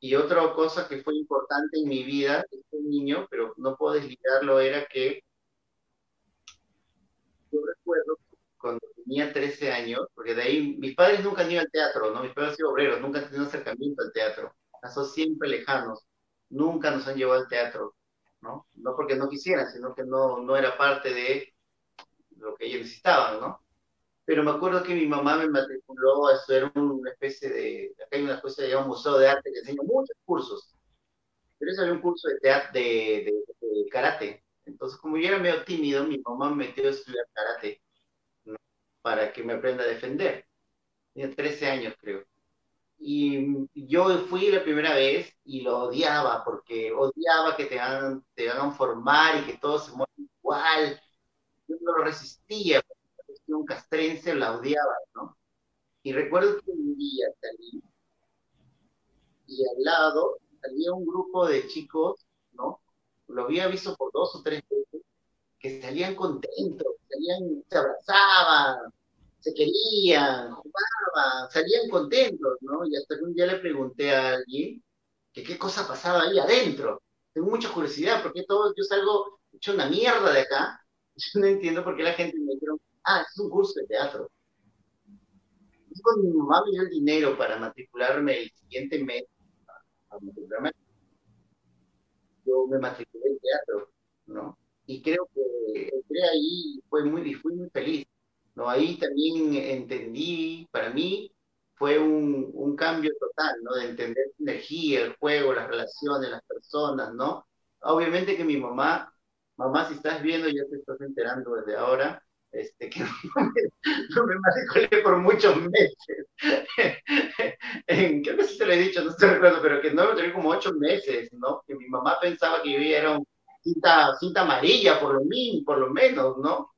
Y otra cosa que fue importante en mi vida, este niño, pero no puedo desligarlo, era que yo recuerdo cuando tenía 13 años, porque de ahí mis padres nunca han ido al teatro, ¿no? Mis padres han sido obreros, nunca han tenido acercamiento al teatro, son siempre lejanos, nunca nos han llevado al teatro, ¿no? No porque no quisieran, sino que no, no era parte de lo que ellos necesitaban, ¿no? Pero me acuerdo que mi mamá me matriculó a estudiar una especie de, acá hay una especie de un museo de arte que enseña muchos cursos, pero eso había un curso de, teatro, de, de karate, entonces, como yo era medio tímido, mi mamá me metió a estudiar karate para que me aprenda a defender. Tenía 13 años, creo. Y yo fui la primera vez y lo odiaba, porque odiaba que te hagan, te hagan formar y que todos se muevan igual. Yo no lo resistía, un castrense la odiaba, ¿no? Y recuerdo que un día salí y al lado había un grupo de chicos, ¿no? Lo había visto por dos o tres veces, que salían contentos, salían, se abrazaban, se querían, jugaban, salían contentos, ¿no? Y hasta que un día le pregunté a alguien que qué cosa pasaba ahí adentro. Tengo mucha curiosidad, porque todo, yo salgo hecho una mierda de acá, *laughs* yo no entiendo por qué la gente me dijeron, ah, es un curso de teatro. Y cuando mi mamá me dio el dinero para matricularme el siguiente mes, a matricularme yo me matriculé en teatro, ¿no? Y creo que entré ahí fue muy, fui muy feliz, ¿no? Ahí también entendí, para mí fue un, un cambio total, ¿no? De entender la energía, el juego, las relaciones, las personas, ¿no? Obviamente que mi mamá, mamá, si estás viendo, ya te estás enterando desde ahora, este, que *laughs* no me, matriculé por muchos meses. *laughs* en, creo que sí te lo he dicho, no te recuerdo, pero que no me matriculé como ocho meses, ¿no? Que mi mamá pensaba que yo era un cinta, cinta amarilla, por lo, mínimo, por lo menos, ¿no?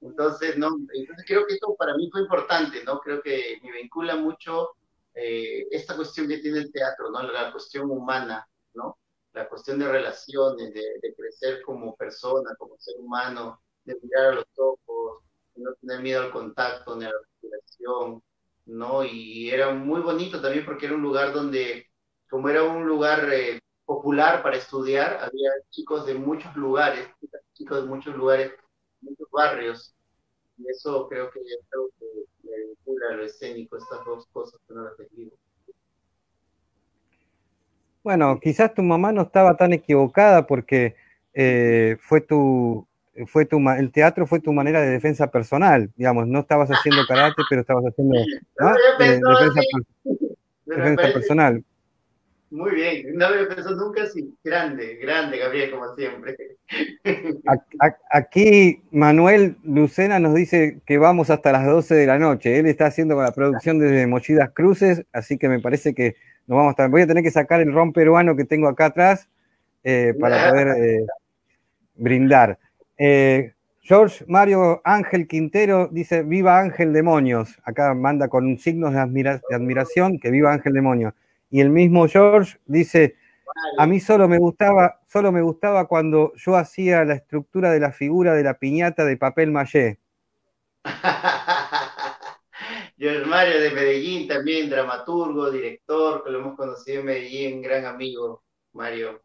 Entonces, no, entonces creo que esto para mí fue importante, ¿no? Creo que me vincula mucho eh, esta cuestión que tiene el teatro, ¿no? La cuestión humana, ¿no? La cuestión de relaciones, de, de crecer como persona, como ser humano, de mirar a los ojos, de no tener miedo al contacto ni a la respiración, ¿no? Y era muy bonito también porque era un lugar donde, como era un lugar eh, popular para estudiar, había chicos de muchos lugares, chicos de muchos lugares, muchos barrios, y eso creo que es algo que me vincula a lo escénico, estas dos cosas que no las describo. Bueno, quizás tu mamá no estaba tan equivocada porque eh, fue tu, fue tu, el teatro fue tu manera de defensa personal, digamos, no estabas haciendo karate, pero estabas haciendo *laughs* defensa, *laughs* personal. Muy bien, no había pensado nunca así. Grande, grande, Gabriel, como siempre. *laughs* Aquí Manuel Lucena nos dice que vamos hasta las 12 de la noche. Él está haciendo la producción desde Mochidas Cruces, así que me parece que nos vamos a estar. Voy a tener que sacar el ron peruano que tengo acá atrás eh, para poder eh, brindar. Eh, George Mario Ángel Quintero dice: Viva Ángel Demonios. Acá manda con signos de, de admiración que viva Ángel Demonios. Y el mismo George dice, a mí solo me gustaba, solo me gustaba cuando yo hacía la estructura de la figura de la piñata de papel maché. *laughs* George Mario de Medellín también, dramaturgo, director, que lo hemos conocido en Medellín, gran amigo, Mario.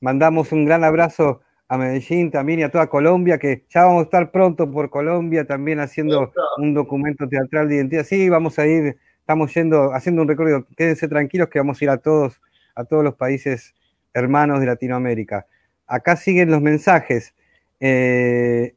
Mandamos un gran abrazo a Medellín también y a toda Colombia, que ya vamos a estar pronto por Colombia también haciendo un documento teatral de identidad. Sí, vamos a ir estamos yendo, haciendo un recorrido. Quédense tranquilos que vamos a ir a todos, a todos los países hermanos de Latinoamérica. Acá siguen los mensajes. Eh,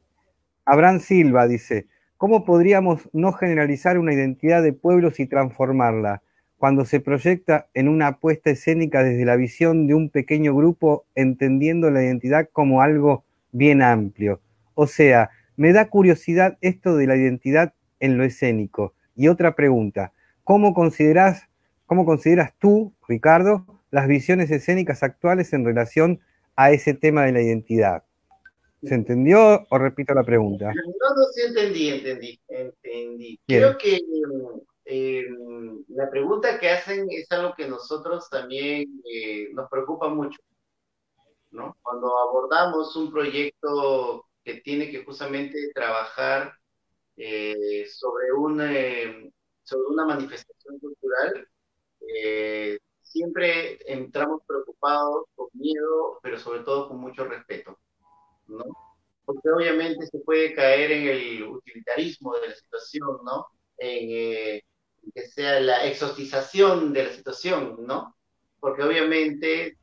Abraham Silva dice, ¿cómo podríamos no generalizar una identidad de pueblos y transformarla cuando se proyecta en una apuesta escénica desde la visión de un pequeño grupo, entendiendo la identidad como algo bien amplio? O sea, me da curiosidad esto de la identidad en lo escénico. Y otra pregunta, ¿Cómo consideras, cómo consideras tú, Ricardo, las visiones escénicas actuales en relación a ese tema de la identidad? ¿Se entendió o repito la pregunta? No, no, sí entendí, entendí, entendí. Creo que eh, la pregunta que hacen es algo que nosotros también eh, nos preocupa mucho, ¿no? Cuando abordamos un proyecto que tiene que justamente trabajar eh, sobre un, sobre una manifestación cultural, eh, siempre entramos preocupados, con miedo, pero sobre todo con mucho respeto, ¿no? Porque obviamente se puede caer en el utilitarismo de la situación, ¿no? En eh, que sea la exotización de la situación, ¿no? Porque obviamente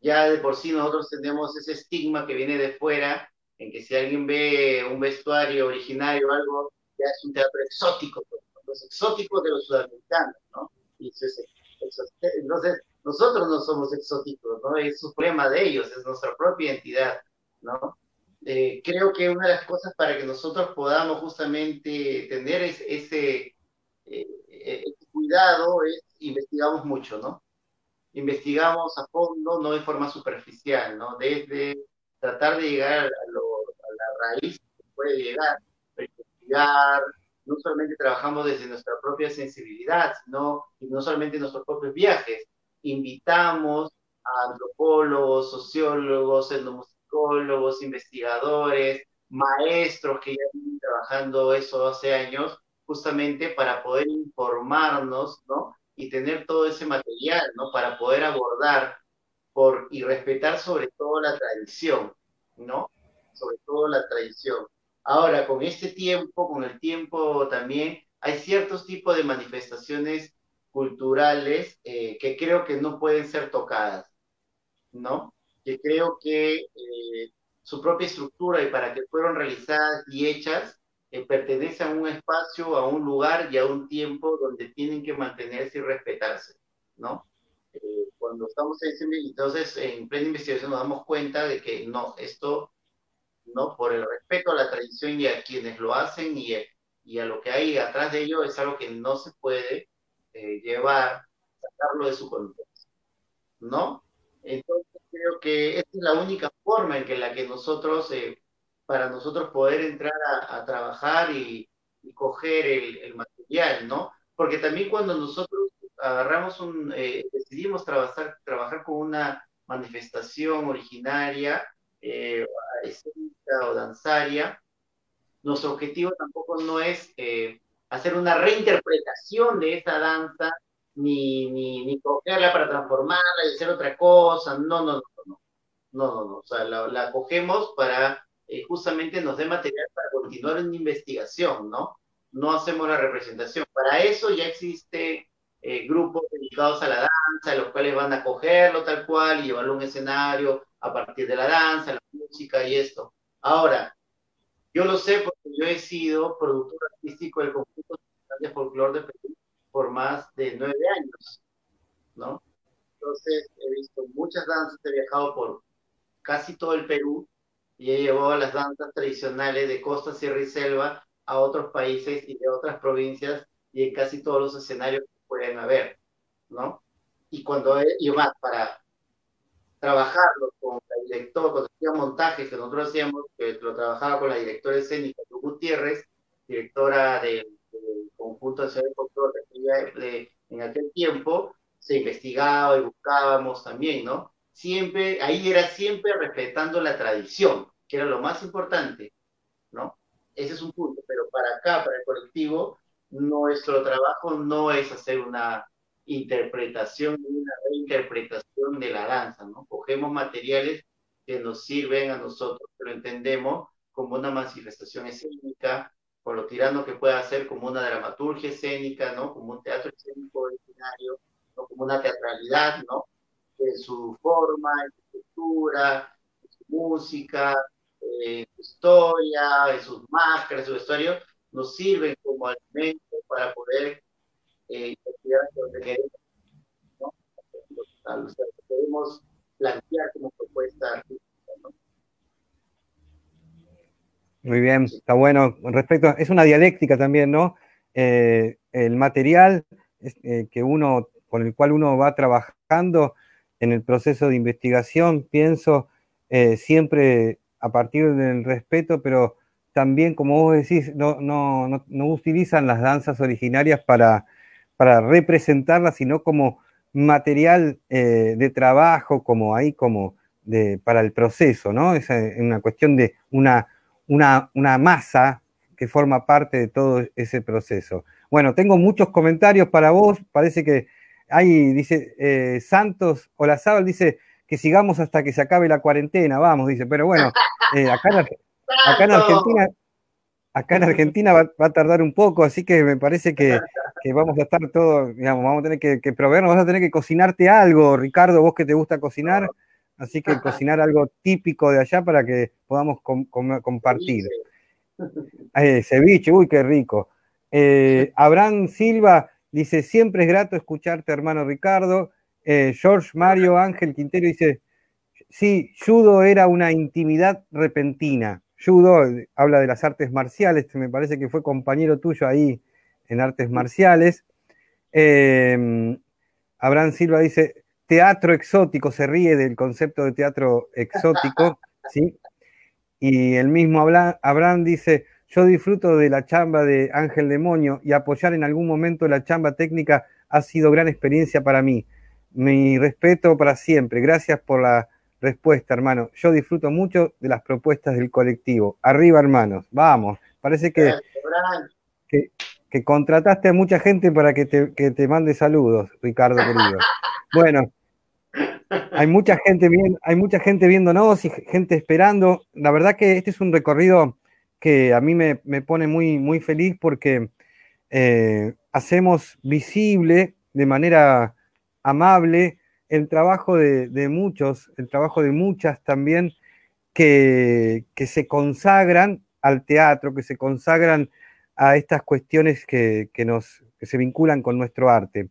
ya de por sí nosotros tenemos ese estigma que viene de fuera, en que si alguien ve un vestuario originario o algo, ya es un teatro exótico, pues, los exóticos de los sudamericanos, ¿no? Y entonces, nosotros no somos exóticos, ¿no? Es su problema de ellos, es nuestra propia identidad, ¿no? Eh, creo que una de las cosas para que nosotros podamos justamente tener ese, eh, eh, cuidado es investigamos mucho, ¿no? Investigamos a fondo, no de forma superficial, ¿no? Desde tratar de llegar a, la raíz que puede llegar, investigar, no solamente trabajamos desde nuestra propia sensibilidad, sino y no solamente en nuestros propios viajes, invitamos a antropólogos, sociólogos, etnomusicólogos, investigadores, maestros que ya vienen trabajando eso hace años, justamente para poder informarnos, ¿no? Y tener todo ese material, ¿no? Para poder abordar por, y respetar sobre todo la tradición, ¿no? Sobre todo la tradición. Ahora, con este tiempo, con el tiempo también, hay ciertos tipos de manifestaciones culturales eh, que creo que no pueden ser tocadas, ¿no? Que creo que eh, su propia estructura y para que fueron realizadas y hechas, eh, pertenece a un espacio, a un lugar y a un tiempo donde tienen que mantenerse y respetarse, ¿no? cuando estamos en, entonces en plena investigación nos damos cuenta de que no, esto ¿no? Por el respeto a la tradición y a quienes lo hacen y, a lo que hay atrás de ello es algo que no se puede eh, llevar, sacarlo de su contexto, ¿no? Entonces creo que es la única forma en que la que nosotros, eh, para nosotros poder entrar a, trabajar y, coger el, material, ¿no? Porque también cuando nosotros agarramos un, eh, decidimos trabajar, trabajar con una manifestación originaria, eh, escénica o danzaria, nuestro objetivo tampoco no es eh, hacer una reinterpretación de esa danza, ni, ni, ni, cogerla para transformarla y hacer otra cosa, no, no, no, no, no, no, no. o sea, la, la cogemos para eh, justamente nos dé material para continuar en investigación, ¿no? No hacemos la representación. Para eso ya existe eh, grupos dedicados a la danza, los cuales van a cogerlo tal cual y llevarlo a un escenario a partir de la danza, la música y esto. Ahora, yo lo sé porque yo he sido productor artístico del conjunto de folclore de Perú por más de nueve años, ¿no? Entonces he visto muchas danzas, he viajado por casi todo el Perú he llevado las danzas tradicionales de costa, sierra y selva a otros países y de otras provincias y en casi todos los escenarios que pueden haber, ¿no? Y cuando, y más, para trabajarlo con la directora, cuando hacía montajes que nosotros hacíamos, que lo trabajaba con la directora escénica, Gutiérrez, directora del, conjunto de Ciudad de, de, en aquel tiempo, se investigaba y buscábamos también, ¿no? Siempre, ahí era siempre respetando la tradición, que era lo más importante, ¿no? Ese es un punto, pero para acá, para el colectivo, nuestro trabajo no es hacer una interpretación una reinterpretación de la danza, ¿no? Cogemos materiales que nos sirven a nosotros, pero entendemos como una manifestación escénica, por lo tirano que pueda ser como una dramaturgia escénica, ¿no? Como un teatro escénico originario, como una teatralidad, ¿no? En su forma, en su en su música, en su historia, en sus máscaras, su vestuario, nos sirven como alimento para poder eh, lo que queremos, plantear como propuesta artística. Muy bien, está bueno. Respecto, es una dialéctica también, ¿no? Eh, el material eh, que uno con el cual uno va trabajando en el proceso de investigación, pienso eh, siempre a partir del respeto, pero también, como vos decís, no, no, no, utilizan las danzas originarias para, para representarlas, sino como material eh, de trabajo, como ahí, como de, para el proceso, ¿no? Es una cuestión de una, una, una masa que forma parte de todo ese proceso. Bueno, tengo muchos comentarios para vos, parece que Ahí dice eh, Santos Olazábal, dice que sigamos hasta que se acabe la cuarentena, vamos, dice, pero bueno, eh, acá, en, *laughs* Argentina, acá en Argentina va, a tardar un poco, así que me parece que, *laughs* vamos a estar todos, digamos, vamos a tener que, que, proveernos, vas a tener que cocinarte algo, Ricardo, vos que te gusta cocinar, así que cocinar algo típico de allá para que podamos compartir. Eh, ceviche, uy, qué rico. *laughs* Abraham Silva Dice, siempre es grato escucharte, hermano Ricardo. Eh, George Mario Ángel Quintero dice, sí, judo era una intimidad repentina. Judo habla de las artes marciales, me parece que fue compañero tuyo ahí en artes marciales. Em, Abraham Silva dice, teatro exótico, se ríe del concepto de teatro exótico, *laughs* ¿sí? Y el mismo Abraham dice, yo disfruto de la chamba de Ángel Demonio y apoyar en algún momento la chamba técnica ha sido gran experiencia para mí. Mi respeto para siempre. Gracias por la respuesta, hermano. Yo disfruto mucho de las propuestas del colectivo. Arriba, hermanos. Vamos. Parece que, que, contrataste a mucha gente para que te, que te mande saludos, Ricardo querido. *laughs* Bueno, hay mucha gente bien, hay mucha gente viéndonos y gente esperando. La verdad que este es un recorrido que a mí me, pone muy, muy feliz porque eh, hacemos visible de manera amable el trabajo de, muchos, el trabajo de muchas también que, se consagran al teatro, que se consagran a estas cuestiones que, nos, se vinculan con nuestro arte.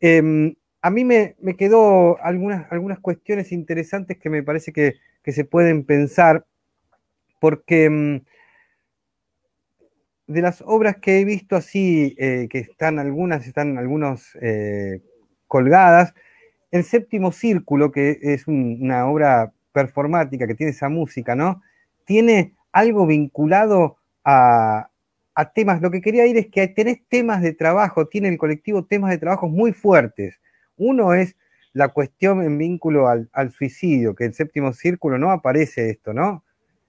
Em, a mí me, quedó algunas, algunas cuestiones interesantes que me parece que, se pueden pensar, porque em, de las obras que he visto así, eh, que están algunas, están algunos eh, colgadas, El séptimo círculo, que es una obra performática que tiene esa música, ¿no? Tiene algo vinculado a, temas. Lo que quería ir es que tenés temas de trabajo, tiene el colectivo temas de trabajo muy fuertes. Uno es la cuestión en vínculo al, suicidio, que en séptimo círculo no aparece esto, ¿no?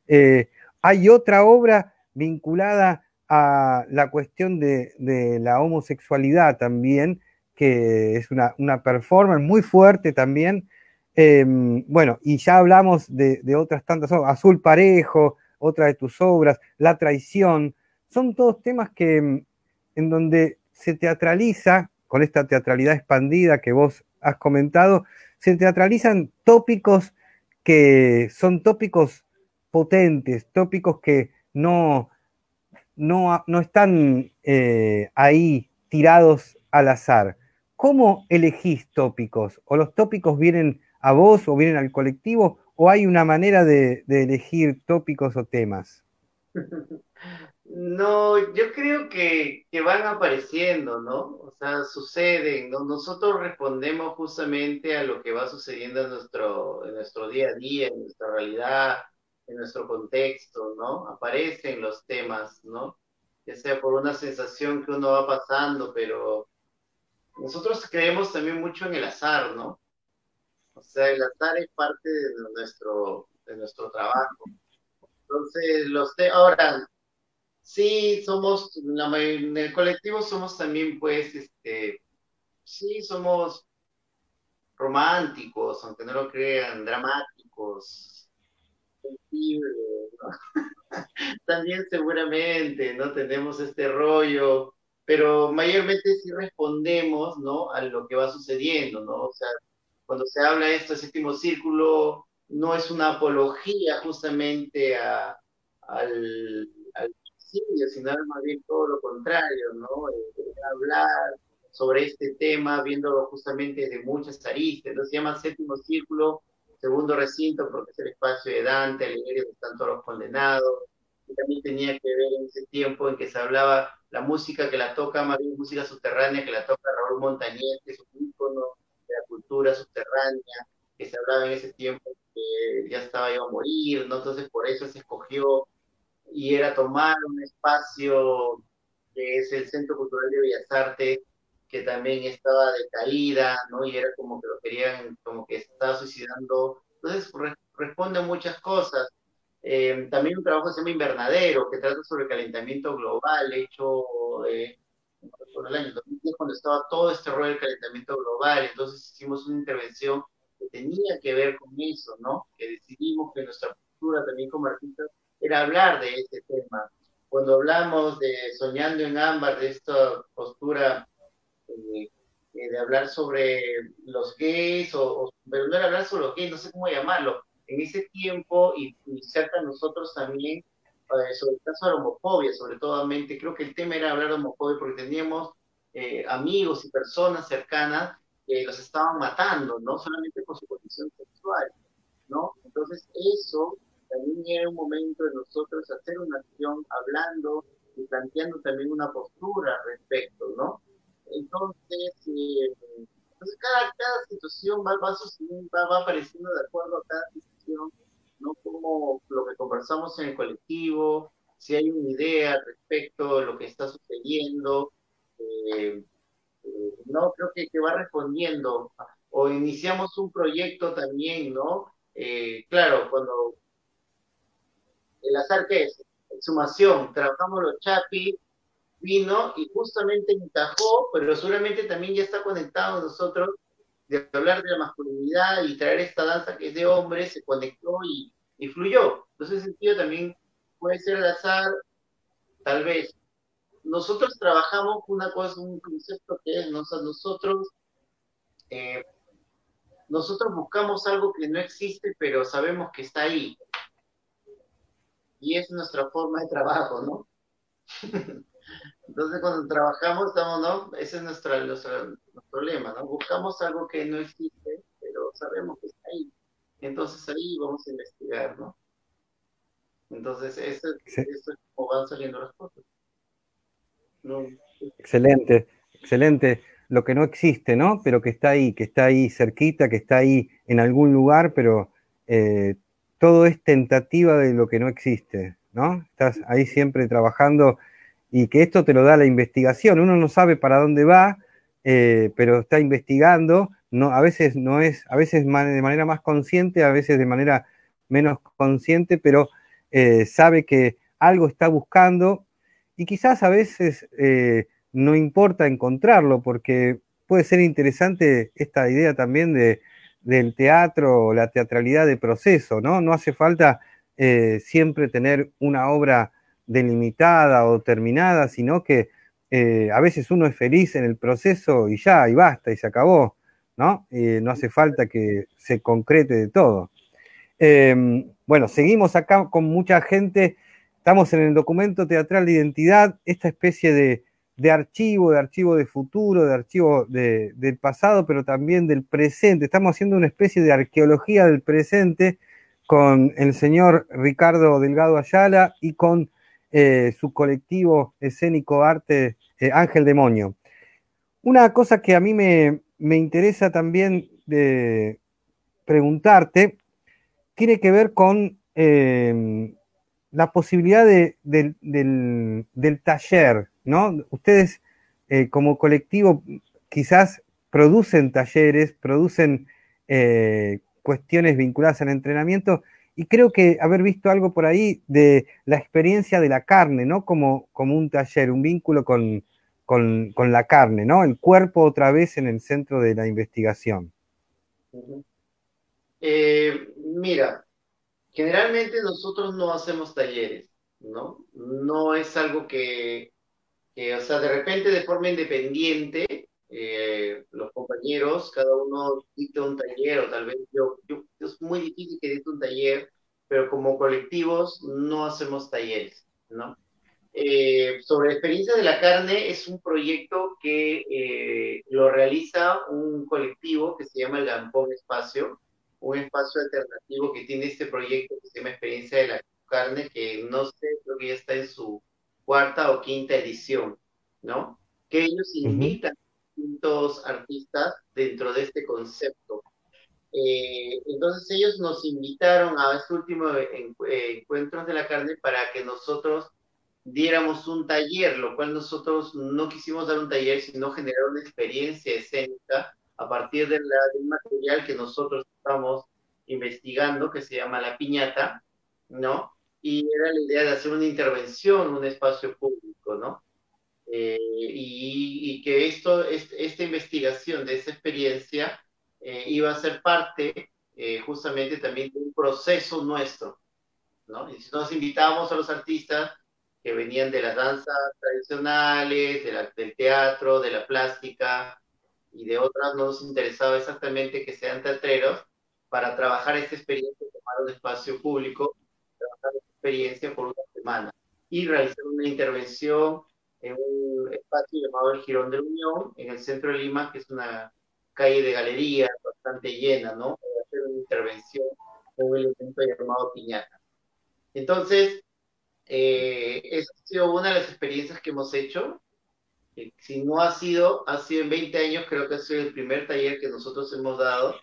Eh, hay otra obra vinculada a la cuestión de, la homosexualidad también, que es una, performance muy fuerte también. Em, bueno, y ya hablamos de, otras tantas obras, Azul Parejo, otra de tus obras, La Traición, son todos temas que em, en donde se teatraliza, con esta teatralidad expandida que vos has comentado, se teatralizan tópicos que son tópicos potentes, tópicos que no, no, están eh, ahí tirados al azar. ¿cómo elegís tópicos? ¿O los tópicos vienen a vos o vienen al colectivo? ¿O hay una manera de, elegir tópicos o temas? *laughs* No, yo creo que, van apareciendo, ¿no? O sea, suceden, ¿no? Nosotros respondemos justamente a lo que va sucediendo en nuestro día a día, en nuestra realidad, en nuestro contexto, ¿no? Aparecen los temas, ¿no? Ya sea por una sensación que uno va pasando, pero nosotros creemos también mucho en el azar, ¿no? O sea, el azar es parte de nuestro, de nuestro trabajo. Entonces, los te ahora, sí, somos, en el colectivo somos también, pues, este, sí, somos románticos, aunque no lo crean, dramáticos, *laughs* también seguramente, ¿no? Tenemos este rollo, pero mayormente sí respondemos, ¿no? A lo que va sucediendo, ¿no? O sea, cuando se habla de esto, séptimo círculo, no es una apología justamente a, al, al suicidio, sino más bien todo lo contrario, ¿no? Hablar sobre este tema, viéndolo justamente desde muchas aristas, ¿no? Se llama séptimo círculo, segundo recinto, porque es el espacio de Dante, Alighieri, están todos los condenados, y también tenía que ver en ese tiempo en que se hablaba la música que la toca, más bien música subterránea que la toca Raúl Montañez, que es un ícono de la cultura subterránea, que se hablaba en ese tiempo que ya estaba iba a morir, ¿no? Entonces por eso se escogió y era tomar un espacio que es el Centro Cultural de Bellas Artes, que también estaba de caída, ¿no? Y era como que lo querían, como que estaba suicidando. Entonces responde a muchas cosas. Eh, también un trabajo que se llama Invernadero, que trata sobre el calentamiento global, hecho eh, por el año 2010, cuando estaba todo este rollo del calentamiento global. Entonces hicimos una intervención que tenía que ver con eso, ¿no? Que decidimos que nuestra postura también como artistas era hablar de este tema. Cuando hablamos de Soñando en Ámbar, de esta postura eh, de hablar sobre los gays, o, pero no era hablar sobre los gays, no sé cómo llamarlo, en ese tiempo y, cerca de nosotros también eh, sobre el caso de la homofobia, sobre todo, creo que el tema era hablar de homofobia porque teníamos eh, amigos y personas cercanas que los estaban matando, no solamente por su condición sexual, ¿no? Entonces eso también era un momento de nosotros hacer una acción hablando y planteando también una postura al respecto, ¿no? Entonces, eh, pues cada, cada situación va, va, va, apareciendo de acuerdo a cada situación, ¿no? Como lo que conversamos en el colectivo, si hay una idea respecto a lo que está sucediendo, eh, eh, no, creo que, que va respondiendo. O iniciamos un proyecto también, ¿no? claro, cuando el azar que es, exhumación, trabajamos los chapis, vino y justamente encajó, pero seguramente también ya está conectado a nosotros de hablar de la masculinidad y traer esta danza que es de hombres, se conectó y, fluyó. Entonces, ese sentido también puede ser el azar, tal vez. Nosotros trabajamos una cosa, un concepto que es, nosotros, eh, nosotros buscamos algo que no existe, pero sabemos que está ahí. Y es nuestra forma de trabajo, ¿no? *laughs* Entonces, cuando trabajamos, estamos, ¿no? Ese es nuestro, nuestro, lema, ¿no? Buscamos algo que no existe, pero sabemos que está ahí. Entonces, ahí vamos a investigar, ¿no? Entonces, eso, es como van saliendo las cosas. Excelente, excelente. Lo que no existe, ¿no? Pero que está ahí, que está ahí cerquita, que está ahí en algún lugar, pero eh, todo es tentativa de lo que no existe, ¿no? Estás ahí siempre trabajando y que esto te lo da la investigación. Uno no sabe para dónde va, eh, pero está investigando. No, a veces no es, a veces de manera más consciente, a veces de manera menos consciente, pero eh, sabe que algo está buscando y quizás a veces eh, no importa encontrarlo porque puede ser interesante esta idea también de, del teatro, la teatralidad de proceso, ¿no? No hace falta siempre tener una obra delimitada o terminada, sino que eh, a veces uno es feliz en el proceso y ya, y basta, y se acabó, ¿no? no hace falta que se concrete de todo. Em, bueno, seguimos acá con mucha gente, estamos en el documento teatral de identidad, esta especie de, de archivo, de archivo de futuro, de archivo del pasado, pero también del presente. Estamos haciendo una especie de arqueología del presente con el señor Ricardo Delgado Ayala y con eh, su colectivo escénico arte eh, Ángel Demonio. Una cosa que a mí me, interesa también de preguntarte tiene que ver con eh, la posibilidad del, taller, ¿no? Ustedes eh, como colectivo quizás producen talleres, producen cuestiones vinculadas al entrenamiento y creo que haber visto algo por ahí de la experiencia de la carne, ¿no? Como, como un taller, un vínculo con, la carne, ¿no? El cuerpo otra vez en el centro de la investigación. Eh, mira, Generalmente nosotros no hacemos talleres, ¿no? No es algo que, o sea, de repente de forma independiente, eh, los compañeros, cada uno dicta un taller, o tal vez yo, yo, es muy difícil que dicte un taller, pero como colectivos no hacemos talleres, ¿no? Eh, sobre la experiencia de la carne es un proyecto que eh, lo realiza un colectivo que se llama el Gampón Espacio, un espacio alternativo que tiene este proyecto que se llama Experiencia de la Carne, que no sé, creo que ya está en su cuarta o quinta edición, ¿no? Que ellos invitan distintos artistas dentro de este concepto. Eh, entonces ellos nos invitaron a este último encuentro de la carne para que nosotros diéramos un taller, lo cual nosotros no quisimos dar un taller, sino generar una experiencia escénica a partir de, la, del material que nosotros estamos investigando, que se llama la piñata, ¿no? Y era la idea de hacer una intervención en un espacio público, ¿no? Eh, y, que esto, esta investigación de esa experiencia eh, iba a ser parte eh, justamente también de un proceso nuestro, ¿no? Y nos invitábamos a los artistas que venían de las danzas tradicionales, del teatro, de la plástica, y de otras no nos interesaba exactamente que sean teatreros para trabajar esta experiencia, tomar un espacio público, trabajar esta experiencia por una semana y realizar una intervención en un espacio llamado el Girón de la Unión, en el centro de Lima, que es una calle de galerías bastante llena, ¿no? Para hacer una intervención en un elemento llamado piñata. Entonces, eh, esa ha sido una de las experiencias que hemos hecho si no ha sido, ha sido en 20 años, creo que ha sido el primer taller que nosotros hemos dado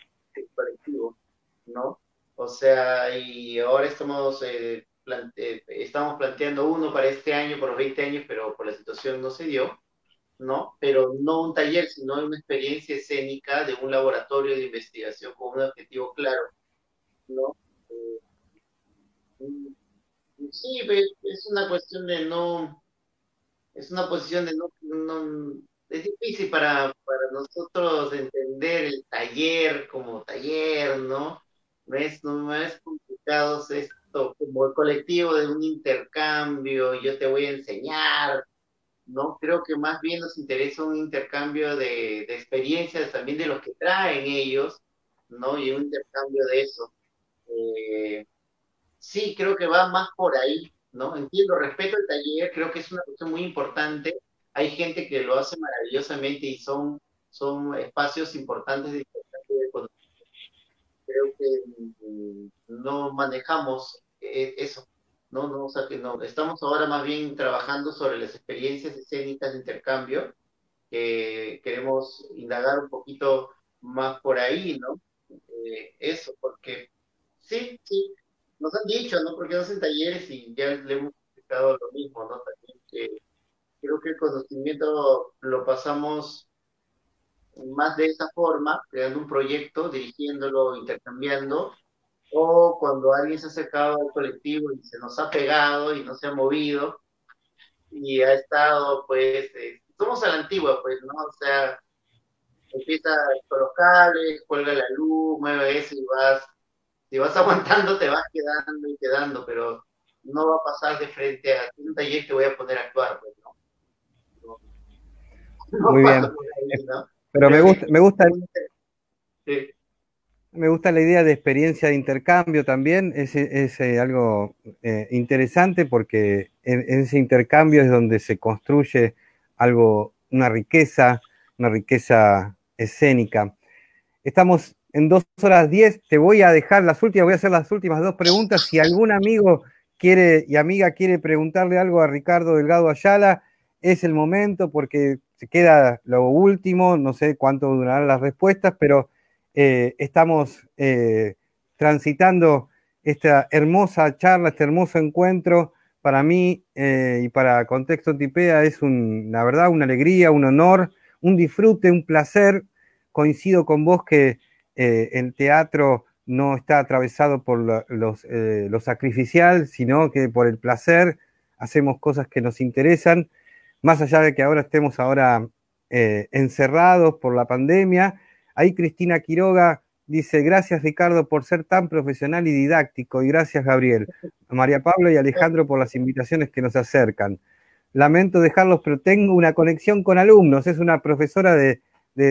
colectivo, ¿no? O sea, y ahora estamos, eh, estamos planteando uno para este año, por los 20 años, pero por la situación no se dio, ¿no? Pero no un taller, sino una experiencia escénica de un laboratorio de investigación con un objetivo claro, ¿no? Eh, sí, pues, es una cuestión de no es una posición de no, no es difícil para, para nosotros entender el taller como taller, ¿no? No es, no es complicado esto como el colectivo de un intercambio, yo te voy a enseñar, ¿no? Creo que más bien nos interesa un intercambio de, de experiencias también de los que traen ellos, ¿no? Y un intercambio de eso. Eh, sí, creo que va más por ahí, ¿no? Entiendo, respeto el taller, creo que es una cuestión muy importante. Hay gente que lo hace maravillosamente y son, son espacios importantes de Creo que mm, no manejamos eh, eso, ¿no? no o sea, que no. Estamos ahora más bien trabajando sobre las experiencias escénicas de intercambio. queremos indagar un poquito más por ahí, ¿no? Eh, eso, porque sí, sí, nos han dicho, ¿no? Porque hacen talleres y ya le hemos explicado lo mismo, ¿no? También que creo que el conocimiento lo pasamos más de esa forma, creando un proyecto, dirigiéndolo, intercambiando, o cuando alguien se ha acercado al colectivo y se nos ha pegado y no se ha movido y ha estado, pues, eh, somos a la antigua, pues, ¿no? O sea, empieza con los cables, cuelga la luz, mueve eso y vas si vas *laughs* aguantando te vas quedando y quedando, pero no va a pasar de frente a un taller que voy a poner a actuar, pues, ¿no? Muy bien. Pero me gusta, me gusta, me gusta la idea de experiencia de intercambio también, es, es eh, algo eh, interesante porque en, ese intercambio es donde se construye algo, una riqueza, una riqueza escénica. Estamos en dos horas diez, te voy a dejar las últimas, voy a hacer las últimas dos preguntas. Si algún amigo quiere y amiga quiere preguntarle algo a Ricardo Delgado Ayala, es el momento porque se queda lo último, no sé cuánto durarán las respuestas, pero eh, estamos eh, transitando esta hermosa charla, este hermoso encuentro. Para mí eh, y para Contexto Tipea es la verdad una alegría, un honor, un disfrute, un placer. Coincido con vos que el teatro no está atravesado por lo sacrificial, sino que por el placer. Hacemos cosas que nos interesan más allá de que ahora estemos ahora eh, encerrados por la pandemia. Ahí Cristina Quiroga dice, gracias Ricardo por ser tan profesional y didáctico, y gracias Gabriel, a María Pablo y Alejandro por las invitaciones que nos acercan. Lamento dejarlos, pero tengo una conexión con alumnos, es una profesora de,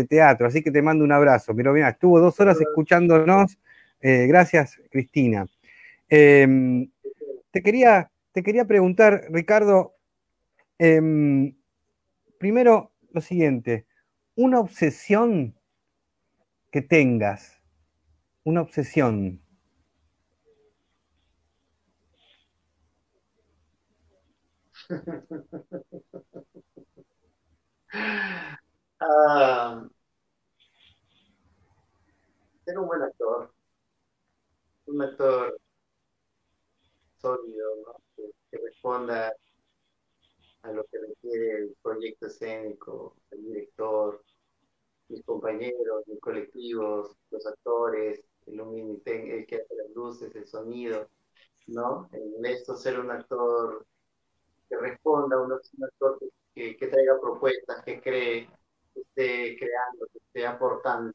teatro, así que te mando un abrazo. Pero mira, estuvo dos horas escuchándonos. Eh, gracias, Cristina. Em, te, quería, te quería preguntar, Ricardo, Em, primero, lo siguiente, una obsesión que tengas, una obsesión. *laughs* Ah, un buen actor, un actor sólido, que responda a lo que requiere el proyecto escénico, el director, mis compañeros, mis colectivos, los actores, el, el que hace las luces, el sonido, ¿no? En esto ser un actor que responda, un, actor que, que, traiga propuestas, que cree, que esté creando, que esté aportando,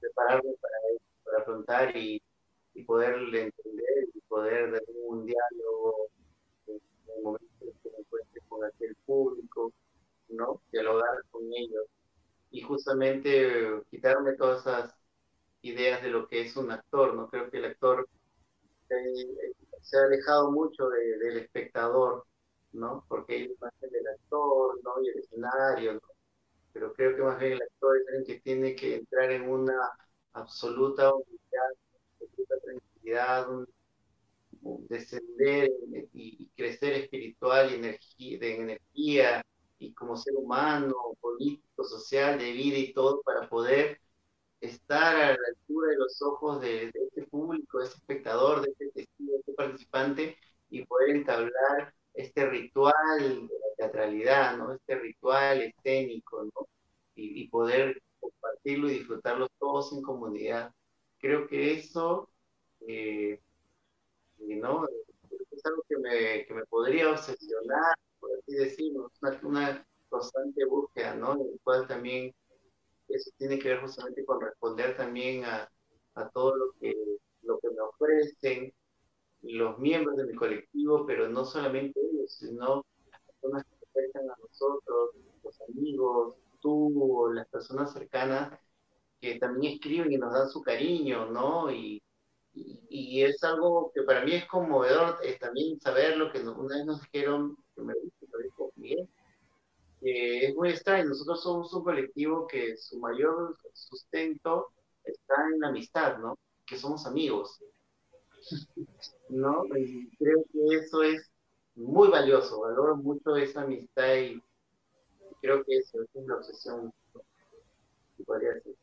prepararme para para afrontar y, y poderle entender y poder dar un diálogo el momento que me encuentre con aquel público, ¿no? Dialogar con ellos y justamente quitarme todas esas ideas de lo que es un actor, ¿no? Creo que el actor se ha alejado mucho del espectador, ¿no? Porque es más del actor, ¿no? Y el escenario, ¿no? Pero creo que más bien el actor es alguien que tiene que entrar en una absoluta humildad, absoluta tranquilidad, descender y, crecer espiritual y energía, de energía y como ser humano, político, social, de vida y todo para poder estar a la altura de los ojos de, este público, de este espectador, de este testigo, de este participante y poder entablar este ritual de la teatralidad, ¿no? Este ritual escénico, ¿no? Y, poder compartirlo y disfrutarlo todos en comunidad. Creo que eso eh, ¿no? Es algo que me, que me podría obsesionar, por así decirlo, es una, constante búsqueda, ¿no? En el cual también eso tiene que ver justamente con responder también a, a todo lo que, lo que me ofrecen los miembros de mi colectivo, pero no solamente ellos, sino las personas que se acercan a nosotros, los amigos, tú, las personas cercanas que también escriben y nos dan su cariño, ¿no? Y, y, es algo que para mí es conmovedor es también saber lo que una vez nos dijeron, que me dijo Miguel, que es muy extraño. Nosotros somos un colectivo que su mayor sustento está en la amistad, ¿no? Que somos amigos. ¿No? Y creo que eso es muy valioso, valoro mucho esa amistad y creo que eso es una obsesión, podría decir.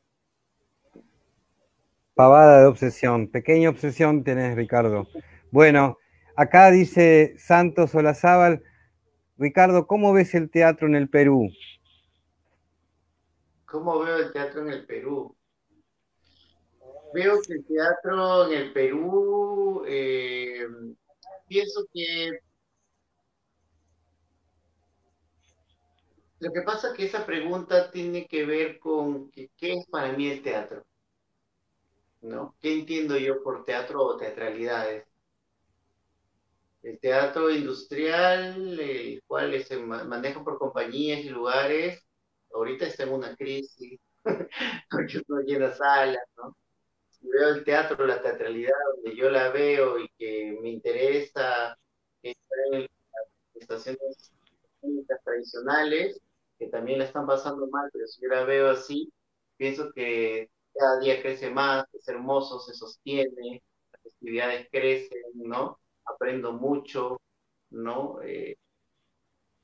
Pavada de obsesión, pequeña obsesión tenés, Ricardo. Bueno, acá dice Santos Olazábal, Ricardo, ¿cómo ves el teatro en el Perú? ¿Cómo veo el teatro en el Perú? Veo que el teatro en el Perú, eh, pienso que lo que pasa es que esa pregunta tiene que ver con qué es para mí el teatro. ¿No? ¿Qué entiendo yo por teatro o teatralidades? El teatro industrial, el cual se maneja por compañías y lugares, ahorita está en una crisis, *laughs* porque no llena salas, ¿no? Si veo el teatro, la teatralidad, donde yo la veo y que me interesa estar en las estaciones tradicionales, que también la están pasando mal, pero si yo la veo así, pienso que cada día crece más, es hermoso, se sostiene, las actividades crecen, ¿no? Aprendo mucho, ¿no? Eh,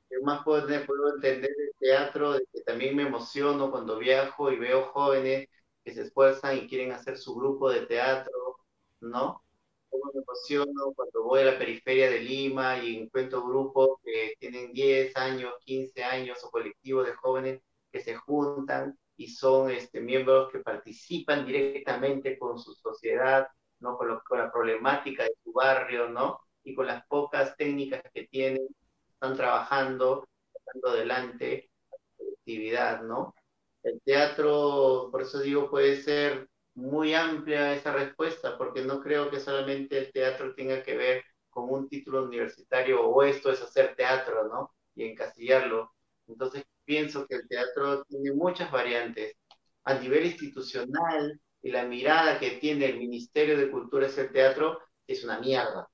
¿Qué más puedo, puedo entender el teatro? De que también me emociono cuando viajo y veo jóvenes que se esfuerzan y quieren hacer su grupo de teatro, ¿no? Cómo me emociono cuando voy a la periferia de Lima y encuentro grupos que tienen 10 años, 15 años o colectivos de jóvenes que se juntan y son este, miembros que participan directamente con su sociedad, ¿no? Con, lo, con la problemática de su barrio, ¿no? Y con las pocas técnicas que tienen, están trabajando, sacando adelante la actividad, ¿no? El teatro, por eso digo, puede ser muy amplia esa respuesta, porque no creo que solamente el teatro tenga que ver con un título universitario o esto es hacer teatro, ¿no? Y encasillarlo. Entonces pienso que el teatro tiene muchas variantes. A nivel institucional y la mirada que tiene el Ministerio de Cultura hacia el teatro es una mierda,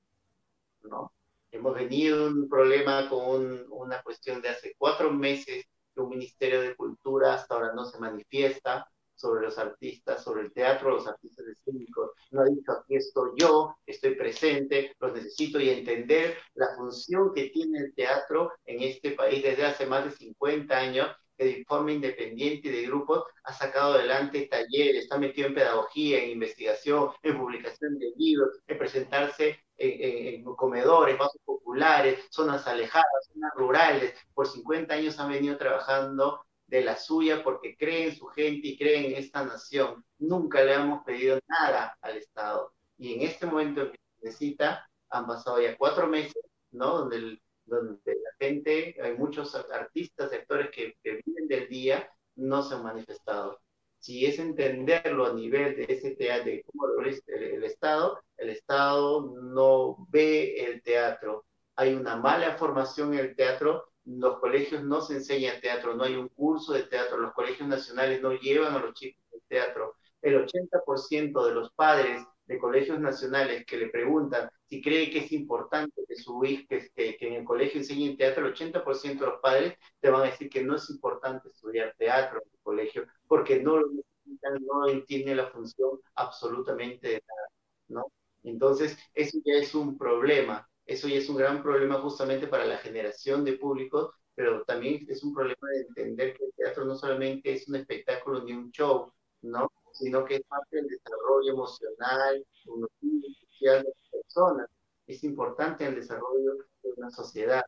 ¿no? Hemos venido un problema con una cuestión de hace cuatro meses que un Ministerio de Cultura hasta ahora no se manifiesta, sobre los artistas, sobre el teatro, los artistas escénicos. No ha dicho aquí estoy yo, estoy presente, los necesito y entender la función que tiene el teatro en este país desde hace más de 50 años que de forma independiente de grupos ha sacado adelante talleres, está metido en pedagogía, en investigación, en publicación de libros, en presentarse en, en, comedores, vasos populares, zonas alejadas, zonas rurales. Por 50 años han venido trabajando de la suya porque cree en su gente y cree en esta nación. Nunca le hemos pedido nada al Estado. Y en este momento que necesita, han pasado ya cuatro meses, ¿no? Donde, donde la gente, hay muchos artistas, actores que, viven del día, no se han manifestado. Si es entenderlo a nivel de ese teatro, de cómo lo el, el Estado, el Estado no ve el teatro. Hay una mala formación en el teatro los colegios no se enseña teatro, no hay un curso de teatro, los colegios nacionales no llevan a los chicos al teatro. El 80% de los padres de colegios nacionales que le preguntan si cree que es importante que su que, que, en el colegio enseñen teatro, el 80% de los padres te van a decir que no es importante estudiar teatro en el colegio porque no lo necesitan, no entienden la función absolutamente de nada, ¿no? Entonces, eso ya es un problema eso ya es un gran problema justamente para la generación de públicos, pero también es un problema de entender que el teatro no solamente es un espectáculo ni un show, ¿no? Sino que es parte del desarrollo emocional, social de las personas. Es importante el desarrollo de una sociedad.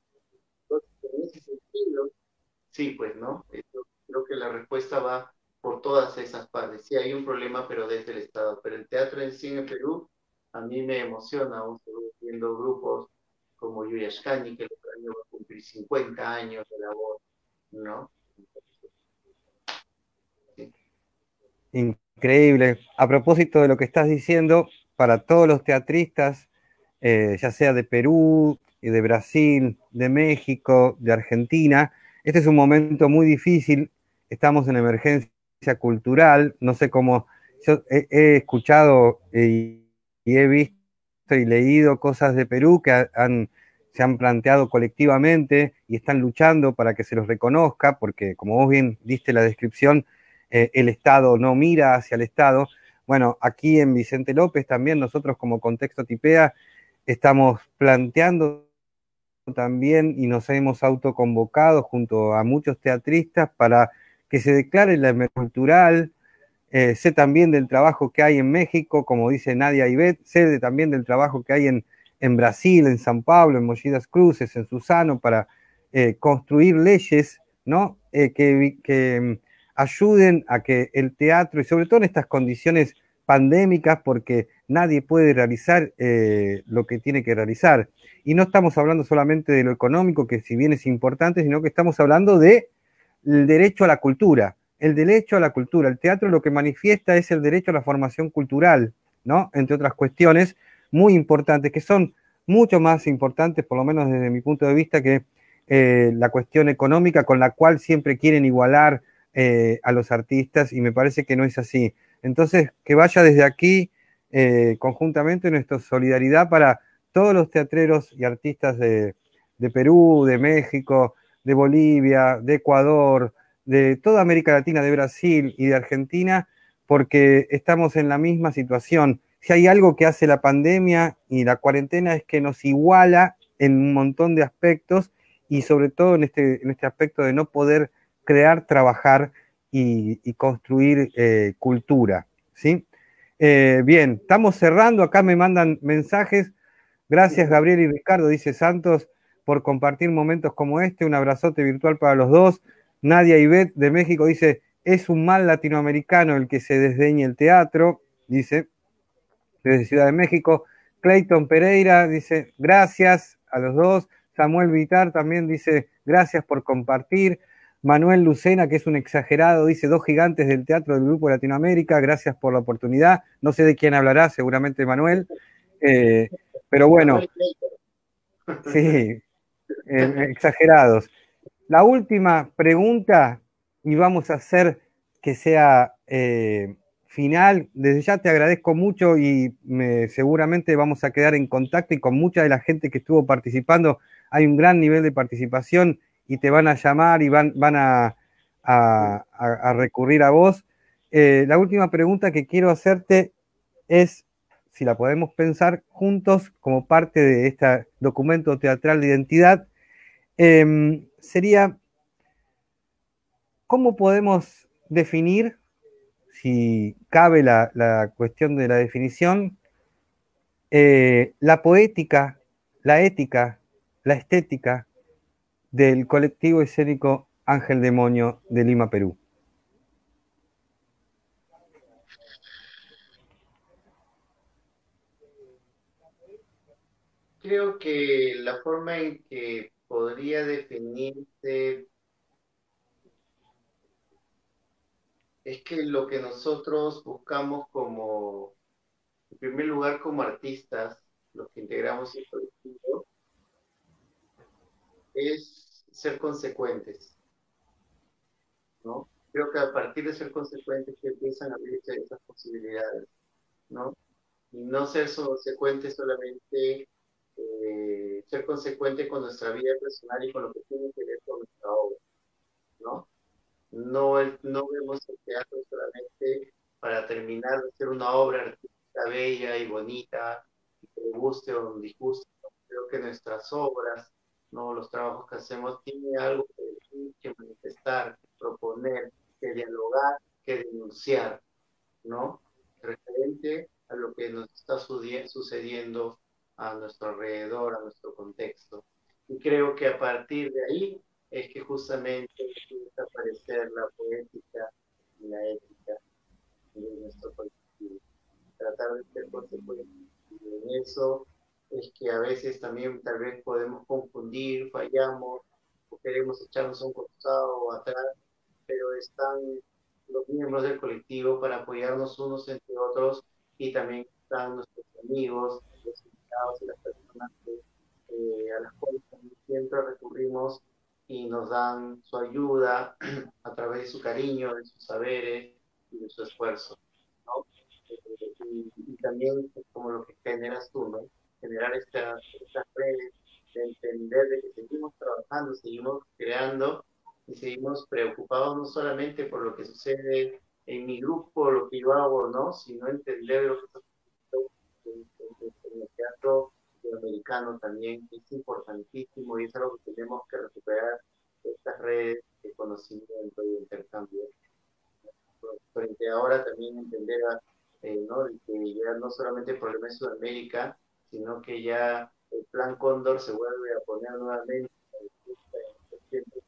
Entonces, en ese sentido, sí, pues, ¿no? creo que la respuesta va por todas esas partes. Sí, hay un problema, pero desde el Estado. Pero el teatro en sí en Perú a mí me emociona viendo grupos como Yuya Shkani, que el otro año va a cumplir 50 años de labor, ¿no? Increíble. A propósito de lo que estás diciendo, para todos los teatristas, eh, ya sea de Perú, de Brasil, de México, de Argentina, este es un momento muy difícil. Estamos en emergencia cultural. No sé cómo. Yo he, escuchado y y he visto y leído cosas de Perú que se han planteado colectivamente y están luchando para que se los reconozca, porque como vos bien diste la descripción, eh, el Estado no mira hacia el Estado. Bueno, aquí en Vicente López también nosotros como contexto tipea estamos planteando también y nos hemos autoconvocado junto a muchos teatristas para que se declare la cultural, eh, sé también del trabajo que hay en México, como dice Nadia Ibet, sé también del trabajo que hay en, en, Brasil, en San Pablo, en Mollidas Cruces, en Susano, para eh, construir leyes ¿no? Eh, que, mm, ayuden a que el teatro, y sobre todo en estas condiciones pandémicas, porque nadie puede realizar lo que tiene que realizar. Y no estamos hablando solamente de lo económico, que si bien es importante, sino que estamos hablando del derecho a la cultura el derecho a la cultura. El teatro lo que manifiesta es el derecho a la formación cultural, ¿no? Entre otras cuestiones muy importantes, que son mucho más importantes, por lo menos desde mi punto de vista, que eh, la cuestión económica con la cual siempre quieren igualar eh, a los artistas y me parece que no es así. Entonces, que vaya desde aquí eh, conjuntamente nuestra solidaridad para todos los teatreros y artistas de, de Perú, de México, de Bolivia, de Ecuador, de toda América Latina, de Brasil y de Argentina, porque estamos en la misma situación. Si hay algo que hace la pandemia y la cuarentena es que nos iguala en un montón de aspectos y sobre todo en este, en este aspecto de no poder crear, trabajar y, construir eh, cultura. ¿sí? Eh, bien, estamos cerrando, acá me mandan mensajes. Gracias Gabriel y Ricardo, dice Santos, por compartir momentos como este. Un abrazote virtual para los dos. Nadia Ibet de México dice, es un mal latinoamericano el que se desdeñe el teatro, dice, desde Ciudad de México. Clayton Pereira dice, gracias a los dos. Samuel Vitar también dice, gracias por compartir. Manuel Lucena, que es un exagerado, dice, dos gigantes del teatro del Grupo Latinoamérica, gracias por la oportunidad. No sé de quién hablará, seguramente Manuel. Eh, pero bueno, *laughs* sí, eh, exagerados. La última pregunta, y vamos a hacer que sea eh, final. Desde ya te agradezco mucho y seguramente vamos a quedar en contacto y con mucha de la gente que estuvo participando. Hay un gran nivel de participación y te van a llamar y van, van a, recurrir a vos. Eh, la última pregunta que quiero hacerte es si la podemos pensar juntos como parte de este documento teatral de identidad, em, sería, ¿cómo podemos definir si cabe la, cuestión de la definición, eh, la poética, la ética, la estética del colectivo escénico Ángel Demonio de Lima, Perú. Creo que la forma en que podría definirse es que lo que nosotros buscamos como, en primer lugar, como artistas, los que integramos el colectivo, es ser consecuentes. ¿no? Creo que a partir de ser consecuentes que empiezan a abrirse esas posibilidades, ¿no? Y no ser consecuentes solamente, eh, ser consecuente con nuestra vida personal y con lo que tiene que ver con nuestra obra, ¿no? No, no vemos el teatro solamente para terminar de hacer una obra artística bella y bonita, que le guste o no disguste. Creo que nuestras obras, no los trabajos que hacemos, tienen algo que decir, que manifestar, que proponer, que dialogar, que denunciar, ¿no? Referente a lo que nos está sucediendo a nuestro alrededor, a nuestro contexto. Y creo que a partir de ahí es que justamente empieza a aparecer la poética y la ética de nuestro colectivo. Tratar de ser consecuentes. Y en eso es que a veces también tal vez podemos confundir, fallamos, o queremos echarnos un costado o atrás, pero están los miembros del colectivo para apoyarnos unos entre otros y también están nuestros amigos, los invitados y las personas eh, a las cuales siempre recurrimos y nos dan su ayuda *clears throat* a través de su cariño, de sus saberes y de su esfuerzo. ¿no? Y, también como lo que generas tú, ¿no? generar estas, estas redes, de entender de que seguimos trabajando, seguimos creando y seguimos preocupados no solamente por lo que sucede en mi grupo, lo que yo hago, ¿no? sino entender lo que está en el teatro americano también es importantísimo y es algo que tenemos que recuperar estas redes de conocimiento y de intercambio. Frente ahora también entender eh, ¿no? que ya no solamente el problema es Sudamérica, sino que ya el plan Cóndor se vuelve a poner nuevamente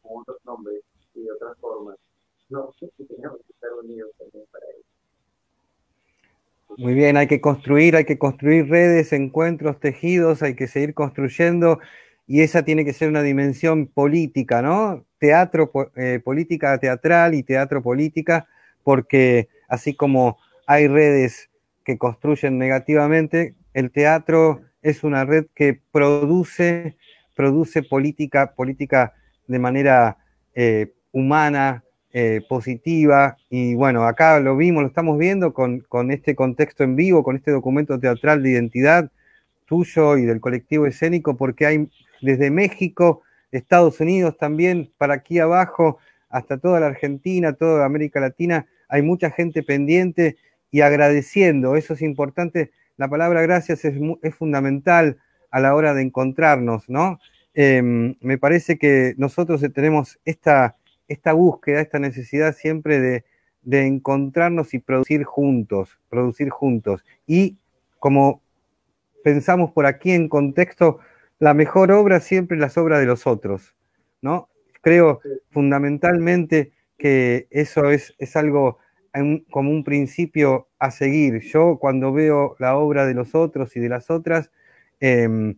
con otros nombres y de otras formas. No, tenemos que estar unidos también para eso. Muy bien, hay que construir, hay que construir redes, encuentros, tejidos, hay que seguir construyendo y esa tiene que ser una dimensión política, ¿no? Teatro, eh, política teatral y teatro política, porque así como hay redes que construyen negativamente, el teatro es una red que produce, produce política, política de manera eh, humana, eh, positiva. Y bueno, acá lo vimos, lo estamos viendo con, este contexto en vivo, con este documento teatral de identidad tuyo y del colectivo escénico, porque hay desde México, Estados Unidos también, para aquí abajo, hasta toda la Argentina, toda América Latina, hay mucha gente pendiente y agradeciendo. Eso es importante. La palabra gracias es, es fundamental a la hora de encontrarnos, ¿no? Em, me parece que nosotros tenemos esta, esta búsqueda, esta necesidad siempre de, encontrarnos y producir juntos, producir juntos. Y como pensamos por aquí en contexto, la mejor obra siempre es la obra de los otros, ¿no? Creo fundamentalmente que eso es, es algo como un principio a seguir. Yo cuando veo la obra de los otros y de las otras, em,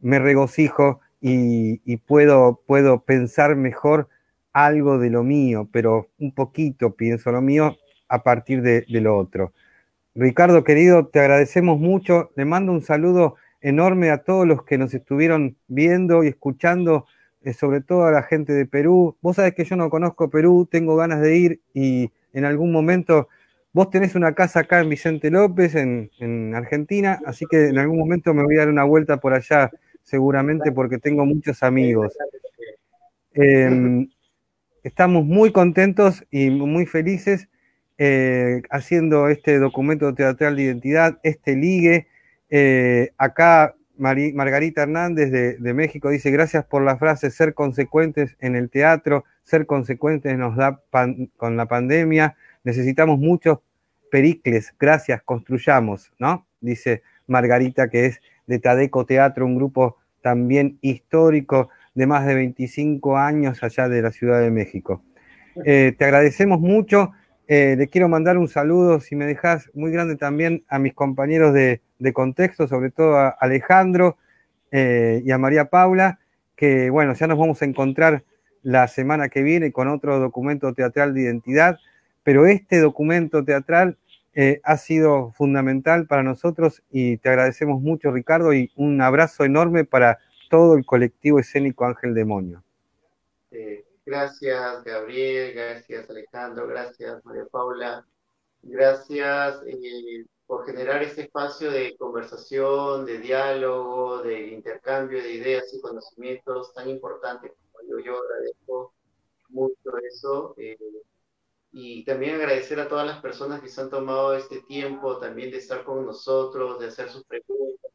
me regocijo y, puedo, puedo pensar mejor algo de lo mío, pero un poquito pienso lo mío a partir de, lo otro. Ricardo, querido, te agradecemos mucho. Le mando un saludo enorme a todos los que nos estuvieron viendo y escuchando, eh, sobre todo a la gente de Perú. Vos sabés que yo no conozco Perú, tengo ganas de ir y en algún momento, vos tenés una casa acá en Vicente López, en, en Argentina, así que en algún momento me voy a dar una vuelta por allá seguramente porque tengo muchos amigos. Estamos muy contentos y muy felices eh, haciendo este documento teatral de identidad, este ligue. Eh, acá Margarita Hernández de, México dice, gracias por la frase, ser consecuentes en el teatro, ser consecuentes nos da con la pandemia, necesitamos muchos pericles, gracias, construyamos, ¿no? Dice Margarita, que es de Tadeco Teatro, un grupo también histórico de más de 25 años allá de la Ciudad de México. Eh, te agradecemos mucho. Eh, le quiero mandar un saludo, si me dejas, muy grande también a mis compañeros de, contexto, sobre todo a Alejandro eh, y a María Paula, que bueno, ya nos vamos a encontrar la semana que viene con otro documento teatral de identidad, pero este documento teatral eh, ha sido fundamental para nosotros y te agradecemos mucho, Ricardo, y un abrazo enorme para todo el colectivo escénico Ángel Demonio. Eh, gracias, Gabriel, gracias, Alejandro, gracias, María Paula, gracias eh, por generar este espacio de conversación, de diálogo, de intercambio de ideas y conocimientos tan importante yo, yo agradezco mucho eso y también agradecer a todas las personas que se han tomado este tiempo también de estar con nosotros, de hacer sus preguntas,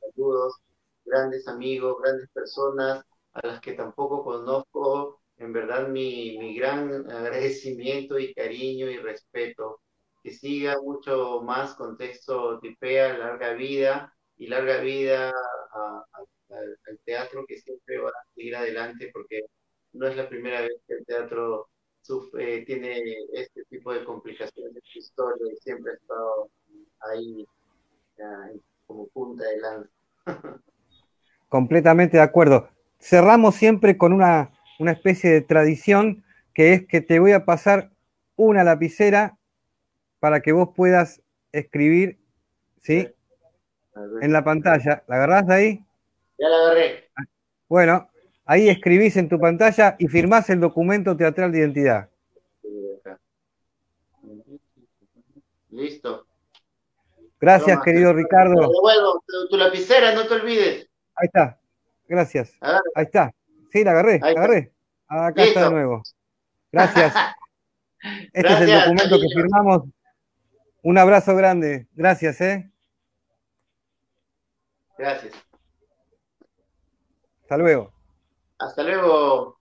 saludos, grandes amigos, grandes personas a las que tampoco conozco. En verdad, mi, mi gran *laughs* agradecimiento y cariño y respeto. Que siga mucho más contexto tipea, larga vida y larga vida al teatro que siempre va a seguir adelante porque no es la primera vez que el teatro sufre, tiene este tipo de complicaciones su historia y siempre ha estado ahí como punta de lanza. *laughs* Completamente de acuerdo. Cerramos siempre con una, una especie de tradición que es que te voy a pasar una lapicera para que vos puedas escribir, ¿sí? En la pantalla. ¿La agarrás de ahí? Ya la agarré. Bueno, Ahí escribís en tu pantalla y firmás el documento teatral de identidad. Listo. Gracias, querido Ricardo. Te tu, lapicera, no te olvides. Ahí está. Gracias. Ahí está. Sí, la agarré, la agarré. Acá está de nuevo. Gracias. *laughs* Este es el documento que firmamos. Un abrazo grande. Gracias, ¿eh? Gracias. Hasta luego. Hasta luego.